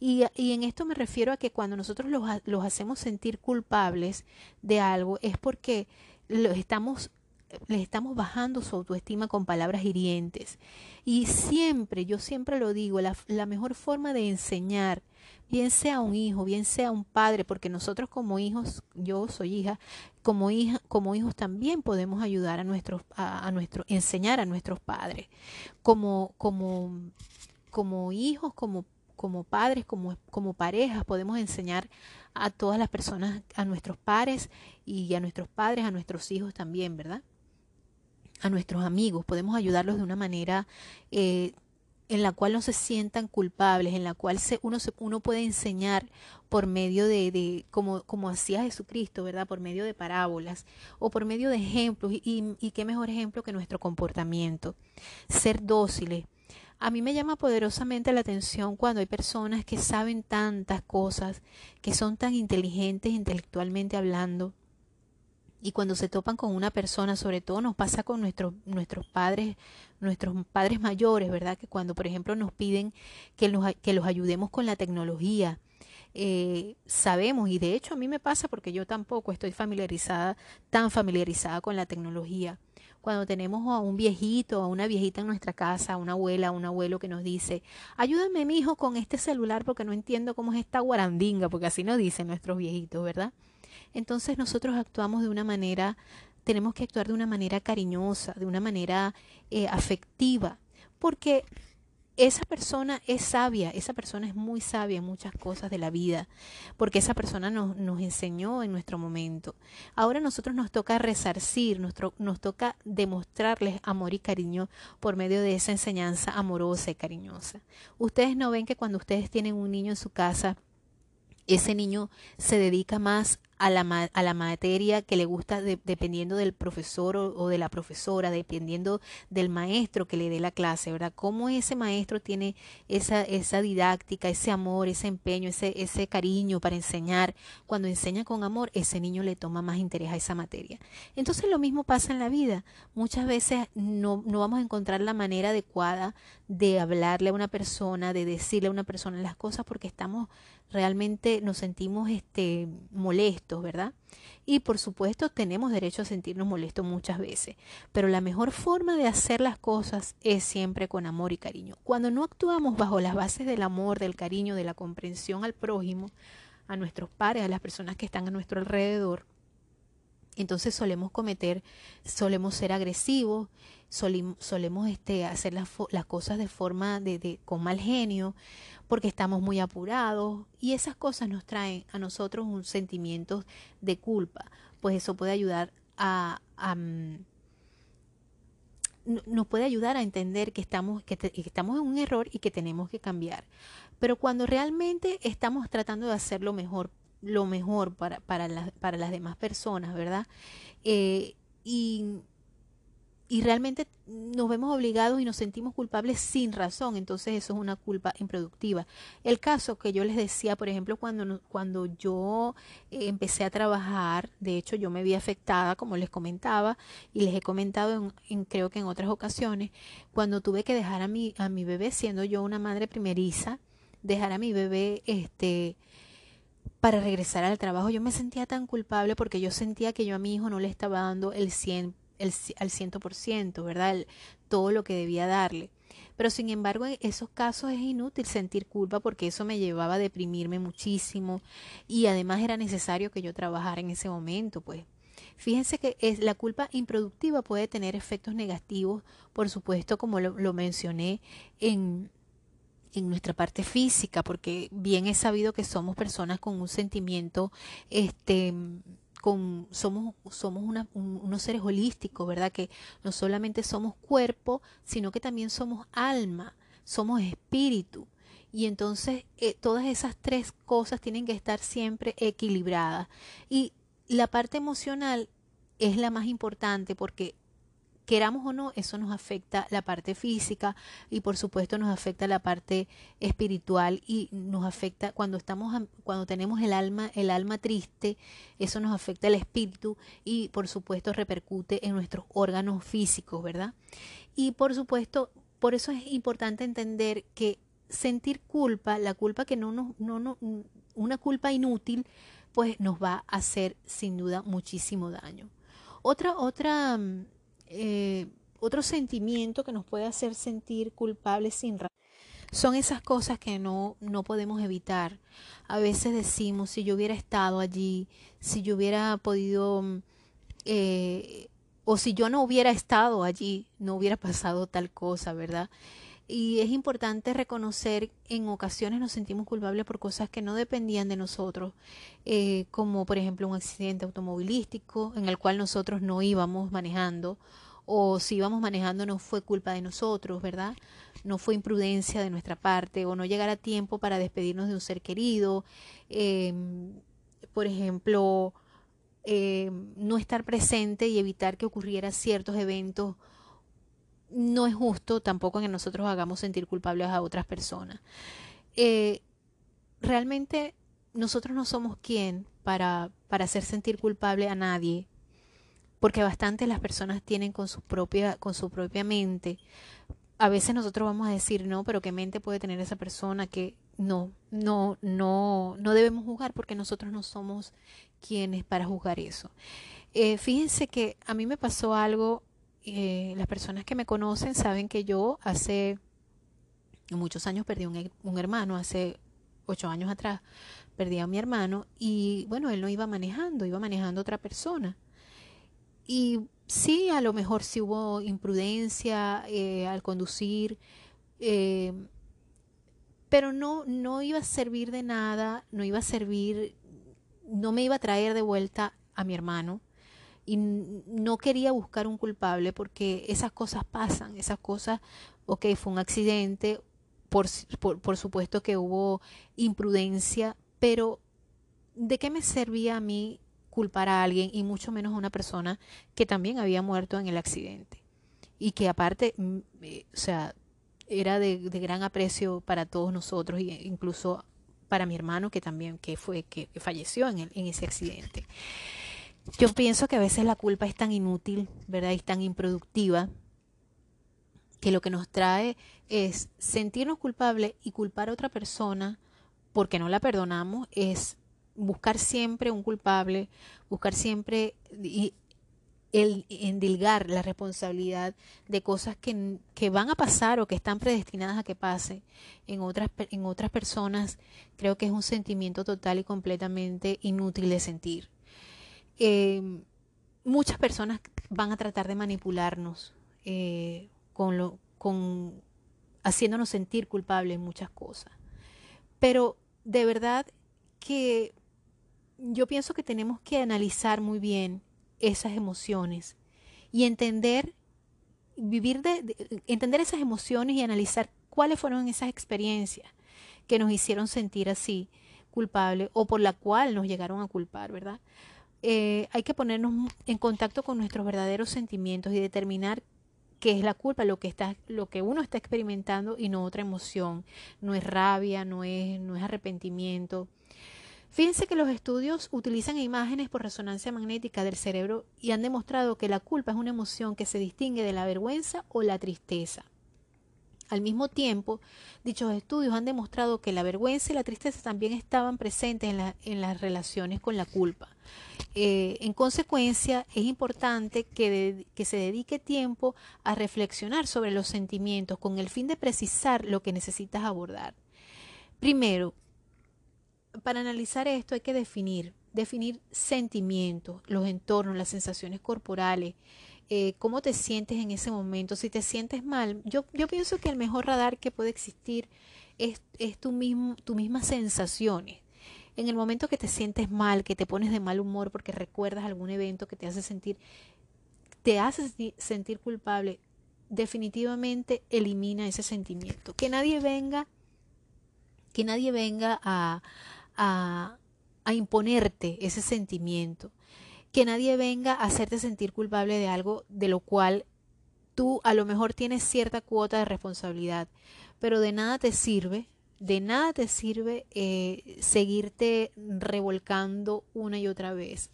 Y, en esto me refiero a que cuando nosotros los, los hacemos sentir culpables de algo es porque los estamos les estamos bajando su autoestima con palabras hirientes. Y siempre, yo siempre lo digo, la, la, mejor forma de enseñar, bien sea un hijo, bien sea un padre, porque nosotros como hijos, yo soy hija, como hija, como hijos también podemos ayudar a nuestros, a, a nuestro, enseñar a nuestros padres. Como, como, como hijos, como como padres, como, como parejas, podemos enseñar a todas las personas, a nuestros pares y a nuestros padres, a nuestros hijos también, ¿verdad? a nuestros amigos, podemos ayudarlos de una manera eh, en la cual no se sientan culpables, en la cual se, uno, se, uno puede enseñar por medio de, de como, como hacía Jesucristo, ¿verdad? Por medio de parábolas o por medio de ejemplos. Y, y qué mejor ejemplo que nuestro comportamiento. Ser dóciles. A mí me llama poderosamente la atención cuando hay personas que saben tantas cosas, que son tan inteligentes intelectualmente hablando, y cuando se topan con una persona, sobre todo nos pasa con nuestros, nuestros padres, nuestros padres mayores, ¿verdad? Que cuando, por ejemplo, nos piden que, que los ayudemos con la tecnología, eh, sabemos, y de hecho a mí me pasa porque yo tampoco estoy familiarizada, tan familiarizada con la tecnología. Cuando tenemos a un viejito, a una viejita en nuestra casa, a una abuela, a un abuelo que nos dice, ayúdame mi hijo con este celular porque no entiendo cómo es esta guarandinga, porque así nos dicen nuestros viejitos, ¿verdad? Entonces nosotros actuamos de una manera, tenemos que actuar de una manera cariñosa, de una manera eh, afectiva, porque esa persona es sabia, esa persona es muy sabia en muchas cosas de la vida, porque esa persona nos, nos enseñó en nuestro momento. Ahora a nosotros nos toca resarcir, nuestro, nos toca demostrarles amor y cariño por medio de esa enseñanza amorosa y cariñosa. Ustedes no ven que cuando ustedes tienen un niño en su casa, ese niño se dedica más a la, a la materia que le gusta dependiendo del profesor o, de la profesora, dependiendo del maestro que le dé la clase, ¿verdad? Cómo ese maestro tiene esa, esa didáctica, ese amor, ese empeño, ese, ese cariño para enseñar. Cuando enseña con amor, ese niño le toma más interés a esa materia. Entonces lo mismo pasa en la vida. Muchas veces no, no vamos a encontrar la manera adecuada de hablarle a una persona, de decirle a una persona las cosas porque estamos realmente nos sentimos este molestos, ¿verdad? Y por supuesto tenemos derecho a sentirnos molestos muchas veces, pero la mejor forma de hacer las cosas es siempre con amor y cariño. Cuando no actuamos bajo las bases del amor, del cariño, de la comprensión al prójimo, a nuestros pares, a las personas que están a nuestro alrededor, entonces solemos cometer, solemos ser agresivos, solemos este, hacer las, las cosas de forma de, con mal genio, porque estamos muy apurados y esas cosas nos traen a nosotros un sentimiento de culpa, pues eso puede ayudar a, mm, nos puede ayudar a entender que estamos, que, que, estamos en un error y que tenemos que cambiar. Pero cuando realmente estamos tratando de hacer lo mejor lo mejor para, para, para las demás personas, ¿verdad? Eh, y, y realmente nos vemos obligados y nos sentimos culpables sin razón, entonces eso es una culpa improductiva. El caso que yo les decía, por ejemplo, cuando, cuando yo eh, empecé a trabajar, de hecho yo me vi afectada, como les comentaba, y les he comentado en, creo que en otras ocasiones, cuando tuve que dejar a mi, a mi bebé, siendo yo una madre primeriza, dejar a mi bebé, este, para regresar al trabajo. Yo me sentía tan culpable porque yo sentía que yo a mi hijo no le estaba dando el 100, el, al ciento por ciento, ¿verdad? todo lo que debía darle. Pero sin embargo, en esos casos es inútil sentir culpa porque eso me llevaba a deprimirme muchísimo y además era necesario que yo trabajara en ese momento, pues. Fíjense que la culpa improductiva puede tener efectos negativos, por supuesto, como lo mencioné en, en nuestra parte física, porque bien es sabido que somos personas con un sentimiento, este, con, somos, somos una, unos seres holísticos, ¿verdad? Que no solamente somos cuerpo, sino que también somos alma, somos espíritu. Y entonces eh, todas esas tres cosas tienen que estar siempre equilibradas. Y la parte emocional es la más importante porque queramos o no, eso nos afecta la parte física y por supuesto nos afecta la parte espiritual y nos afecta cuando estamos cuando tenemos el alma el alma triste, eso nos afecta el espíritu y por supuesto repercute en nuestros órganos físicos, ¿verdad? Y por supuesto, por eso es importante entender que sentir culpa, la culpa que no nos no, no una culpa inútil, pues nos va a hacer sin duda muchísimo daño. Otra otra eh, otro sentimiento que nos puede hacer sentir culpables sin razón. Son esas cosas que no, no podemos evitar. A veces decimos, si yo hubiera estado allí, si yo hubiera podido, eh, o si yo no hubiera estado allí, no hubiera pasado tal cosa, ¿verdad? Y es importante reconocer, en ocasiones nos sentimos culpables por cosas que no dependían de nosotros, eh, como por ejemplo un accidente automovilístico en el cual nosotros no íbamos manejando, o si íbamos manejando no fue culpa de nosotros, ¿verdad? No fue imprudencia de nuestra parte, o no llegar a tiempo para despedirnos de un ser querido, em, por ejemplo, em, no estar presente y evitar que ocurrieran ciertos eventos no es justo tampoco que nosotros hagamos sentir culpables a otras personas. Eh, realmente nosotros no somos quien para, para hacer sentir culpable a nadie. porque bastante las personas tienen con su propia, con su propia mente. A veces nosotros vamos a decir, no, pero qué mente puede tener esa persona que no, no, no, no debemos juzgar porque nosotros no somos quienes para juzgar eso. Eh, fíjense que a mí me pasó algo, eh, las personas que me conocen saben que yo hace muchos años perdí un, un hermano, hace ocho años atrás perdí a mi hermano y bueno, él no iba manejando, iba manejando otra persona. Y sí, a lo mejor sí hubo imprudencia eh, al conducir, eh, pero no, no iba a servir de nada, no iba a servir, no me iba a traer de vuelta a mi hermano y no quería buscar un culpable porque esas cosas pasan, esas cosas, ok, fue un accidente, por, por, por supuesto que hubo imprudencia, pero ¿de qué me servía a mí culpar a alguien y mucho menos a una persona que también había muerto en el accidente y que aparte, mm, eh, o sea, era de, gran aprecio para todos nosotros e incluso para mi hermano que también que fue que, falleció en, el, en ese accidente. Yo pienso que a veces la culpa es tan inútil, ¿verdad? Y tan improductiva que lo que nos trae es sentirnos culpables y culpar a otra persona porque no la perdonamos es buscar siempre un culpable, buscar siempre el endilgar la responsabilidad de cosas que, que, van a pasar o que están predestinadas a que pase en otras, en otras personas, creo que es un sentimiento total y completamente inútil de sentir. Em, muchas personas van a tratar de manipularnos eh, con lo, con haciéndonos sentir culpables en muchas cosas. Pero de verdad que yo pienso que tenemos que analizar muy bien esas emociones y entender, vivir de, entender esas emociones y analizar cuáles fueron esas experiencias que nos hicieron sentir así culpable o por la cual nos llegaron a culpar, ¿verdad? Eh, hay que ponernos en contacto con nuestros verdaderos sentimientos y determinar qué es la culpa, lo que está, lo que uno está experimentando y no otra emoción. No es rabia, no es, no es arrepentimiento, Fíjense que los estudios utilizan imágenes por resonancia magnética del cerebro y han demostrado que la culpa es una emoción que se distingue de la vergüenza o la tristeza. Al mismo tiempo, dichos estudios han demostrado que la vergüenza y la tristeza también estaban presentes en, las relaciones con la culpa. Eh, en consecuencia, es importante que, que se dedique tiempo a reflexionar sobre los sentimientos con el fin de precisar lo que necesitas abordar. Primero, para analizar esto hay que definir, definir sentimientos, los entornos, las sensaciones corporales, eh, cómo te sientes en ese momento. Si te sientes mal, yo, pienso que el mejor radar que puede existir es, es tu, mismo, tu mismas sensaciones. En el momento que te sientes mal, que te pones de mal humor porque recuerdas algún evento que te hace sentir, te hace sentir culpable, definitivamente elimina ese sentimiento. Que nadie venga, que nadie venga a, a, imponerte ese sentimiento. Que nadie venga a hacerte sentir culpable de algo de lo cual tú a lo mejor tienes cierta cuota de responsabilidad, pero de nada te sirve, de nada te sirve eh, seguirte revolcando una y otra vez.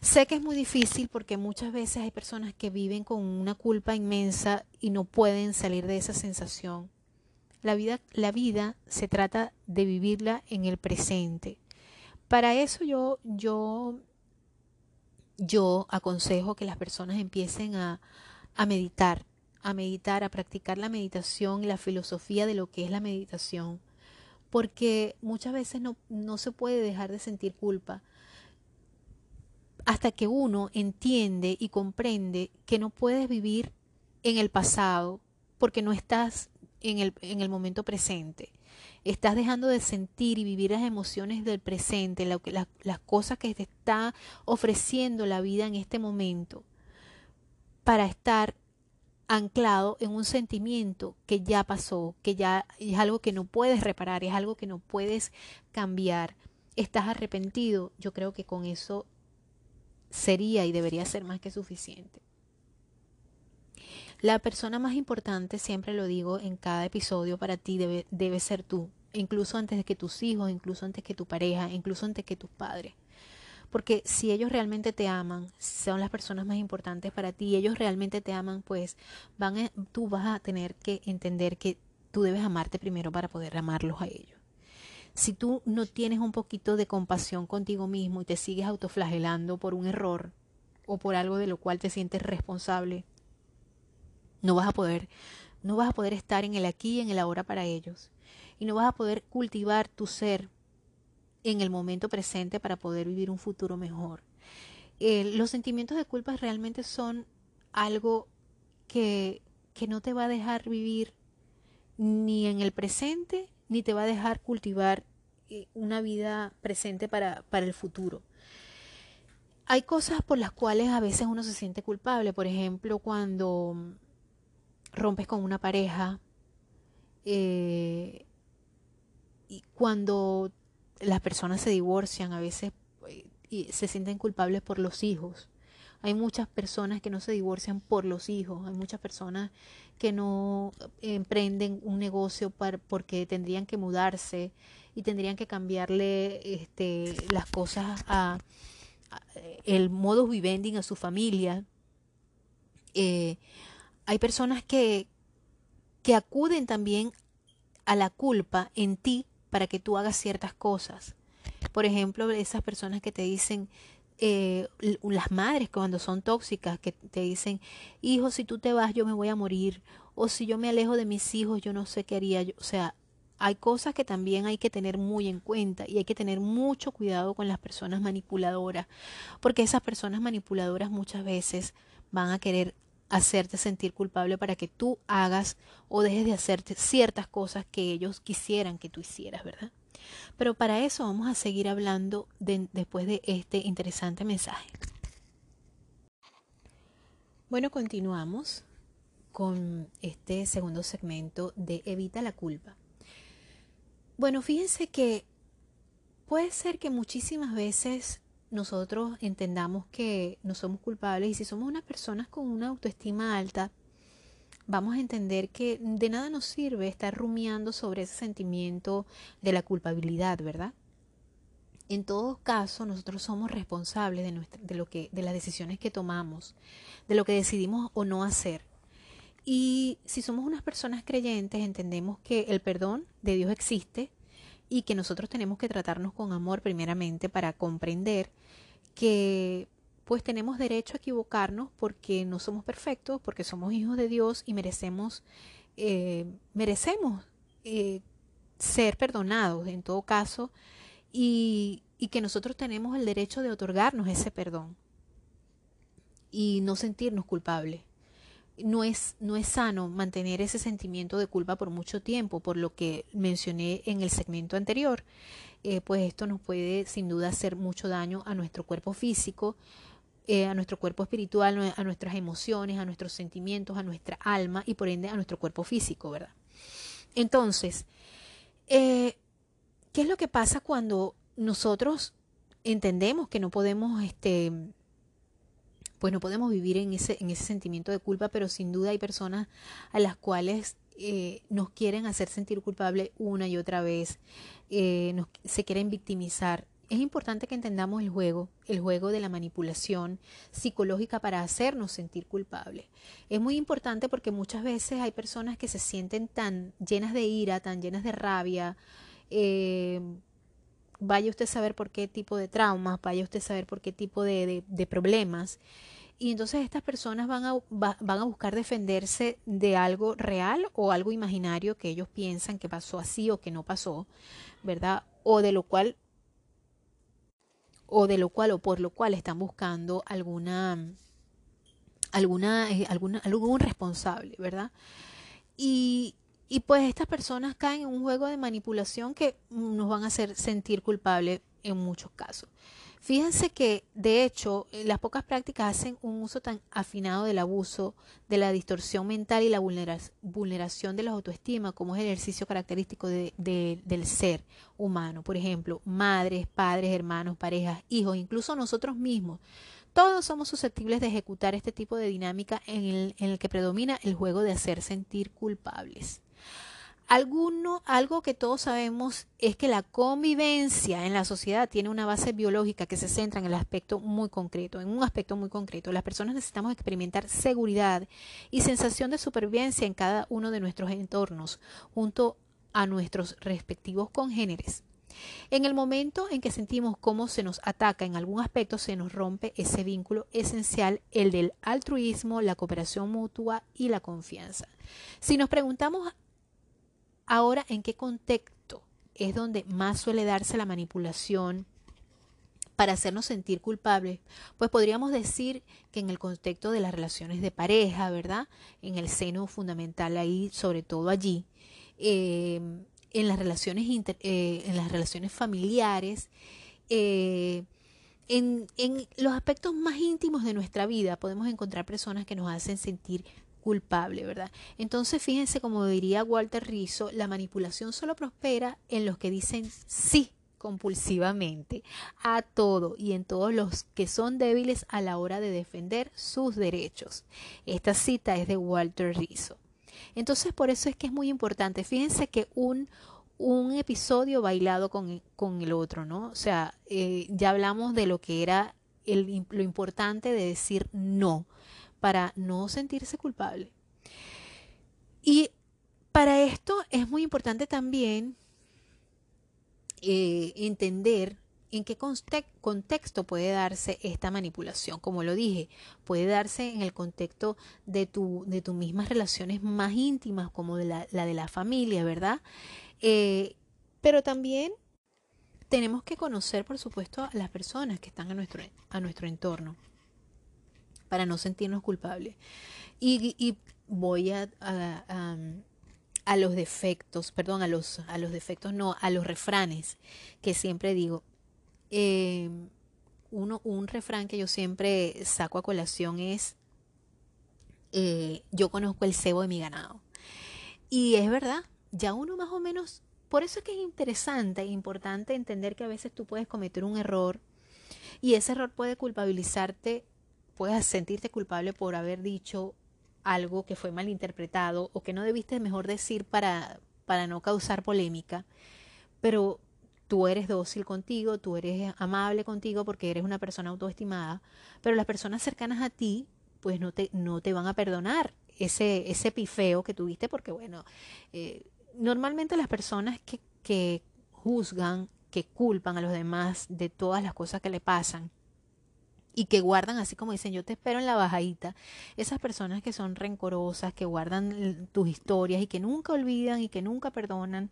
Sé que es muy difícil porque muchas veces hay personas que viven con una culpa inmensa y no pueden salir de esa sensación. La vida, la vida se trata de vivirla en el presente. Para eso yo, yo, yo aconsejo que las personas empiecen a, a meditar, a meditar, a practicar la meditación y la filosofía de lo que es la meditación. Porque muchas veces no, no se puede dejar de sentir culpa hasta que uno entiende y comprende que no puedes vivir en el pasado porque no estás en el, en el momento presente. Estás dejando de sentir y vivir las emociones del presente, las, las cosas que te está ofreciendo la vida en este momento, para estar anclado en un sentimiento que ya pasó, que ya es algo que no puedes reparar, es algo que no puedes cambiar. Estás arrepentido, yo creo que con eso sería y debería ser más que suficiente. La persona más importante, siempre lo digo en cada episodio, para ti debe, ser tú, incluso antes de que tus hijos, incluso antes que tu pareja, incluso antes que tus padres. Porque si ellos realmente te aman, son las personas más importantes para ti, y ellos realmente te aman, pues van tú vas a tener que entender que tú debes amarte primero para poder amarlos a ellos. Si tú no tienes un poquito de compasión contigo mismo y te sigues autoflagelando por un error o por algo de lo cual te sientes responsable, no vas a poder no vas a poder estar en el aquí y en el ahora para ellos. Y no vas a poder cultivar tu ser en el momento presente para poder vivir un futuro mejor. Eh, los sentimientos de culpa realmente son algo que, que no te va a dejar vivir ni en el presente, ni te va a dejar cultivar eh, una vida presente para, para el futuro. Hay cosas por las cuales a veces uno se siente culpable, por ejemplo, cuando rompes con una pareja, eh, y cuando las personas se divorcian, a veces eh, y se sienten culpables por los hijos. Hay muchas personas que no se divorcian por los hijos, hay muchas personas que no emprenden un negocio porque tendrían que mudarse y tendrían que cambiarle este, las cosas a, el modus vivendi a su familia. Eh, hay personas que, que acuden también a la culpa en ti para que tú hagas ciertas cosas. Por ejemplo, esas personas que te dicen, eh, las madres cuando son tóxicas, que te dicen, hijo, si tú te vas yo me voy a morir, o si yo me alejo de mis hijos yo no sé qué haría yo. O sea, hay cosas que también hay que tener muy en cuenta y hay que tener mucho cuidado con las personas manipuladoras, porque esas personas manipuladoras muchas veces van a querer hacerte sentir culpable para que tú hagas o dejes de hacerte ciertas cosas que ellos quisieran que tú hicieras, ¿verdad? Pero para eso vamos a seguir hablando después de este interesante mensaje. Bueno, continuamos con este segundo segmento de Evita la culpa. Bueno, fíjense que puede ser que muchísimas veces nosotros entendamos que no somos culpables y si somos unas personas con una autoestima alta, vamos a entender que de nada nos sirve estar rumiando sobre ese sentimiento de la culpabilidad, ¿verdad? En todo caso, nosotros somos responsables de, de, lo que, de las decisiones que tomamos, de lo que decidimos o no hacer. Y si somos unas personas creyentes, entendemos que el perdón de Dios existe, y que nosotros tenemos que tratarnos con amor primeramente para comprender que pues tenemos derecho a equivocarnos porque no somos perfectos, porque somos hijos de Dios y merecemos, eh, merecemos eh, ser perdonados en todo caso y, y que nosotros tenemos el derecho de otorgarnos ese perdón y no sentirnos culpables no es, no es sano mantener ese sentimiento de culpa por mucho tiempo, por lo que mencioné en el segmento anterior, eh, pues esto nos puede sin duda hacer mucho daño a nuestro cuerpo físico, eh, a nuestro cuerpo espiritual, a nuestras emociones, a nuestros sentimientos, a nuestra alma y por ende a nuestro cuerpo físico, ¿verdad? Entonces, eh, ¿qué es lo que pasa cuando nosotros entendemos que no podemos este, pues no podemos vivir en ese, en ese sentimiento de culpa, pero sin duda hay personas a las cuales eh, nos quieren hacer sentir culpable una y otra vez, eh, se quieren victimizar. Es importante que entendamos el juego, el juego de la manipulación psicológica para hacernos sentir culpables. Es muy importante porque muchas veces hay personas que se sienten tan llenas de ira, tan llenas de rabia, eh, vaya usted a saber por qué tipo de traumas, vaya usted a saber por qué tipo de, de, problemas. Y entonces estas personas van a, van a buscar defenderse de algo real o algo imaginario que ellos piensan que pasó así o que no pasó, ¿verdad? O de lo cual o de lo cual o por lo cual están buscando alguna alguna, eh, alguna algún responsable, ¿verdad? Y, y pues estas personas caen en un juego de manipulación que nos van a hacer sentir culpables en muchos casos. Fíjense que, de hecho, las pocas prácticas hacen un uso tan afinado del abuso, de la distorsión mental y la vulneración de la autoestima como es el ejercicio característico del ser humano. Por ejemplo, madres, padres, hermanos, parejas, hijos, incluso nosotros mismos. Todos somos susceptibles de ejecutar este tipo de dinámica en el, en el que predomina el juego de hacer sentir culpables. Alguno, algo que todos sabemos es que la convivencia en la sociedad tiene una base biológica que se centra en el aspecto muy concreto, en un aspecto muy concreto. Las personas necesitamos experimentar seguridad y sensación de supervivencia en cada uno de nuestros entornos, junto a nuestros respectivos congéneres. En el momento en que sentimos cómo se nos ataca en algún aspecto, se nos rompe ese vínculo esencial, el del altruismo, la cooperación mutua y la confianza. Si nos preguntamos Ahora, ¿en qué contexto es donde más suele darse la manipulación para hacernos sentir culpables? Pues podríamos decir que en el contexto de las relaciones de pareja, ¿verdad? En el seno fundamental ahí, sobre todo allí. Eh, en las relaciones eh, en las relaciones familiares eh, en, en, los aspectos más íntimos de nuestra vida podemos encontrar personas que nos hacen sentir culpable, ¿verdad? Entonces, fíjense, como diría Walter Rizzo, la manipulación solo prospera en los que dicen sí compulsivamente a todo y en todos los que son débiles a la hora de defender sus derechos. Esta cita es de Walter Rizzo. Entonces, por eso es que es muy importante. Fíjense que un, un episodio bailado con, con el otro, ¿no? O sea, eh, ya hablamos de lo que era el, lo importante de decir no para no sentirse culpable. Y para esto es muy importante también eh, entender en qué contexto puede darse esta manipulación. Como lo dije, puede darse en el contexto de, tu, de tus mismas relaciones más íntimas, como de la, de la familia, ¿verdad? Eh, pero también tenemos que conocer, por supuesto, a las personas que están a nuestro, a nuestro entorno para no sentirnos culpables. Y, voy a, a, los defectos, perdón, a los, a los defectos, no, a los refranes que siempre digo. Em, uno, un refrán que yo siempre saco a colación es, eh, yo conozco el cebo de mi ganado. Y es verdad, ya uno más o menos, por eso es que es interesante e importante entender que a veces tú puedes cometer un error y ese error puede culpabilizarte puedas sentirte culpable por haber dicho algo que fue malinterpretado o que no debiste mejor decir para, para no causar polémica, pero tú eres dócil contigo, tú eres amable contigo porque eres una persona autoestimada, pero las personas cercanas a ti pues no te, no te van a perdonar ese, ese pifeo que tuviste porque bueno, eh, normalmente las personas que, que juzgan, que culpan a los demás de todas las cosas que le pasan, y que guardan, así como dicen, yo te espero en la bajadita, esas personas que son rencorosas, que guardan tus historias y que nunca olvidan y que nunca perdonan,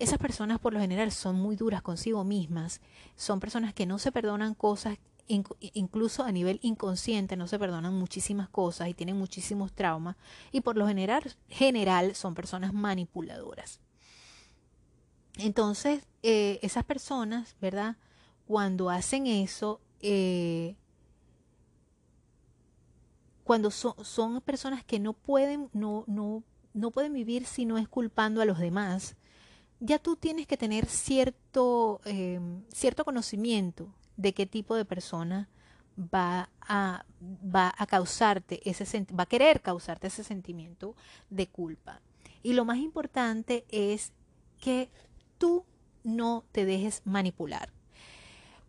esas personas por lo general son muy duras consigo mismas, son personas que no se perdonan cosas, incluso a nivel inconsciente no se perdonan muchísimas cosas y tienen muchísimos traumas y por lo general, general son personas manipuladoras. Entonces, eh, esas personas, ¿verdad? Cuando hacen eso, eh, cuando son, personas que no pueden, no, no, no pueden vivir si no es culpando a los demás, ya tú tienes que tener cierto, em, cierto conocimiento de qué tipo de persona va a, va a causarte ese va a querer causarte ese sentimiento de culpa. Y lo más importante es que tú no te dejes manipular.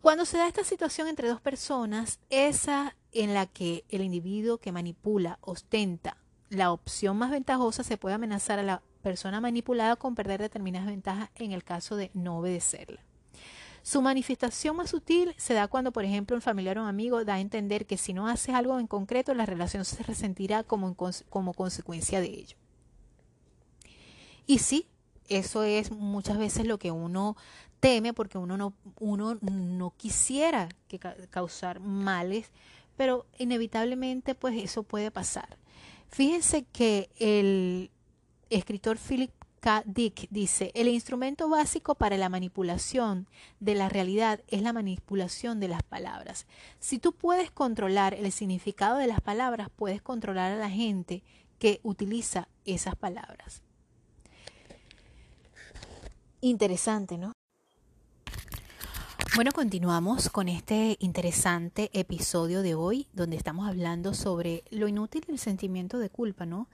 Cuando se da esta situación entre dos personas, esa en la que el individuo que manipula ostenta la opción más ventajosa, se puede amenazar a la persona manipulada con perder determinadas ventajas en el caso de no obedecerla. Su manifestación más sutil se da cuando, por ejemplo, un familiar o un amigo da a entender que si no haces algo en concreto, la relación se resentirá como, como consecuencia de ello. Y sí, eso es muchas veces lo que uno teme porque uno no, uno no quisiera que causar males, pero inevitablemente pues eso puede pasar. Fíjense que el escritor Philip K. Dick dice, el instrumento básico para la manipulación de la realidad es la manipulación de las palabras. Si tú puedes controlar el significado de las palabras, puedes controlar a la gente que utiliza esas palabras. Interesante, ¿no? Bueno, continuamos con este interesante episodio de hoy, donde estamos hablando sobre lo inútil del sentimiento de culpa, ¿no?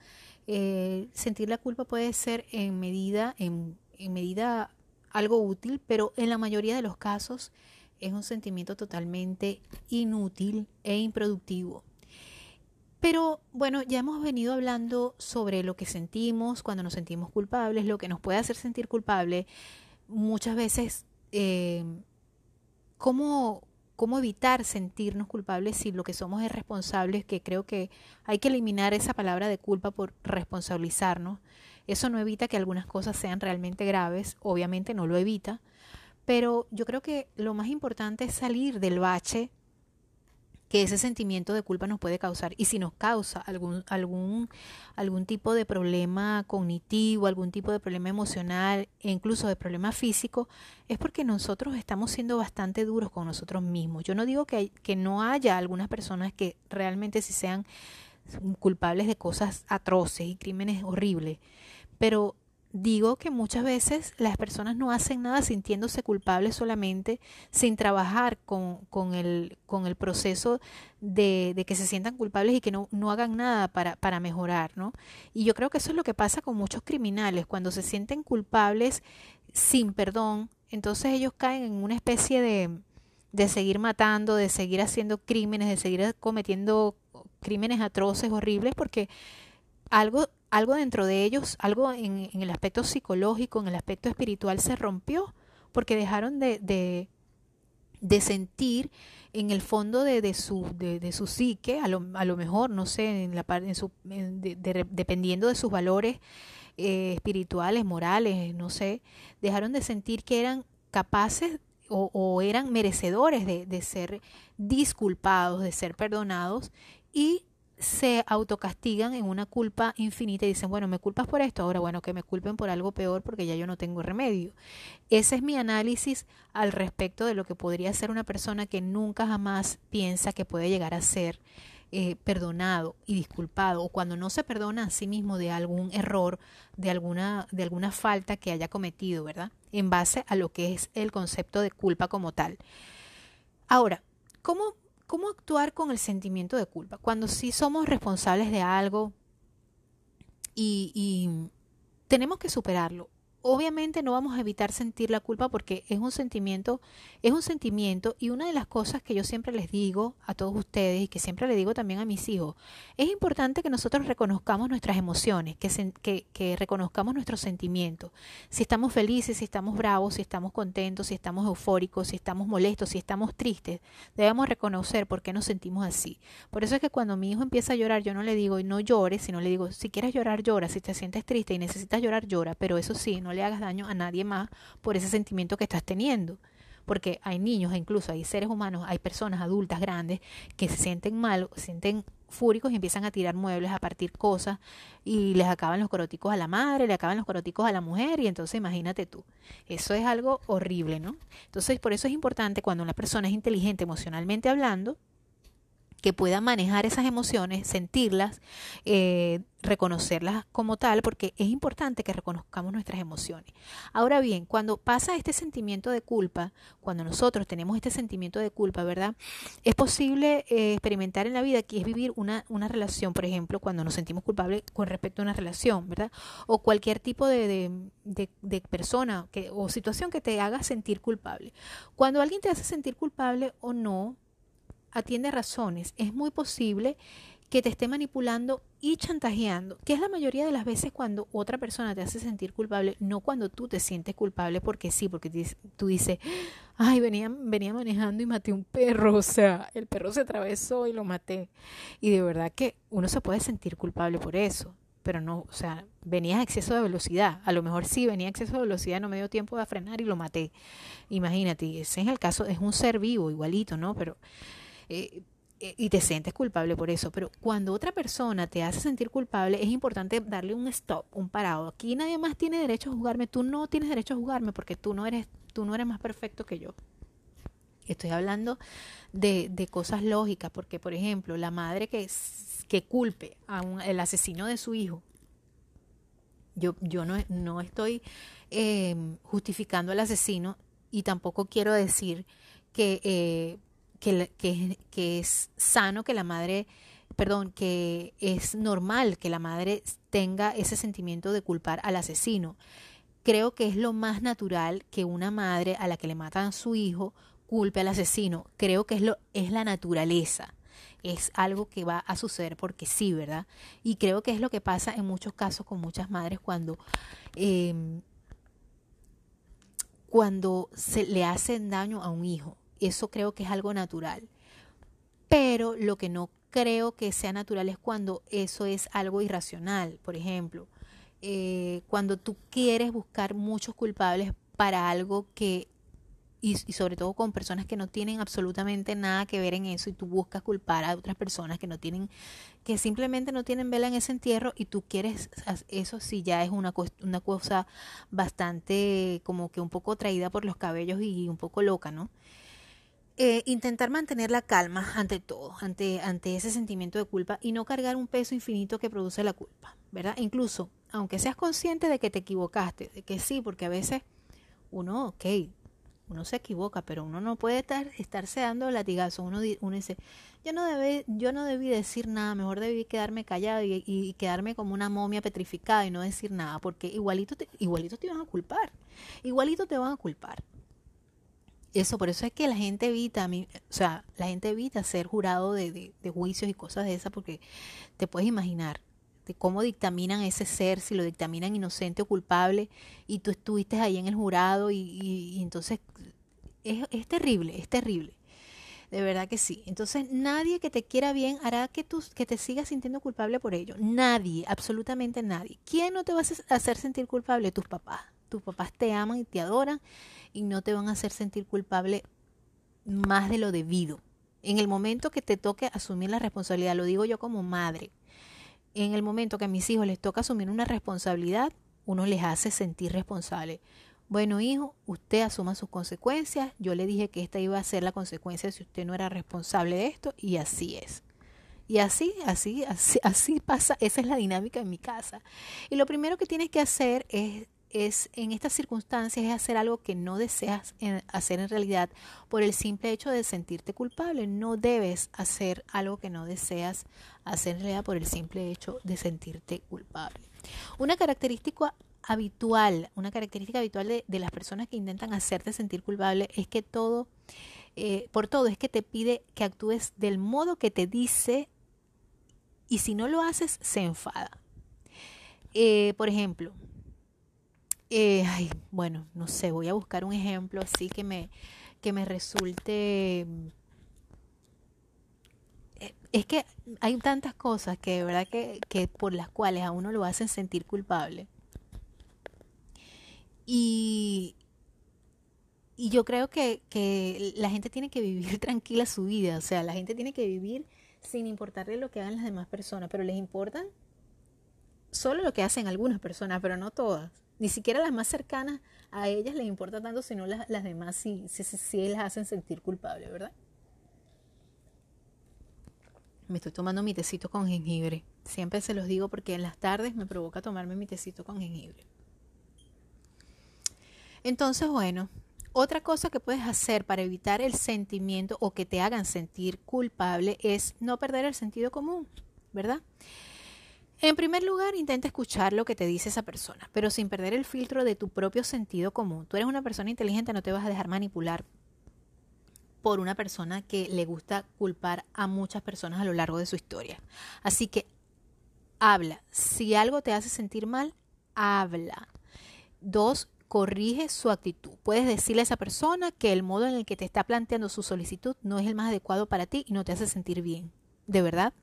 Eh, sentir la culpa puede ser en medida, en, en medida algo útil, pero en la mayoría de los casos es un sentimiento totalmente inútil e improductivo. Pero bueno, ya hemos venido hablando sobre lo que sentimos cuando nos sentimos culpables, lo que nos puede hacer sentir culpable. Muchas veces eh, ¿cómo, cómo evitar sentirnos culpables si lo que somos es responsables, que creo que hay que eliminar esa palabra de culpa por responsabilizarnos. Eso no evita que algunas cosas sean realmente graves, obviamente no lo evita, pero yo creo que lo más importante es salir del bache que ese sentimiento de culpa nos puede causar. Y si nos causa algún, algún, algún tipo de problema cognitivo, algún tipo de problema emocional e incluso de problema físico, es porque nosotros estamos siendo bastante duros con nosotros mismos. Yo no digo que, que no haya algunas personas que realmente si sean culpables de cosas atroces y crímenes horribles, pero digo que muchas veces las personas no hacen nada sintiéndose culpables solamente, sin trabajar con, con, el, con el proceso de, de, que se sientan culpables y que no, no hagan nada para, para mejorar, ¿no? Y yo creo que eso es lo que pasa con muchos criminales, cuando se sienten culpables sin perdón, entonces ellos caen en una especie de, de seguir matando, de seguir haciendo crímenes, de seguir cometiendo crímenes atroces, horribles, porque algo algo dentro de ellos, algo en, el aspecto psicológico, en el aspecto espiritual se rompió, porque dejaron de, de, sentir en el fondo de, de su, de, su psique, a lo, a lo mejor, no sé, en la, en su, dependiendo de sus valores eh, espirituales, morales, no sé, dejaron de sentir que eran capaces o, eran merecedores de ser disculpados, de ser perdonados y se autocastigan en una culpa infinita y dicen, bueno, me culpas por esto, ahora bueno, que me culpen por algo peor porque ya yo no tengo remedio. Ese es mi análisis al respecto de lo que podría ser una persona que nunca jamás piensa que puede llegar a ser eh, perdonado y disculpado o cuando no se perdona a sí mismo de algún error, de alguna, de alguna falta que haya cometido, ¿verdad? En base a lo que es el concepto de culpa como tal. Ahora, ¿cómo ¿Cómo actuar con el sentimiento de culpa? Cuando sí somos responsables de algo y, y tenemos que superarlo obviamente no vamos a evitar sentir la culpa porque es un sentimiento, es un sentimiento y una de las cosas que yo siempre les digo a todos ustedes y que siempre le digo también a mis hijos, es importante que nosotros reconozcamos nuestras emociones, que, que, reconozcamos nuestros sentimientos. Si estamos felices, si estamos bravos, si estamos contentos, si estamos eufóricos, si estamos molestos, si estamos tristes, debemos reconocer por qué nos sentimos así. Por eso es que cuando mi hijo empieza a llorar, yo no le digo no llores, sino le digo si quieres llorar, llora, si te sientes triste y necesitas llorar, llora, pero eso sí, no le hagas daño a nadie más por ese sentimiento que estás teniendo. Porque hay niños, e incluso hay seres humanos, hay personas adultas grandes que se sienten mal, se sienten fúricos y empiezan a tirar muebles, a partir cosas y les acaban los coroticos a la madre, le acaban los coroticos a la mujer y entonces imagínate tú. Eso es algo horrible, ¿no? Entonces por eso es importante cuando una persona es inteligente emocionalmente hablando, que pueda manejar esas emociones, sentirlas, eh, reconocerlas como tal, porque es importante que reconozcamos nuestras emociones. Ahora bien, cuando pasa este sentimiento de culpa, cuando nosotros tenemos este sentimiento de culpa, ¿verdad? Es posible eh, experimentar en la vida que es vivir una, una, relación, por ejemplo, cuando nos sentimos culpables con respecto a una relación, ¿verdad? O cualquier tipo de, de, de persona que, o situación que te haga sentir culpable. Cuando alguien te hace sentir culpable o no, atiende razones, es muy posible que te esté manipulando y chantajeando, que es la mayoría de las veces cuando otra persona te hace sentir culpable, no cuando tú te sientes culpable porque sí, porque tú dices, ay, venía, venía manejando y maté un perro, o sea, el perro se atravesó y lo maté. Y de verdad que uno se puede sentir culpable por eso, pero no, o sea, venía a exceso de velocidad. A lo mejor sí venía a exceso de velocidad, no me dio tiempo de frenar y lo maté. Imagínate, ese es el caso, es un ser vivo igualito, ¿no? Pero eh, eh, y te sientes culpable por eso. Pero cuando otra persona te hace sentir culpable, es importante darle un stop, un parado. Aquí nadie más tiene derecho a juzgarme. Tú no tienes derecho a juzgarme porque tú no eres, tú no eres más perfecto que yo. Estoy hablando de, de cosas lógicas, porque por ejemplo, la madre que, que culpe a un, el asesino de su hijo, yo, yo no, no estoy eh, justificando al asesino y tampoco quiero decir que, que, que, es sano que la madre perdón, que es normal que la madre tenga ese sentimiento de culpar al asesino. Creo que es lo más natural que una madre a la que le matan a su hijo culpe al asesino. Creo que es, lo, es la naturaleza. Es algo que va a suceder porque sí, ¿verdad? Y creo que es lo que pasa en muchos casos con muchas madres cuando, em, cuando se le hacen daño a un hijo. Eso creo que es algo natural. Pero lo que no creo que sea natural es cuando eso es algo irracional. Por ejemplo, eh, cuando tú quieres buscar muchos culpables para algo que, y, sobre todo con personas que no tienen absolutamente nada que ver en eso, y tú buscas culpar a otras personas que no tienen, que simplemente no tienen vela en ese entierro, y tú quieres, eso sí ya es una, una cosa bastante como que un poco traída por los cabellos y un poco loca, ¿no? Eh, intentar mantener la calma ante todo, ante, ante ese sentimiento de culpa y no cargar un peso infinito que produce la culpa, ¿verdad? Incluso, aunque seas consciente de que te equivocaste, de que sí, porque a veces uno, ok, uno se equivoca, pero uno no puede estar estarse dando latigazos. Uno, dice, yo no, debí, yo no debí decir nada, mejor debí quedarme callado y, y, quedarme como una momia petrificada y no decir nada, porque igualito te, igualito te van a culpar, igualito te van a culpar eso, por eso es que la gente evita, o sea, la gente evita ser jurado de, de, juicios y cosas de esas, porque te puedes imaginar de cómo dictaminan ese ser, si lo dictaminan inocente o culpable, y tú estuviste ahí en el jurado, y, y, entonces es, es, terrible, es terrible. De verdad que sí. Entonces nadie que te quiera bien hará que, tú, que te sigas sintiendo culpable por ello. Nadie, absolutamente nadie. ¿Quién no te va a hacer sentir culpable? Tus papás. Tus papás te aman y te adoran y no te van a hacer sentir culpable más de lo debido. En el momento que te toque asumir la responsabilidad, lo digo yo como madre, en el momento que a mis hijos les toca asumir una responsabilidad, uno les hace sentir responsable. Bueno, hijo, usted asuma sus consecuencias. Yo le dije que esta iba a ser la consecuencia si usted no era responsable de esto y así es. Y así, así, así, así pasa, esa es la dinámica en mi casa. Y lo primero que tienes que hacer es es en estas circunstancias es hacer algo que no deseas hacer en realidad por el simple hecho de sentirte culpable. No debes hacer algo que no deseas hacer en realidad por el simple hecho de sentirte culpable. Una característica habitual, una característica habitual de, de las personas que intentan hacerte sentir culpable es que todo, eh, por todo, es que te pide que actúes del modo que te dice y si no lo haces, se enfada. Eh, por ejemplo, eh, ay, bueno, no sé, voy a buscar un ejemplo así que me, que me resulte... Eh, es que hay tantas cosas que de verdad que, que por las cuales a uno lo hacen sentir culpable. Y, y yo creo que, que la gente tiene que vivir tranquila su vida, o sea, la gente tiene que vivir sin importarle lo que hagan las demás personas, pero les importan solo lo que hacen algunas personas, pero no todas. Ni siquiera las más cercanas a ellas les importa tanto, sino las, las demás sí, sí, sí, las hacen sentir culpables, ¿verdad? Me estoy tomando mi tecito con jengibre. Siempre se los digo porque en las tardes me provoca tomarme mi tecito con jengibre. Entonces, bueno, otra cosa que puedes hacer para evitar el sentimiento o que te hagan sentir culpable es no perder el sentido común, ¿verdad? En primer lugar, intenta escuchar lo que te dice esa persona, pero sin perder el filtro de tu propio sentido común. Tú eres una persona inteligente, no te vas a dejar manipular por una persona que le gusta culpar a muchas personas a lo largo de su historia. Así que habla. Si algo te hace sentir mal, habla. Dos, corrige su actitud. Puedes decirle a esa persona que el modo en el que te está planteando su solicitud no es el más adecuado para ti y no te hace sentir bien. ¿De verdad?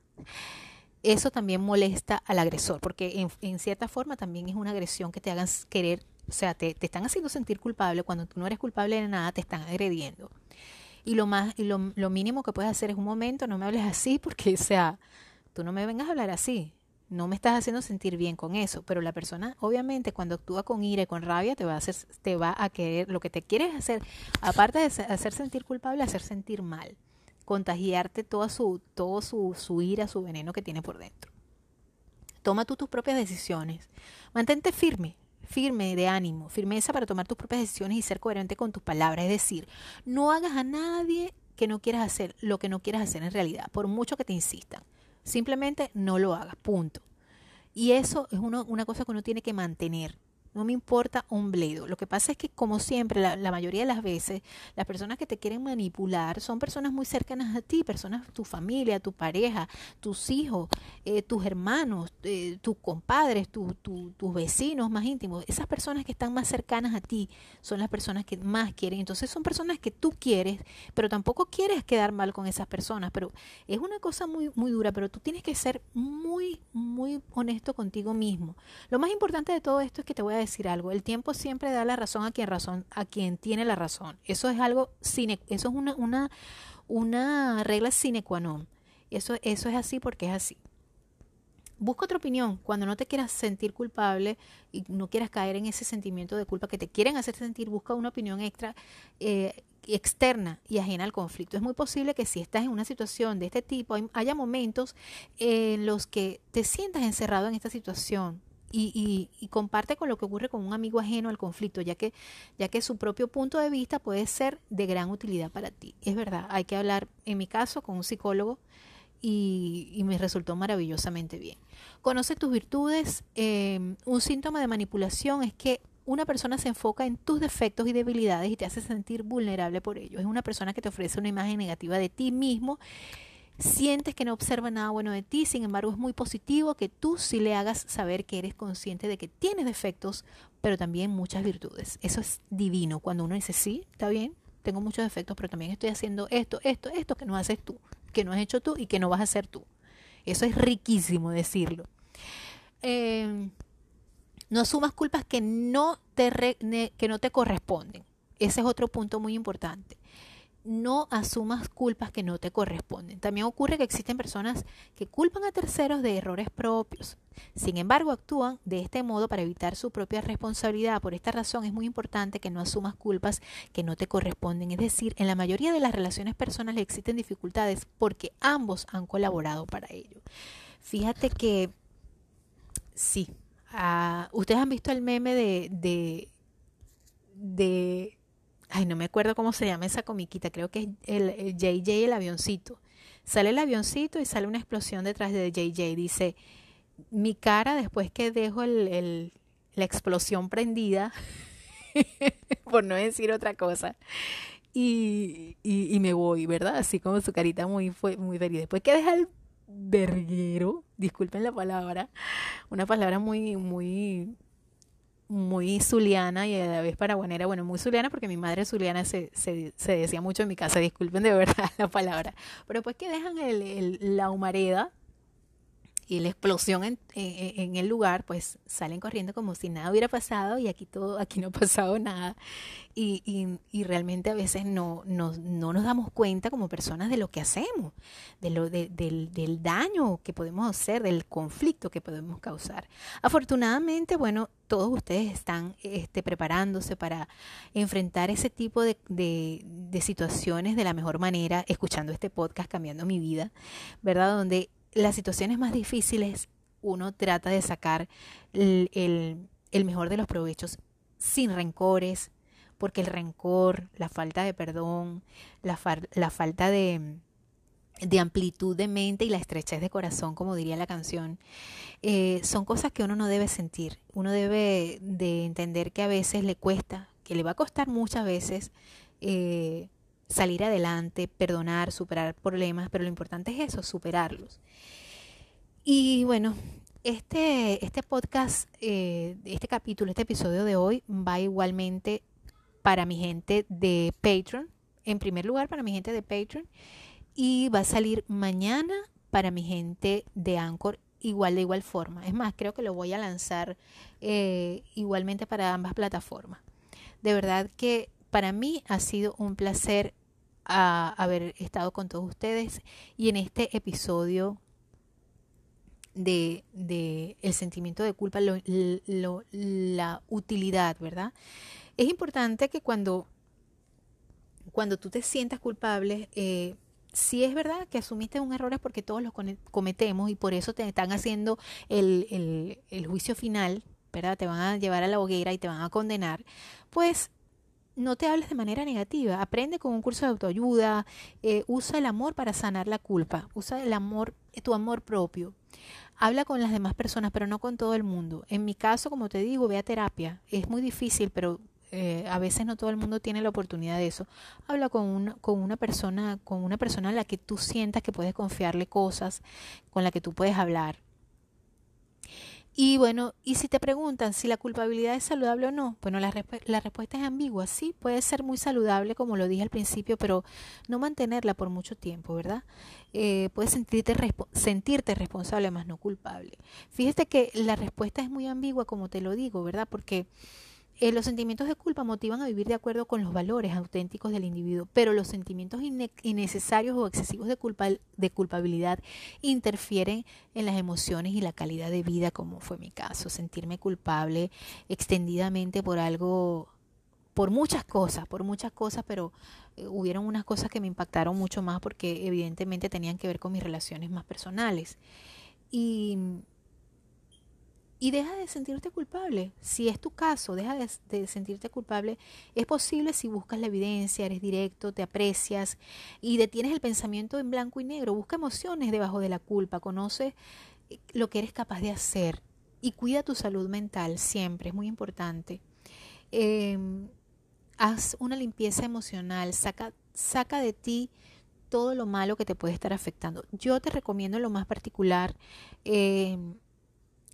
Eso también molesta al agresor, porque en, cierta forma también es una agresión que te hagan querer, o sea, te, están haciendo sentir culpable, cuando tú no eres culpable de nada, te están agrediendo. Y lo más, y lo, mínimo que puedes hacer es un momento, no me hables así, porque, sea, tú no me vengas a hablar así, no me estás haciendo sentir bien con eso, pero la persona obviamente cuando actúa con ira y con rabia te va a hacer, te va a querer, lo que te quieres hacer, aparte de hacer sentir culpable, hacer sentir mal contagiarte toda su, todo su, su ira, su veneno que tiene por dentro. Toma tú tus propias decisiones. Mantente firme, firme de ánimo, firmeza para tomar tus propias decisiones y ser coherente con tus palabras. Es decir, no hagas a nadie que no quieras hacer lo que no quieras hacer en realidad, por mucho que te insistan. Simplemente no lo hagas, punto. Y eso es una cosa que uno tiene que mantener. No me importa un bledo. Lo que pasa es que, como siempre, la, mayoría de las veces, las personas que te quieren manipular son personas muy cercanas a ti, personas, tu familia, tu pareja, tus hijos, eh, tus hermanos, eh, tus compadres, tus vecinos más íntimos. Esas personas que están más cercanas a ti son las personas que más quieren. Entonces son personas que tú quieres, pero tampoco quieres quedar mal con esas personas. Pero es una cosa muy, muy dura, pero tú tienes que ser muy, muy honesto contigo mismo. Lo más importante de todo esto es que te voy a decir algo. El tiempo siempre da la razón a quien razón, a quien tiene la razón. Eso es algo sine, eso es una, una, una regla sine qua non. Eso, eso es así porque es así. Busca otra opinión cuando no te quieras sentir culpable y no quieras caer en ese sentimiento de culpa que te quieren hacer sentir. Busca una opinión extra eh, externa y ajena al conflicto. Es muy posible que si estás en una situación de este tipo, haya momentos en los que te sientas encerrado en esta situación, y, y, comparte con lo que ocurre con un amigo ajeno al conflicto, ya que, ya que su propio punto de vista puede ser de gran utilidad para ti. Es verdad, hay que hablar, en mi caso, con un psicólogo y, me resultó maravillosamente bien. Conoce tus virtudes. Em, un síntoma de manipulación es que una persona se enfoca en tus defectos y debilidades y te hace sentir vulnerable por ello. Es una persona que te ofrece una imagen negativa de ti mismo sientes que no observa nada bueno de ti, sin embargo es muy positivo que tú sí le hagas saber que eres consciente de que tienes defectos, pero también muchas virtudes. Eso es divino cuando uno dice, sí, está bien, tengo muchos defectos, pero también estoy haciendo esto, esto, esto que no haces tú, que no has hecho tú y que no vas a hacer tú. Eso es riquísimo decirlo. Em, no asumas culpas que no te, que no te corresponden. Ese es otro punto muy importante no asumas culpas que no te corresponden. También ocurre que existen personas que culpan a terceros de errores propios. Sin embargo, actúan de este modo para evitar su propia responsabilidad. Por esta razón es muy importante que no asumas culpas que no te corresponden. Es decir, en la mayoría de las relaciones personales existen dificultades porque ambos han colaborado para ello. Fíjate que sí, ah, ustedes han visto el meme de, de, de ay, no me acuerdo cómo se llama esa comiquita, creo que es el, JJ el avioncito. Sale el avioncito y sale una explosión detrás de JJ. Dice, mi cara después que dejo el, la explosión prendida, por no decir otra cosa, y, y, me voy, ¿verdad? Así como su carita muy, fue, muy feliz. Después que deja el verguero, disculpen la palabra, una palabra muy, muy muy zuliana y a la vez paraguanera, bueno, muy zuliana porque mi madre zuliana se, se, se decía mucho en mi casa, disculpen de verdad la palabra, pero pues que dejan el, el, la humareda y la explosión en, en, el lugar, pues salen corriendo como si nada hubiera pasado y aquí todo, aquí no ha pasado nada. Y, y, realmente a veces no, no, no, nos damos cuenta como personas de lo que hacemos, de lo, de, del, del daño que podemos hacer, del conflicto que podemos causar. Afortunadamente, bueno, todos ustedes están este, preparándose para enfrentar ese tipo de, de, de situaciones de la mejor manera, escuchando este podcast, cambiando mi vida, ¿verdad? Donde las situaciones más difíciles uno trata de sacar el, mejor de los provechos sin rencores, porque el rencor, la falta de perdón, la, la falta de, de, amplitud de mente y la estrechez de corazón, como diría la canción, eh, son cosas que uno no debe sentir. Uno debe de entender que a veces le cuesta, que le va a costar muchas veces eh, salir adelante, perdonar, superar problemas, pero lo importante es eso, superarlos. Y bueno, este, este podcast, eh, este capítulo, este episodio de hoy va igualmente para mi gente de Patreon, en primer lugar para mi gente de Patreon, y va a salir mañana para mi gente de Anchor igual de igual forma. Es más, creo que lo voy a lanzar eh, igualmente para ambas plataformas. De verdad que para mí ha sido un placer a haber estado con todos ustedes y en este episodio de, de el sentimiento de culpa, lo, la utilidad, ¿verdad? Es importante que cuando, cuando tú te sientas culpable, eh, si es verdad que asumiste un error es porque todos los cometemos y por eso te están haciendo el, el, el juicio final ¿verdad? Te van a llevar a la hoguera y te van a condenar, pues no te hables de manera negativa. Aprende con un curso de autoayuda. Eh, usa el amor para sanar la culpa. Usa el amor, tu amor propio. Habla con las demás personas, pero no con todo el mundo. En mi caso, como te digo, ve a terapia. Es muy difícil, pero eh, a veces no todo el mundo tiene la oportunidad de eso. Habla con una, con una persona, con una persona a la que tú sientas que puedes confiarle cosas, con la que tú puedes hablar. Y bueno, y si te preguntan si la culpabilidad es saludable o no, bueno, la, respuesta es ambigua. Sí, puede ser muy saludable, como lo dije al principio, pero no mantenerla por mucho tiempo, ¿verdad? Eh, puedes sentirte, sentirte responsable, más no culpable. Fíjate que la respuesta es muy ambigua, como te lo digo, ¿verdad? Porque eh, los sentimientos de culpa motivan a vivir de acuerdo con los valores auténticos del individuo, pero los sentimientos innecesarios o excesivos de, culpa de culpabilidad interfieren en las emociones y la calidad de vida, como fue mi caso. Sentirme culpable extendidamente por algo, por muchas cosas, por muchas cosas, pero eh, hubieron unas cosas que me impactaron mucho más porque evidentemente tenían que ver con mis relaciones más personales. Y y deja de sentirte culpable. Si es tu caso, deja de, sentirte culpable. Es posible si buscas la evidencia, eres directo, te aprecias y detienes el pensamiento en blanco y negro. Busca emociones debajo de la culpa, conoce eh, lo que eres capaz de hacer y cuida tu salud mental siempre, es muy importante. Em, haz una limpieza emocional, saca, saca de ti todo lo malo que te puede estar afectando. Yo te recomiendo lo más particular. Eh,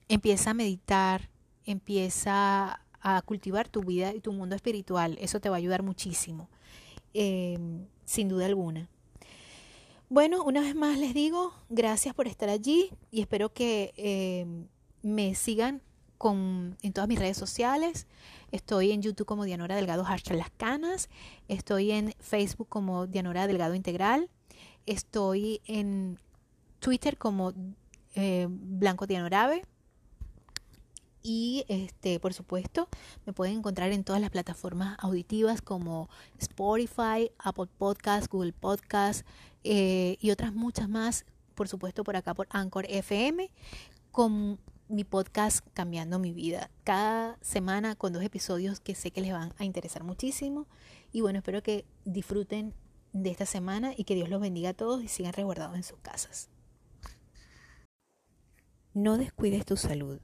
Empieza a meditar, empieza a cultivar tu vida y tu mundo espiritual. Eso te va a ayudar muchísimo, em, sin duda alguna. Bueno, una vez más les digo, gracias por estar allí y espero que em, me sigan en todas mis redes sociales. Estoy en YouTube como Dianora Delgado Hashtag Las Canas. Estoy en Facebook como Dianora Delgado Integral. Estoy en Twitter como eh, Blanco Dianorabe. Y este, por supuesto, me pueden encontrar en todas las plataformas auditivas como Spotify, Apple Podcasts, Google Podcasts eh, y otras muchas más, por supuesto, por acá por Anchor FM, con mi podcast Cambiando mi vida. Cada semana con dos episodios que sé que les van a interesar muchísimo. Y bueno, espero que disfruten de esta semana y que Dios los bendiga a todos y sigan resguardados en sus casas. No descuides tu salud.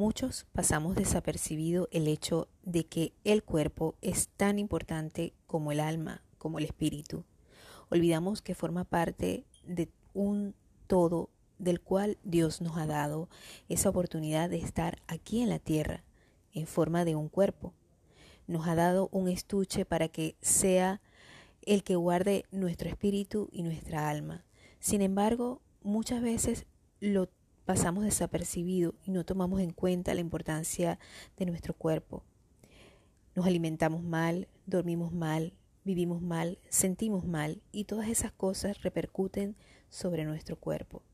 Muchos pasamos desapercibido el hecho de que el cuerpo es tan importante como el alma, como el espíritu. Olvidamos que forma parte de un todo del cual Dios nos ha dado esa oportunidad de estar aquí en la tierra en forma de un cuerpo. Nos ha dado un estuche para que sea el que guarde nuestro espíritu y nuestra alma. Sin embargo, muchas veces lo pasamos desapercibido y no tomamos en cuenta la importancia de nuestro cuerpo. Nos alimentamos mal, dormimos mal, vivimos mal, sentimos mal y todas esas cosas repercuten sobre nuestro cuerpo.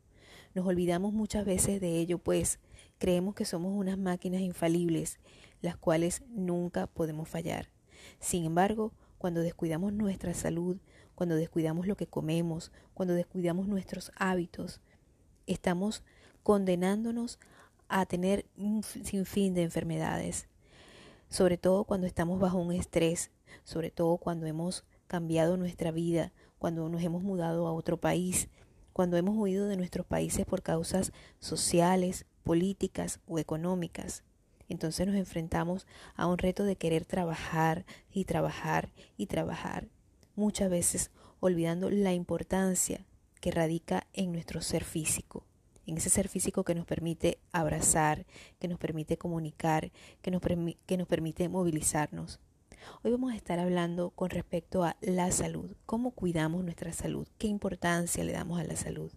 Nos olvidamos muchas veces de ello, pues creemos que somos unas máquinas infalibles, las cuales nunca podemos fallar. Sin embargo, cuando descuidamos nuestra salud, cuando descuidamos lo que comemos, cuando descuidamos nuestros hábitos, estamos condenándonos a tener un sinfín de enfermedades, sobre todo cuando estamos bajo un estrés, sobre todo cuando hemos cambiado nuestra vida, cuando nos hemos mudado a otro país, cuando hemos huido de nuestros países por causas sociales, políticas o económicas. Entonces nos enfrentamos a un reto de querer trabajar y trabajar y trabajar, muchas veces olvidando la importancia que radica en nuestro ser físico en ese ser físico que nos permite abrazar, que nos permite comunicar, que nos, que nos permite movilizarnos. Hoy vamos a estar hablando con respecto a la salud, cómo cuidamos nuestra salud, qué importancia le damos a la salud.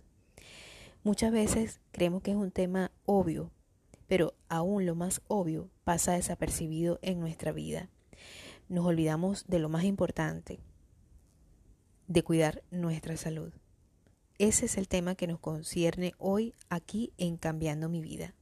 Muchas veces creemos que es un tema obvio, pero aún lo más obvio pasa desapercibido en nuestra vida. Nos olvidamos de lo más importante, de cuidar nuestra salud. Ese es el tema que nos concierne hoy aquí en Cambiando mi vida.